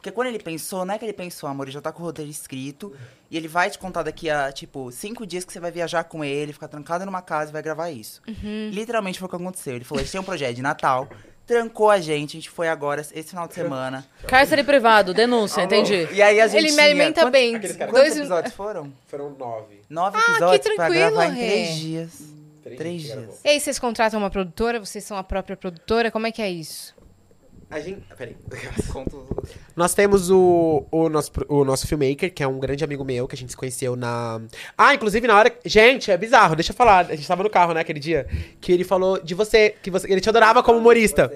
Porque quando ele pensou, não é que ele pensou, amor, ele já tá com o roteiro escrito. E ele vai te contar daqui a, tipo, cinco dias que você vai viajar com ele, ficar trancado numa casa e vai gravar isso. Literalmente foi o que aconteceu. Ele falou, gente tem um projeto de Natal, trancou a gente, a gente foi agora, esse final de semana. Cárcere privado, denúncia, entendi. E aí a gente Ele me alimenta quantos- bem. Quantos Dois episódios foram? Foram nove. Nove Ah, que episódios pra gravar em Rê. três dias. Três Três dias dias. E aí, vocês contratam uma produtora? Vocês são a própria produtora? Como é que é isso? A gente. Peraí. Conto... Nós temos o, o, nosso, o nosso filmmaker, que é um grande amigo meu, que a gente se conheceu na. Ah, inclusive na hora. Gente, é bizarro, deixa eu falar. A gente tava no carro, né, aquele dia. Que ele falou de você, que você. Ele te adorava como humorista.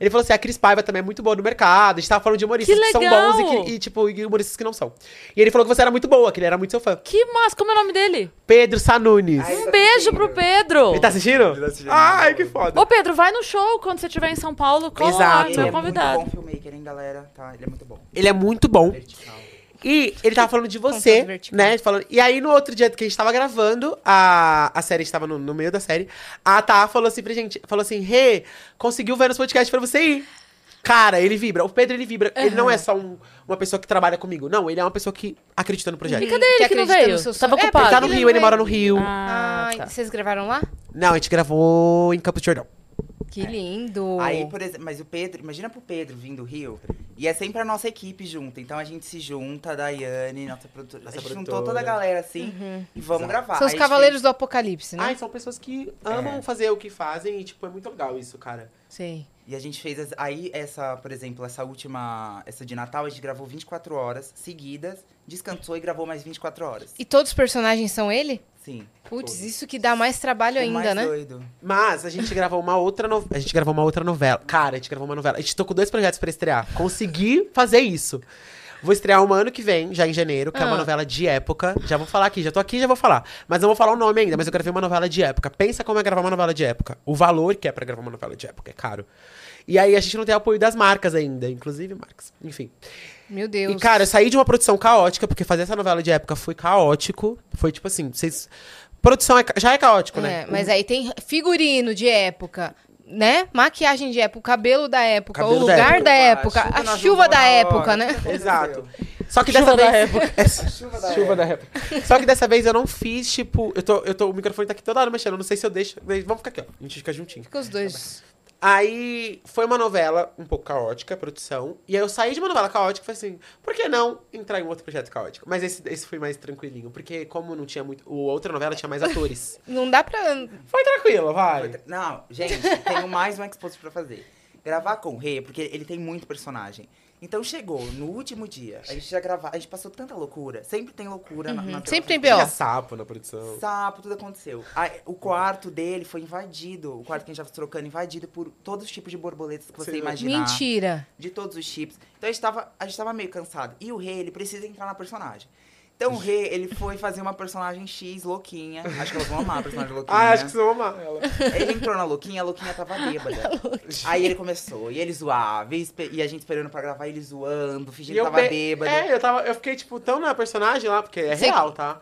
Ele falou assim: a Cris Paiva também é muito boa no mercado. A gente tava falando de humoristas Que que, são bons e, que- e, tipo, e humoristas que não são. E ele falou que você era muito boa, que ele era muito seu fã. Que massa, como é o nome dele? Pedro Sanunes. Ai, Um beijo pro Pedro. Ele tá assistindo? Ele tá assistindo. Ai, que foda. Ô, Pedro, vai no show quando você estiver em São Paulo. Cola Exato. Ele meu é convidado. muito bom filmmaker, hein, galera? Tá, ele é muito bom. Ele é muito bom. Vertical. E ele tava falando de você, né? Falando... E aí, no outro dia que a gente tava gravando, a, a série estava no, no meio da série, a Tá falou assim pra gente, falou assim, Rê, conseguiu ver nos podcast pra você ir. Cara, ele vibra. O Pedro, ele vibra. Ele não é só um- uma pessoa que trabalha comigo. Não, ele é uma pessoa que acredita no projeto. Hum. cadê ele que não acredita veio? no seu Tava sonho. É, ocupado. Ele tá no porque Rio, ele não mora no Rio. Ah, Ah, tá. vocês gravaram lá? Não, a gente gravou em Campos de Jordão. Que lindo. Aí, por exemplo, mas o Pedro, imagina pro Pedro vindo do Rio, e é sempre a nossa equipe junta. Então a gente se junta, a Daiane, nossa produtora. Nossa a gente produtora. juntou toda a galera assim e vamos gravar. São os Aí cavaleiros do apocalipse, né? Ai, são pessoas que amam É. fazer o que fazem e, tipo, é muito legal isso, cara. Sei. E a gente fez. as- Aí, essa, por exemplo, essa última. Essa de Natal, a gente gravou 24 horas seguidas, descansou e gravou mais 24 horas. E todos os personagens são ele? Sim. Putz, isso que dá mais trabalho O ainda, mais né? doido. Mas a gente gravou uma outra novela. A gente gravou uma outra novela. Cara, a gente gravou uma novela. A gente tô com dois projetos pra estrear. Consegui fazer isso. Vou estrear uma ano que vem, já em janeiro, que é uma Ah. novela de época. Já vou falar aqui, já tô aqui, já vou falar. Mas não vou falar o nome ainda, mas eu gravei uma novela de época. Pensa como é gravar uma novela de época. O valor que é pra gravar uma novela de época é caro. E aí a gente não tem apoio das marcas ainda, inclusive marcas. Enfim. Meu Deus. E, cara, eu saí de uma produção caótica, porque fazer essa novela de época foi caótico. Foi tipo assim, vocês. Produção é já é caótico, né? É, mas aí tem figurino de época, né? Maquiagem de época, cabelo da época, Cabelo o da lugar época. da época, Chuva a chuva da época, hora. né? Exato. Só que Chuva dessa da vez. época. Chuva da Chuva da época. Só que dessa vez eu não fiz, tipo. Eu tô, eu tô, o microfone tá aqui toda hora mexendo. eu Não sei se eu deixo. Vamos ficar aqui, ó. A gente fica juntinho. Fica os dois. Aí foi uma novela um pouco caótica, a produção. E aí eu saí de uma novela caótica e falei assim: por que não entrar em outro projeto caótico? Mas esse, esse foi mais tranquilinho, porque como não tinha muito. O outra novela tinha mais atores. Não dá pra. foi tranquilo, vai. Não, gente, tenho mais um exposto pra fazer. Gravar com o Rei, porque ele tem muito personagem. Então chegou no último dia, a gente já gravava, a gente passou tanta loucura. Sempre tem loucura na, na Uhum. Sempre tem B.O. sapo na produção. Sapo, tudo aconteceu. Aí, o quarto dele foi invadido. O quarto que a gente tava trocando, invadido por todos os tipos de borboletas que você Sim. imaginar. Mentira. De todos os chips. Então a gente, tava, a gente tava meio cansado. E o rei, ele precisa entrar na personagem. Então o rei, ele foi fazer uma personagem X louquinha. Acho que elas vão amar a personagem louquinha. Ah, acho que vocês vão amar ela. Ele entrou na louquinha, a louquinha tava bêbada. Aí ele começou, e ele zoava, e, e a gente esperando pra gravar, ele zoando, fingindo que tava be- bêbado. É, eu, tava, eu fiquei, tipo, tão na personagem lá, porque é Você- real, tá?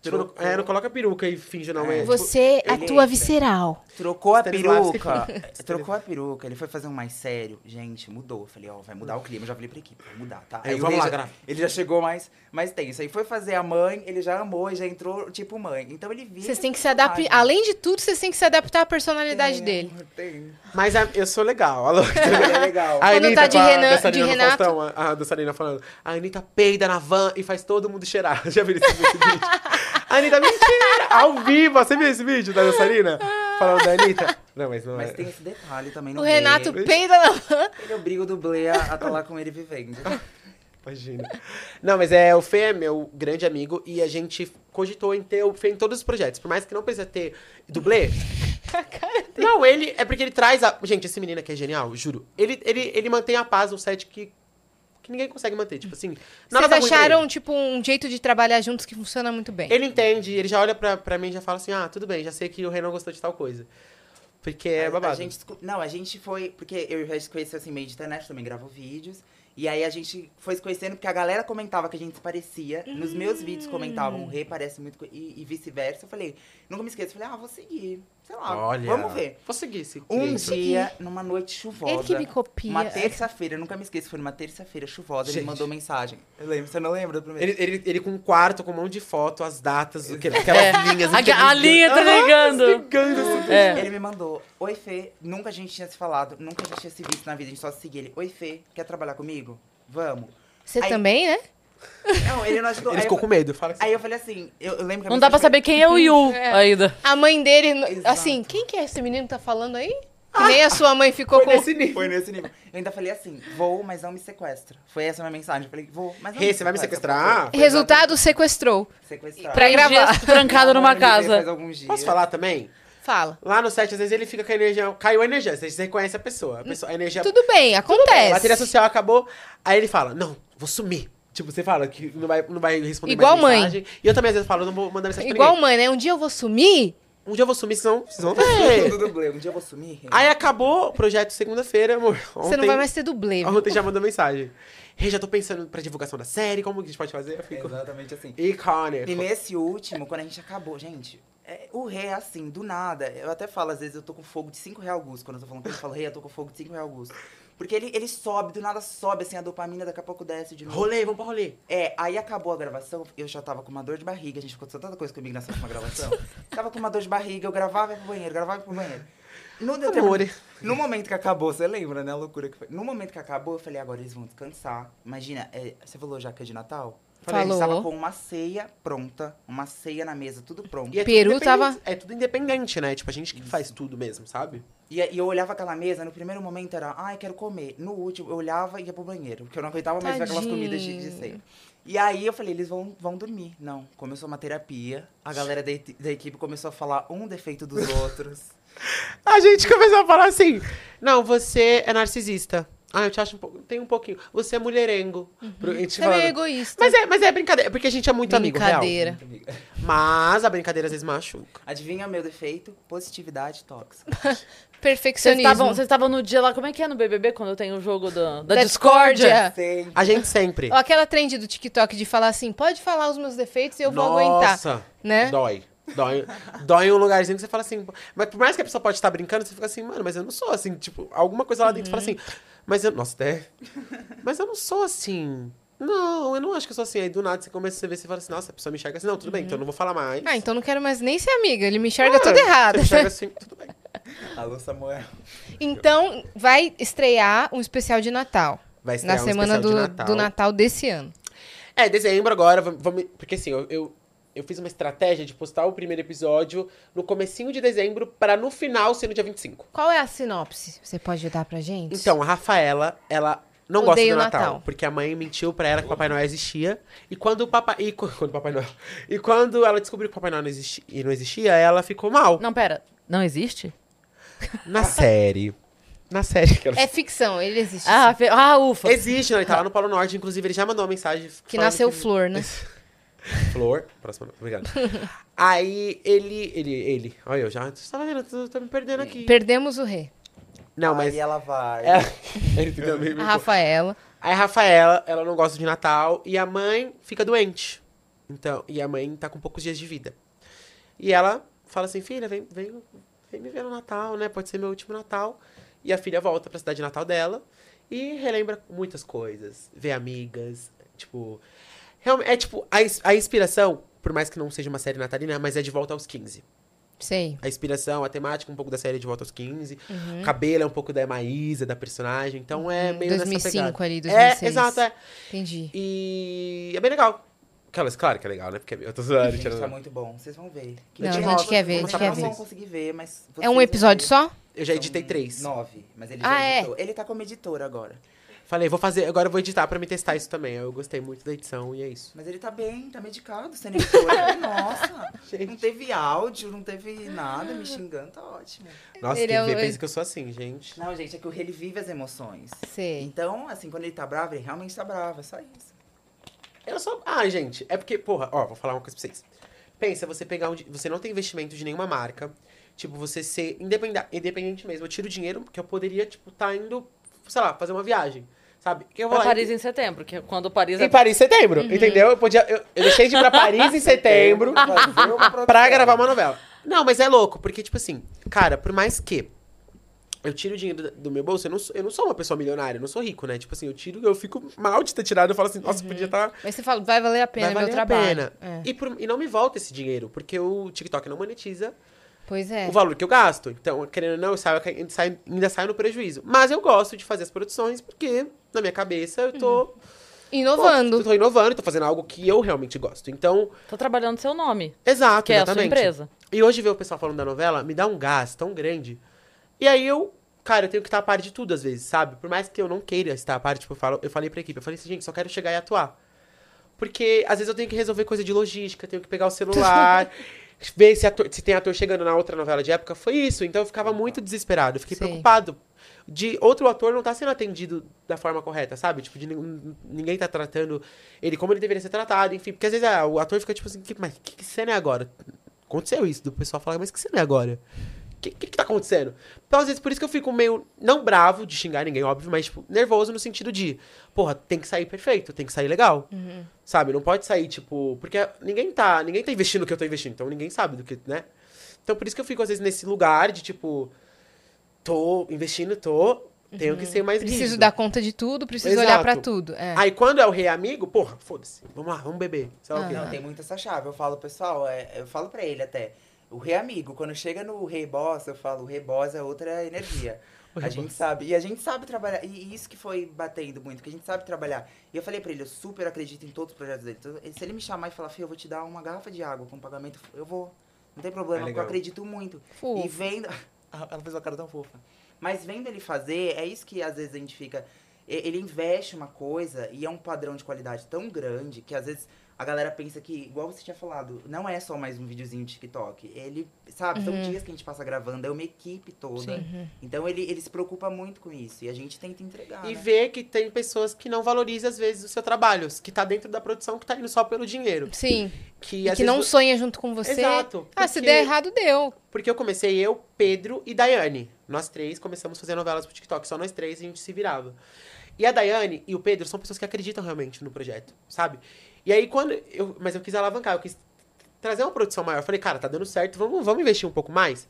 Tipo, não, é, não coloca peruca e finge não é. tipo, Você ele atua entra. visceral. Trocou a peruca. trocou a peruca, ele foi fazer um mais sério. Gente, mudou. Eu falei, ó, vai mudar o clima. Eu já falei pra equipe, vai mudar, tá? Aí, o vamos rei lá, já-. Ele já chegou mais, mais tenso. Aí foi fazer a mãe, ele já amou e já entrou tipo mãe. Então ele viu. Vocês têm que se adaptar. Além de tudo, vocês têm que se adaptar à personalidade dele. Tem. Mas a- eu sou legal, a louca. Ele é legal. A Quando Anitta, tá de Renan- de Renato. Faustão, a, a dançarina falando, a Anitta peida na van e faz todo mundo cheirar. Já viu esse vídeo? A Anitta, mentira! Ao vivo! Você viu esse vídeo da dançarina? Falando da Anitta? Não, mas não Mas é. tem esse detalhe também no O Renato rei. peida na van. Ele obriga o dublê a estar lá com ele vivendo. Imagina. Não, mas é, o Fê é meu grande amigo e a gente cogitou em ter o Fê em todos os projetos. Por mais que não precisa ter dublê. Não, ele. É porque ele traz a. Gente, esse menino aqui é genial, juro. Ele, ele, ele mantém a paz no set que. Que ninguém consegue manter. Tipo assim, Vocês nada tá pra acharam, tipo, um jeito de trabalhar juntos que funciona muito bem. Ele entende, ele já olha pra, pra mim e já fala assim, ah, tudo bem, já sei que o Renan gostou de tal coisa. Porque é babado. A gente, não, a gente foi. Porque eu e o Regis conheceu assim meio de internet, também gravo vídeos. E aí a gente foi se conhecendo porque a galera comentava que a gente se parecia. Nos meus vídeos comentavam, o Rê parece muito. E, e vice-versa. Eu falei, nunca me esqueço. Eu falei, ah, vou seguir. Sei lá, Olha, vamos ver. Vou seguir esse Um dia, numa noite chuvosa. Ele que me copia. Uma terça-feira, eu nunca me esqueço, foi numa terça-feira chuvosa, Gente. ele mandou mensagem. Eu lembro, você não lembra do primeiro? Ele, ele, ele com um quarto, com um monte de foto, as datas, que- aquelas É. linhas. A, a linha tá ligando. ligando. assim. É. Ele me mandou, oi Fê, nunca a gente tinha se falado, nunca a gente tinha se visto na vida, a gente só se seguia ele. Oi Fê, quer trabalhar comigo? Vamos. Você Aí- também, né? Não, ele não ajudou. Ele aí, ficou eu, com medo. Fala assim. aí eu falei assim, eu, eu lembro que Não dá pra saber quem é o Yu É. ainda. A mãe dele, Exato. assim, quem que é esse menino que tá falando aí? Que nem a sua mãe ficou Foi com... nesse foi, nível. foi nesse nível. Eu ainda falei assim, vou, mas não me sequestra. Foi essa a minha mensagem. Eu falei, vou, mas não Rê, você vai me sequestra, sequestrar? Resultado, sequestrou. Sequestrar. Pra gravar. trancado numa me casa. Posso falar também? Fala. Lá no set, às vezes ele fica com a energia. Caiu a energia. Você reconhece a pessoa. A, pessoa, a energia. Tudo bem, acontece. A bateria social acabou. Aí ele fala: Não, vou sumir. Tipo, você fala que não vai, não vai responder Igual mais mãe. mensagem. E eu também às vezes falo: Não vou mandar mensagem Igual pra mãe, né? Um dia eu vou sumir. Um dia eu vou sumir, senão vocês vão ver. Tudo dublê, um dia eu vou sumir. Aí acabou o projeto segunda-feira, amor. Você não Ontem- vai mais ter dublê. Ontem já mandou mensagem. Rei, já tô pensando pra divulgação da série, como que a gente pode fazer? Eu É fico. exatamente assim. Iconic. E nesse último, quando a gente acabou, gente, é, o rei é assim, do nada. Eu até falo, às vezes, eu tô com fogo de 5 real Augusto. Quando eu tô falando com ele, eu falo, rei, eu tô com fogo de 5 real Augusto. Porque ele, ele sobe, do nada sobe, assim, a dopamina, daqui a pouco desce de novo. Rolê, vamos pra rolê. É, aí acabou a gravação, eu já tava com uma dor de barriga, a gente aconteceu tanta coisa comigo nessa última gravação. tava com uma dor de barriga, eu gravava e ia pro banheiro, gravava e ia pro banheiro. No, determin- no momento que acabou, você lembra, né? A loucura que foi. No momento que acabou, eu falei, agora eles vão descansar. Imagina, é, você falou já que é de Natal? Falei, Falou. estavam com uma ceia pronta, uma ceia na mesa, tudo pronto. E é tudo Peru independente- tava- É tudo independente, né? Tipo, a gente que faz tudo mesmo, sabe? E, e eu olhava aquela mesa, no primeiro momento era, ai, quero comer. No último, eu olhava e ia pro banheiro, porque eu não aguentava mais ver aquelas comidas de, de ceia. E aí eu falei, eles vão, vão dormir. Não, começou uma terapia, a galera da, da equipe começou a falar um defeito dos outros. A gente começou a falar assim: Não, você é narcisista. Ah, eu te acho um pouco. Tem um pouquinho. Você é mulherengo. Gente Você é egoísta. Mas é, mas é brincadeira, porque a gente é muito amigo, real. Brincadeira. Mas a brincadeira às vezes machuca. Adivinha meu defeito? Positividade tóxica. Perfeccionismo. vocês estavam no dia lá, como é que é no BBB quando tem o jogo do, da, Da discórdia? Sempre. A gente sempre. Ó, aquela trend do TikTok de falar assim, pode falar os meus defeitos e eu vou aguentar. Nossa, né? dói. Dói, dói em um lugarzinho que você fala assim. Mas por mais que a pessoa pode estar brincando, você fica assim, mano, mas eu não sou assim. Tipo, alguma coisa lá dentro fala assim. Mas eu. Nossa, até. Mas eu não sou assim. Não, eu não acho que eu sou assim. Aí do nada você começa a ver, você fala assim, nossa, a pessoa me enxerga assim. Não, tudo bem, então eu não vou falar mais. Ah, então não quero mais nem ser amiga. Ele me enxerga Ah, tudo errado. Você me enxerga assim, tudo bem. Alô, Samuel. Então, vai estrear um especial de Natal. Vai estrear Na um semana especial do de do Natal. Natal. desse ano. É, dezembro agora, vamos, porque assim, eu, eu, eu fiz uma estratégia de postar o primeiro episódio no comecinho de dezembro pra no final ser no dia 25. Qual é a sinopse? Você pode dar pra gente? Então, a Rafaela, ela não Odeio gosta do Natal, Natal. porque a mãe mentiu pra ela que o Papai Noel existia. E quando o Papai e qu- quando o Papai Noel, e quando ela descobriu que o Papai Noel não existia, e não existia, ela ficou mal. Não, pera. Não existe? Na série. Na série que ela É ficção, ele existe. Ah, fe- ah ufa. Existe, não, ele tá lá no Polo Norte, inclusive ele já mandou uma mensagem que nasceu que- flor, né? Flor, próxima, obrigado. Aí ele, ele, ele, olha eu já, você tá vendo, tô, tô me perdendo aqui. Perdemos o rei. Não, mas Aí ela vai. ela, ele também me A Rafaela. Aí a Rafaela, ela não gosta de Natal e a mãe fica doente. Então, e a mãe tá com poucos dias de vida. E ela fala assim: "Filha, vem, vem, vem me ver no Natal, né? Pode ser meu último Natal". E a filha volta pra cidade natal dela e relembra muitas coisas, vê amigas, tipo, é tipo a, a inspiração, por mais que não seja uma série natalina, mas é de volta aos 15. Sei. A inspiração, a temática um pouco da série de volta aos 15. O cabelo é um pouco da Maísa, da personagem. Então é meio nessa 2005 pegada. ali, 2006. É, exato, é. Entendi. E é bem legal. Aquelas, claro que é legal, né? Porque eu tô zoando, Gente, tirando- tá muito bom. Vocês vão ver. Não, a gente quer ver, a gente quer não ver. vão conseguir ver, mas... É um episódio só? Eu já São editei três. Nove, mas ele Ah, já é? editou. Ele tá como editor agora. Falei, vou fazer, agora eu vou editar pra me testar isso também. Eu gostei muito da edição e é isso. Mas ele tá bem, tá medicado, você nem foi. Nossa, Gente. não teve áudio, não teve nada me xingando, tá ótimo. Nossa, Ele quem é o- vê ele- pensa que eu sou assim, gente. Não, gente, é que o ele vive as emoções. Sei. Então, assim, quando ele tá bravo, ele realmente tá bravo, é só isso. Eu sou. Ah, gente, é porque, porra, ó, vou falar uma coisa pra vocês. Pensa, você pegar um. Você não tem investimento de nenhuma marca. Tipo, você ser independente, independente mesmo. Eu tiro o dinheiro que eu poderia, tipo, tá indo, sei lá, fazer uma viagem. Sabe? Que eu vou Pra lá e- Paris em setembro, que é quando Paris é Em Paris em setembro, entendeu? Eu, podia, eu, eu deixei de ir pra Paris em setembro pra gravar uma novela. Não, mas é louco, porque, tipo assim, cara, por mais que eu tiro o dinheiro do- meu bolso, eu não, sou, eu não sou uma pessoa milionária, eu não sou rico, né? Tipo assim, eu tiro, eu fico mal de ter tirado, eu falo assim, nossa, podia estar. Mas você fala, vai valer a pena, Vai valer meu a trabalho. pena. É. E, por- e não me volta esse dinheiro, porque o TikTok não monetiza Pois é. o valor que eu gasto. Então, querendo ou não, eu saio, ainda saio, ainda saio no prejuízo. Mas eu gosto de fazer as produções, porque na minha cabeça eu tô. Inovando. Pô, tô inovando, tô fazendo algo que eu realmente gosto. Então, Tô trabalhando seu nome, exato, que é a sua exatamente. empresa. E hoje ver o pessoal falando da novela me dá um gás tão grande. E aí eu, cara, eu tenho que estar a par de tudo às vezes, sabe? Por mais que eu não queira estar a par, tipo, eu, falo, eu falei pra equipe, eu falei assim, gente, só quero chegar e atuar. Porque às vezes eu tenho que resolver coisa de logística, tenho que pegar o celular, ver se, ator- se tem ator chegando na outra novela de época. Foi isso. Então eu ficava muito desesperado, eu fiquei Sim. preocupado de outro ator não tá sendo atendido da forma correta, sabe? Tipo, de nin- ninguém tá tratando ele como ele deveria ser tratado, enfim. Porque às vezes ah, o ator fica tipo assim, "Que- mas que, que cena é agora? Aconteceu isso, do pessoal falar, mas que cena é agora? O que, que, que tá acontecendo? Então, às vezes, por isso que eu fico meio, não bravo de xingar ninguém, óbvio, mas, tipo, nervoso no sentido de, porra, tem que sair perfeito, tem que sair legal. Sabe? Não pode sair, tipo, porque ninguém tá, ninguém tá investindo no que eu tô investindo, então ninguém sabe do que, né? Então, por isso que eu fico, às vezes, nesse lugar de, tipo, tô investindo, tô, tenho que ser mais Preciso rígido. dar conta de tudo, preciso Exato. olhar pra tudo. É. Aí, quando é o rei amigo, porra, foda-se, vamos lá, vamos beber. Sei lá o quê. Não, tem muito essa chave. Eu falo, pessoal, é, eu falo pra ele até. O rei amigo, quando chega no rei boss, eu falo, o rei boss é outra energia. O a rei gente boss. sabe. E a gente sabe trabalhar. E isso que foi batendo muito, que a gente sabe trabalhar. E eu falei pra ele, eu super acredito em todos os projetos dele. Então, se ele me chamar e falar, Fih, eu vou te dar uma garrafa de água com pagamento, eu vou. Não tem problema, É porque eu acredito muito. Fofo. E vendo. Ela fez uma cara tão fofa. Mas vendo ele fazer, é isso que às vezes a gente fica. Ele investe uma coisa e é um padrão de qualidade tão grande que às vezes a galera pensa que, igual você tinha falado, não é só mais um videozinho de TikTok. Ele, sabe, são dias que a gente passa gravando, é uma equipe toda. Então ele, ele se preocupa muito com isso. E a gente tenta entregar. E né? ver que tem pessoas que não valorizam, às vezes, o seu trabalho, que tá dentro da produção, que tá indo só pelo dinheiro. Sim. Que, E que vezes, não sonha junto com você. Exato, Ah, se porque- der errado, deu. Porque eu comecei eu, Pedro e Daiane. Nós três começamos a fazer novelas pro TikTok. Só nós três a gente se virava. E a Daiane e o Pedro são pessoas que acreditam realmente no projeto, sabe? E aí quando eu. Mas eu quis alavancar, eu quis trazer uma produção maior. Eu falei, cara, tá dando certo, vamos, vamos investir um pouco mais.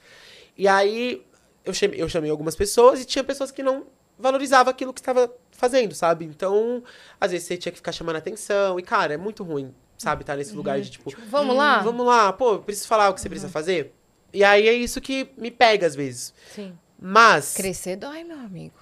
E aí eu chamei, eu chamei algumas pessoas e tinha pessoas que não valorizavam aquilo que estava fazendo, sabe? Então, às vezes você tinha que ficar chamando atenção. E, cara, é muito ruim, sabe? Tá nesse lugar de tipo. Vamos lá? "Hum, Vamos lá, pô, eu preciso falar o que você precisa fazer. E aí é isso que me pega às vezes. Sim. Mas Crescer dói, meu amigo.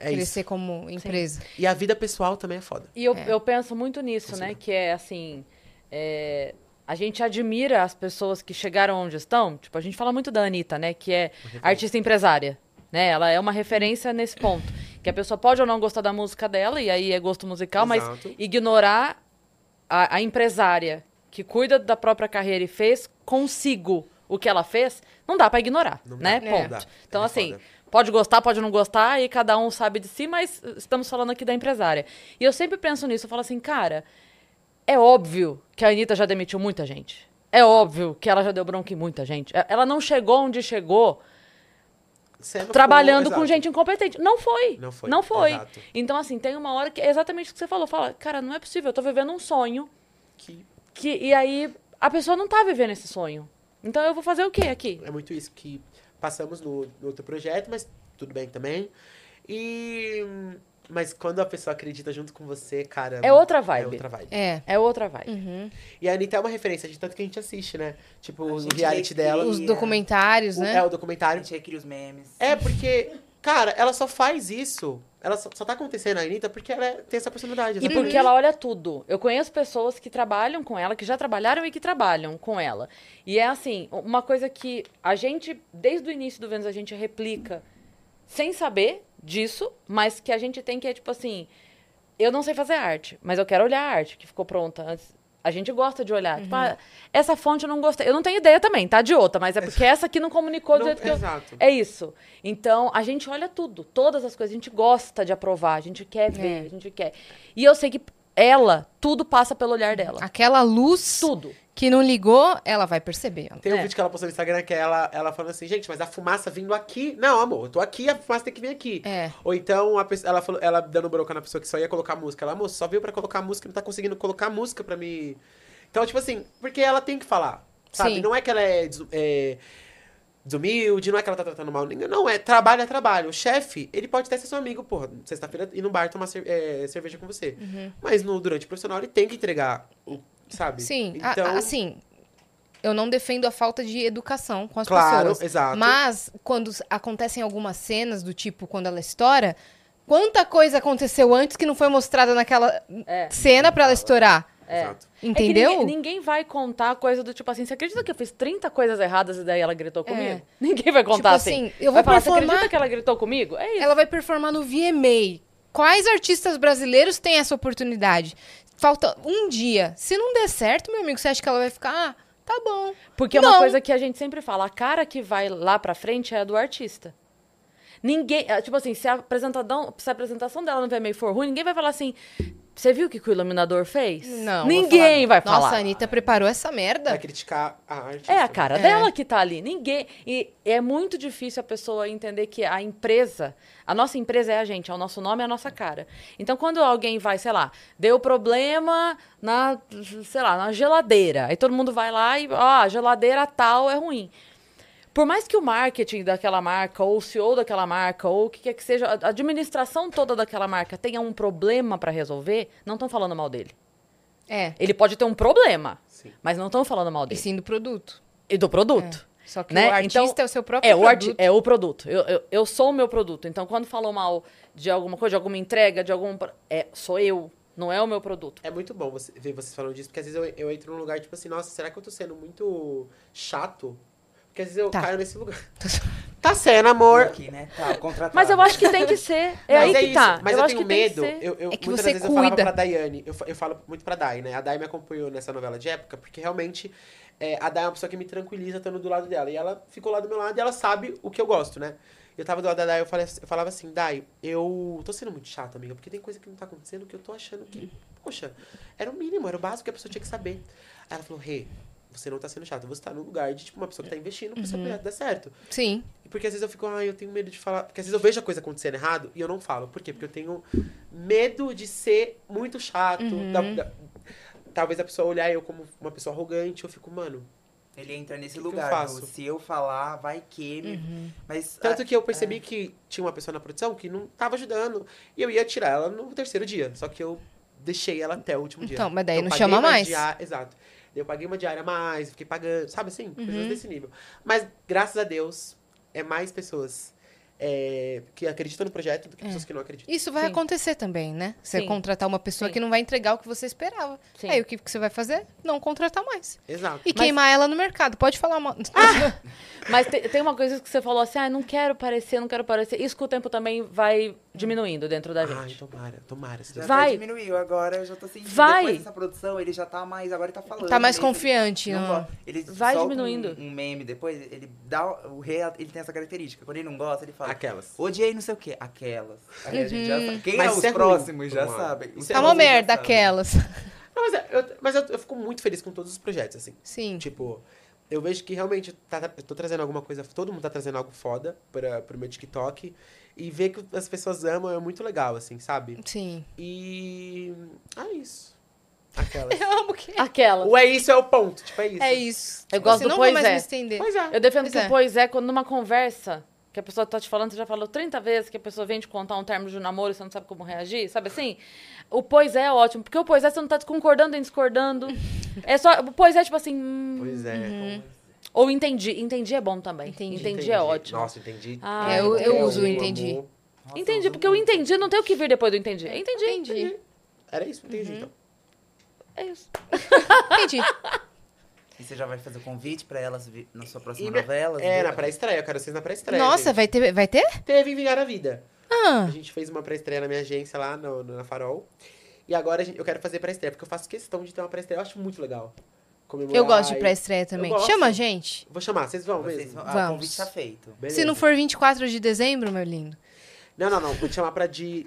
É isso. Crescer como empresa. E a vida pessoal também é foda. E eu, É. eu penso muito nisso, né? Que é assim. é, a gente admira as pessoas que chegaram onde estão. Tipo, a gente fala muito da Anitta, né? Que é artista empresária. Né? Ela é uma referência nesse ponto. Que a pessoa pode ou não gostar da música dela, e aí é gosto musical, mas Exato. ignorar a, a empresária que cuida da própria carreira e fez consigo o que ela fez, não dá pra ignorar, Não né? dá, É. Ponto. não dá. Então, É assim, foda. Pode gostar, pode não gostar, e cada um sabe de si, mas estamos falando aqui da empresária. E eu sempre penso nisso, eu falo assim, cara, é óbvio que a Anitta já demitiu muita gente. É óbvio que ela já deu bronca em muita gente. É- Ela não chegou onde chegou trabalhando com gente incompetente. Não foi. Não foi, Não foi. exato. Então, assim, tem uma hora que é exatamente o que você falou. Fala, cara, não é possível, eu tô vivendo um sonho. Que Que, e aí, a pessoa não tá vivendo esse sonho. Então, eu vou fazer o quê aqui? é muito isso que passamos no, no outro projeto, mas tudo bem também. E mas quando a pessoa acredita junto com você, cara, É outra vibe. É outra vibe. É. É outra vibe. Uhum. E a Anitta é uma referência de tanto que a gente assiste, né? Tipo, o gente reality recria. dela, Os é, documentários, o- né? é o A documentário. gente recria os memes. É porque, cara, ela só faz isso. Ela só, só tá acontecendo a Anitta porque ela é- tem essa personalidade. E exatamente. porque ela olha tudo. Eu conheço pessoas que trabalham com ela, que já trabalharam e que trabalham com ela. E é assim, uma coisa que a gente, desde o início do Vênus, a gente replica sem saber disso, mas que a gente tem que é tipo assim, eu não sei fazer arte, mas eu quero olhar a arte que ficou pronta antes. A gente gosta de olhar. Tipo, ah, essa fonte eu não gostei. Eu não tenho ideia também, tá? De outra, mas é porque essa aqui não comunicou do Não- jeito que eu. exato. É isso. Então, a gente olha tudo, todas as coisas. A gente gosta de aprovar, a gente quer ver, a gente quer. E eu sei que ela, tudo passa pelo olhar dela. Aquela luz Tudo. Que não ligou, ela vai perceber. Tem um É. vídeo que ela postou no Instagram que ela, ela falando assim, gente, mas a fumaça vindo aqui. Não, amor, eu tô aqui, a fumaça tem que vir aqui. É. Ou então, a pessoa- ela, falou, ela dando bronca na pessoa que só ia colocar música. Ela, moço, só veio pra colocar música e não tá conseguindo colocar música pra me. Então, tipo assim, porque ela tem que falar. Sabe? Sim. Não é que ela é, é desumilde, não é que ela tá tratando mal ninguém. Não, é trabalho é trabalho. O chefe, ele pode até ser seu amigo, porra, sexta-feira ir no bar tomar cer- é, cerveja com você. Mas no, durante o profissional, ele tem que entregar, o- sabe? Sim, Então, a- assim, eu não defendo a falta de educação com as Claro, pessoas. exato. Mas, quando acontecem algumas cenas do tipo, quando ela estoura, quanta coisa aconteceu antes que não foi mostrada naquela É. cena pra ela estourar? Exato. É que Entendeu? ninguém, ninguém vai contar coisa do tipo assim, você acredita que eu fiz 30 coisas erradas e daí ela gritou comigo? Ninguém vai contar Tipo assim. assim, eu vai vou falar, você performar- acredita que ela gritou comigo? É isso. Ela vai performar no VMA. Quais artistas brasileiros têm essa oportunidade? Falta um dia. Se não der certo, meu amigo, você acha que ela vai ficar, ah, tá bom. Porque é uma Não. coisa que a gente sempre fala, a cara que vai lá pra frente é a do artista. Ninguém, é, tipo assim, se a apresentação, se a apresentação dela no VMA for ruim, ninguém vai falar assim, você viu o que, que o iluminador fez? Não. Ninguém vai falar. Nossa, a Anitta preparou essa merda. Vai criticar a arte. É a cara É. dela que tá ali. Ninguém. E é muito difícil a pessoa entender que a empresa, a nossa empresa é a gente, é o nosso nome, é a nossa cara. Então, quando alguém vai, sei lá, deu problema na, sei lá, na geladeira. Aí todo mundo vai lá e, ó, a geladeira tal é ruim. Por mais que o marketing daquela marca, ou o CEO daquela marca, ou o que quer que seja, a administração toda daquela marca tenha um problema para resolver, não estão falando mal dele. É. Ele pode ter um problema, Sim. mas não estão falando mal E dele. sim do produto. E do produto. Só que Né? o artista Então, é o seu próprio É o, produto. é o produto. Eu, eu, eu sou o meu produto. Então, quando falou mal de alguma coisa, de alguma entrega, de algum. É, sou eu. Não é o meu produto. É muito bom você, ver vocês falando disso, porque às vezes eu, eu entro num lugar tipo assim, nossa, será que eu tô sendo muito chato? Porque às vezes eu Tá. caio nesse lugar. tá sendo, amor. Aqui, né? Tá. Mas eu acho que tem que ser. É Mas aí é que isso. tá. Mas eu, eu, acho tenho que tem que medo. Eu, eu, É que muitas você vezes eu falava cuida. pra Daiane, eu, eu falo muito pra Dai, né? A Dai me acompanhou nessa novela de época, porque realmente é, a Dai é uma pessoa que me tranquiliza estando do lado dela. E ela ficou lá do meu lado e ela sabe o que eu gosto, né? Eu tava do lado da Dai, eu, falei, eu falava assim, Dai, eu tô sendo muito chato, amiga, porque tem coisa que não tá acontecendo que eu tô achando que, poxa, era o mínimo, era o básico que a pessoa tinha que saber. Aí ela falou, Rê, você não tá sendo chato, você tá no lugar de, tipo, uma pessoa que tá investindo pra seu projeto dar certo. Sim. E Porque às vezes eu fico, ai, eu tenho medo de falar. Porque às vezes eu vejo a coisa acontecendo errado e eu não falo. Por quê? Porque eu tenho medo de ser muito chato. da- da- talvez a pessoa olhar eu como uma pessoa arrogante, eu fico, mano. Ele entra nesse Que que eu lugar. faço? do, Se eu falar, vai que. me- Mas. Tanto ah, que eu percebi que tinha uma pessoa na produção que não tava ajudando. E eu ia tirar ela no terceiro dia. Só que eu deixei ela até o último dia. Então, mas daí eu não chama mais. diária- exato. Eu paguei uma diária a mais, fiquei pagando, sabe assim? Uhum. Coisas desse nível. Mas, graças a Deus, é mais pessoas é, que acreditam no projeto do que pessoas que não acreditam. Isso vai Sim. acontecer também, né? Você Sim. contratar uma pessoa Sim. que não vai entregar o que você esperava. Sim. Aí o que que você vai fazer? Não contratar mais. Exato. E Mas- queimar ela no mercado. Pode falar mal. Mas te- tem uma coisa que você falou assim, ah, não quero parecer, não quero parecer. Isso com o tempo também vai diminuindo dentro da Ai, gente. tomara, tomara. Se Já Vai. diminuiu agora, eu já tô sentindo. Vai. Depois dessa produção, ele já tá mais. Agora ele tá falando. Tá mais mesmo, confiante, Ele, não go- ele Vai diminuindo. Um, um meme depois, ele dá. O rei, ele tem essa característica. Quando ele não gosta, ele fala. Aquelas. Odiei não sei o quê. Aquelas. Aí a gente já sabe. Quem Mas é os é ruim, próximos já Tomara. sabem. É Tá uma merda aquelas. Não, mas eu, mas eu, eu fico muito feliz com todos os projetos, assim. Sim. Tipo, eu vejo que realmente tá, tá- eu tô trazendo alguma coisa, todo mundo tá trazendo algo foda pra, pro meu TikTok. E ver que as pessoas amam é muito legal, assim, sabe? Sim. E. É isso. Aquelas. Eu amo que. Aquela. o é isso é o ponto, tipo, é isso. É isso. Eu gosto Você do não pois vai mais é. me estender. Pois é. Eu defendo Pois que é. o pois é, quando numa conversa que a pessoa tá te falando, você já falou 30 vezes que a pessoa vem te contar um termo de um namoro e você não sabe como reagir, sabe assim? O pois é é ótimo, porque o pois é você não tá concordando nem discordando. É só. O pois é tipo assim. hum, Pois é. Uhum. Ou entendi. Entendi é bom também. Entendi. Entendi, é ótimo. Nossa, entendi. Ah, É, eu- eu Meu uso entendi. Nossa, entendi, eu porque muito. entendi não tem o que vir depois do entendi. Entendi. Entendi. Era isso, entendi, então. É isso. Entendi. E você já vai fazer o convite pra elas na sua próxima E novela? É, na pré-estreia. Eu quero vocês na pré-estreia. Nossa, gente. vai ter, vai ter? Teve em Vingar a Vida. Ah, A gente fez uma pré-estreia na minha agência lá no, no- na Farol. E agora gente- eu quero fazer pré-estreia, porque eu faço questão de ter uma pré-estreia. Eu acho muito legal. Comemorar eu gosto de pré-estreia também. Chama a gente. Vou chamar, vocês vão Vocês mesmo? vão- ah, Vamos. o convite tá feito. Beleza. Se não for 24 de dezembro, meu lindo. Não, não, não. Vou te chamar pra de,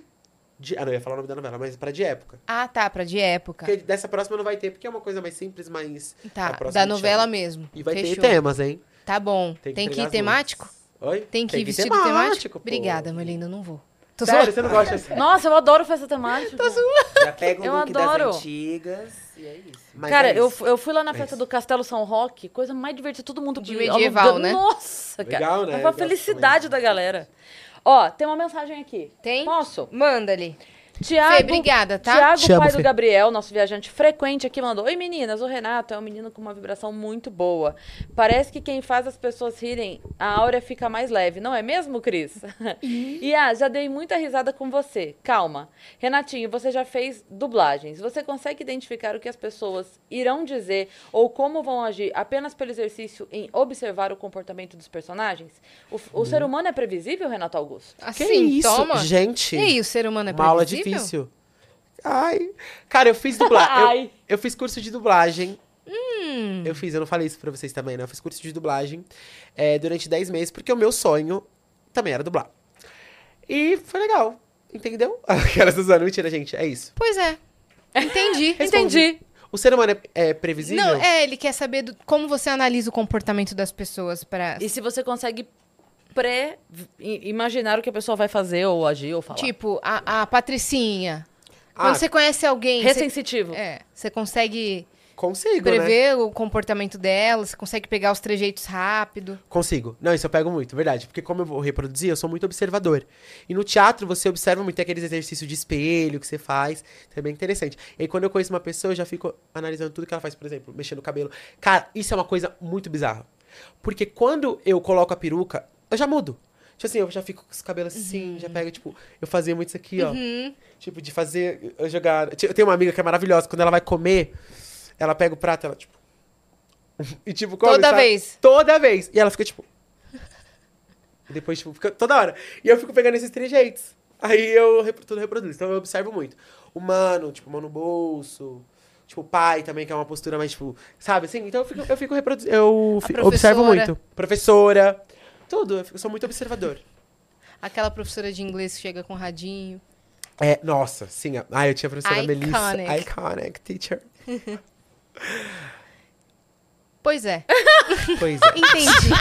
de- Ah, não, eu ia falar o nome da novela, mas pra de época. Ah, tá, pra de época. Porque dessa próxima não vai ter, porque é uma coisa mais simples, mas. Tá, da novela chama. mesmo. E vai Fechou. ter temas, hein? Tá bom. Tem Tem que que, entregar ir temático? Oi? Tem que ir ir vestido temático? pô. Obrigada, meu lindo, não vou. Tô Sério, zoando. você não gosta assim? Nossa, eu adoro festa temática. Já pega o Eu look adoro. das antigas e é isso. Mas Cara, é eu, isso. eu fui lá na É festa isso. do Castelo São Roque, coisa mais divertida, todo mundo De alugando- medieval, né? Nossa, cara. Legal, né? Foi gosto felicidade da galera. Ó, tem uma mensagem aqui. Tem? Posso? Manda ali. Tiago, Fê, obrigada, tá? Tiago, Te amo, pai Fê. do Gabriel, nosso viajante frequente aqui, mandou: Oi meninas, o Renato é um menino com uma vibração muito boa. Parece que quem faz as pessoas rirem, a áurea fica mais leve, não é mesmo, Cris? e ah, já dei muita risada com você. Calma. Renatinho, você já fez dublagens. Você consegue identificar o que as pessoas irão dizer ou como vão agir apenas pelo exercício em observar o comportamento dos personagens? O, o ser humano é previsível, Renato Augusto? Que Assim, isso, toma. gente? E aí, o ser humano é uma aula previsível? Difícil. Ai. Cara, eu fiz dublagem. Ai. eu, eu fiz curso de dublagem. Hum. Eu fiz, eu não falei isso pra vocês também, né? Eu fiz curso de dublagem é, durante 10 meses, porque o meu sonho também era dublar. E foi legal, entendeu? Aquelas usando, mentira, gente, é isso. Pois é. Entendi. Entendi. O ser humano é, é previsível? Não, é, ele quer saber do- como você analisa o comportamento das pessoas para E se você consegue pré-imaginar o que a pessoa vai fazer, ou agir, ou falar. Tipo, a, a Patricinha. Ah, Quando você conhece alguém, você, Ressensitivo. é, você consegue consigo, né? prever o comportamento dela, você consegue pegar os trejeitos rápido. Consigo. Não, isso eu pego muito, verdade. Porque como eu vou reproduzir, eu sou muito observador. E no teatro você observa muito aqueles exercícios de espelho que você faz. Então é bem interessante. E aí, quando eu conheço uma pessoa, eu já fico analisando tudo que ela faz, por exemplo, mexendo o cabelo. Cara, isso é uma coisa muito bizarra. Porque quando eu coloco a peruca, eu já mudo. Tipo assim, eu já fico com os cabelos assim, já pego, tipo, eu fazia muito isso aqui, ó. Tipo, de fazer, eu jogar. Eu tenho uma amiga que é maravilhosa, quando ela vai comer, ela pega o prato, ela, tipo. E tipo, come, Toda sabe? vez. Toda vez. E ela fica, tipo. E depois, tipo, fica toda hora. E eu fico pegando esses trejeitos. Aí eu tudo reproduzo. Então eu observo muito. O mano, tipo, mão no bolso. Tipo, o pai também, que é uma postura mais, tipo, sabe assim? Então eu fico, eu fico reproduzindo. Eu A fi- observo muito. Professora. Tudo. Eu sou muito observador. Aquela professora de inglês que chega com radinho. É, nossa, sim. Ah, eu tinha a professora Iconic. Melissa. Iconic teacher. Pois é, Pois é. entendi.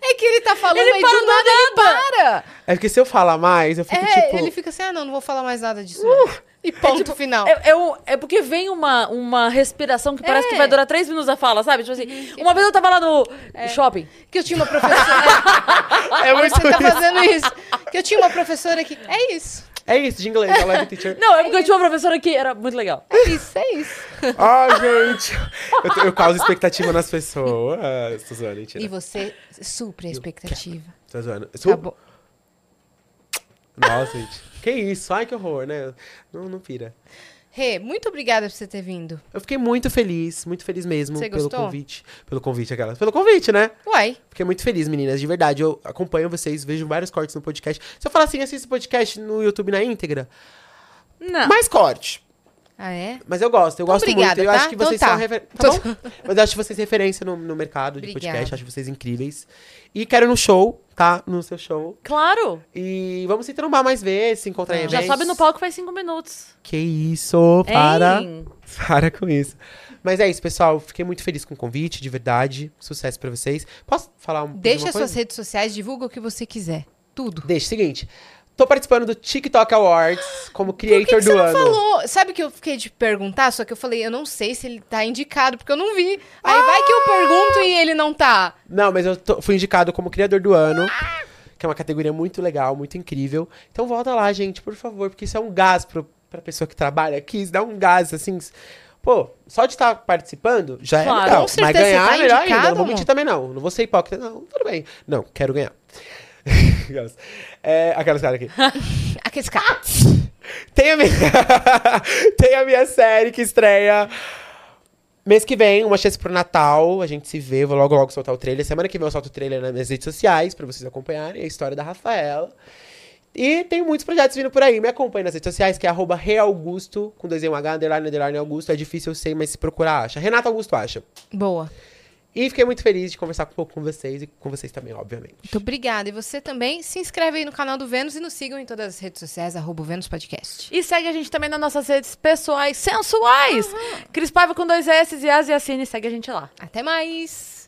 é que ele tá falando Ele aí para do do nada, ele para. É porque se eu falar mais, eu fico É, tipo. ele fica assim, ah, não, não vou falar mais nada disso. não. E ponto tipo, final. É, é, um- é porque vem uma, uma respiração que parece É. que vai durar três minutos a fala, sabe? Tipo assim, uma vez eu tava lá no shopping. Que eu tinha uma professora. É muito você tá fazendo isso. Que eu tinha uma professora que. É isso. É isso, de inglês, a live teacher. Não, é porque eu tinha uma professora que era muito legal. É isso, é isso. Ai, gente. Eu, eu causo expectativa nas pessoas. Tô zoando, mentira. E você supre a expectativa. Tô zoando. Tá bom. Nossa, gente. Que isso? Ai, que horror, né? Não, não pira. Rê, muito obrigada por você ter vindo. Eu fiquei muito feliz, muito feliz mesmo Você pelo gostou? convite. Pelo convite, aquelas. Pelo convite, né? Uai, Fiquei muito feliz, meninas, de verdade. Eu acompanho vocês, vejo vários cortes no podcast. Se eu falar assim, assista o podcast no YouTube na íntegra, Não. mais corte. ah é? Mas eu gosto, eu Então, gosto obrigada, muito. Eu tá? acho que Então vocês tá. são refer... Tá? Mas eu acho vocês referência no, no mercado de Obrigada. podcast, acho vocês incríveis. E quero no show, tá? No seu show. Claro. E vamos se trombar mais vezes, se encontrar em Já eventos. sobe no palco faz cinco minutos. Que isso, para. Hein? Para com isso. Mas é isso, pessoal. Fiquei muito feliz com o convite, de verdade. Sucesso pra vocês. Posso falar um Deixa uma as suas coisa? redes sociais, divulga o que você quiser. Tudo. Deixa, seguinte. Tô participando do TikTok Awards como Por que, creator que você do não ano. falou? Sabe que eu fiquei de perguntar, só que eu falei, eu não sei se ele tá indicado, porque eu não vi. Aí vai que eu pergunto e ele não tá. Não, mas eu tô- fui indicado como criador do ano. Que é uma categoria muito legal, muito incrível. Então volta lá, gente, por favor, porque isso é um gás pro, pra pessoa que trabalha aqui. Dá um gás, assim. Pô, só de estar participando já Claro, é legal. Mas ganhar você tá é melhor ainda. indicado, Não vou mentir também, não. Não vou ser hipócrita, não. Tudo bem. Não, quero ganhar. Aquelas. É, aquelas caras aqui. Aqueles caras. Tem a minha, tem a minha série que estreia Mês que vem, uma chance pro Natal. A gente se vê, vou logo logo soltar o trailer. Semana que vem eu solto o trailer nas minhas redes sociais, pra vocês acompanharem a história da Rafaela. E tem muitos projetos vindo por aí. Me acompanhe nas redes sociais, que é arroba Realaugusto, com um H, underline, underline Augusto. É difícil, eu sei, mas se procurar, acha. Renato Augusto acha. Boa. E fiquei muito feliz de conversar um pouco com vocês e com vocês também, obviamente. Muito obrigada. E você também se inscreve aí no canal do Vênus e nos sigam em todas as redes sociais, arroba Vênus Podcast. E segue a gente também nas nossas redes pessoais sensuais. Cris Paiva com dois S e As e Assine. Segue a gente lá. Até mais!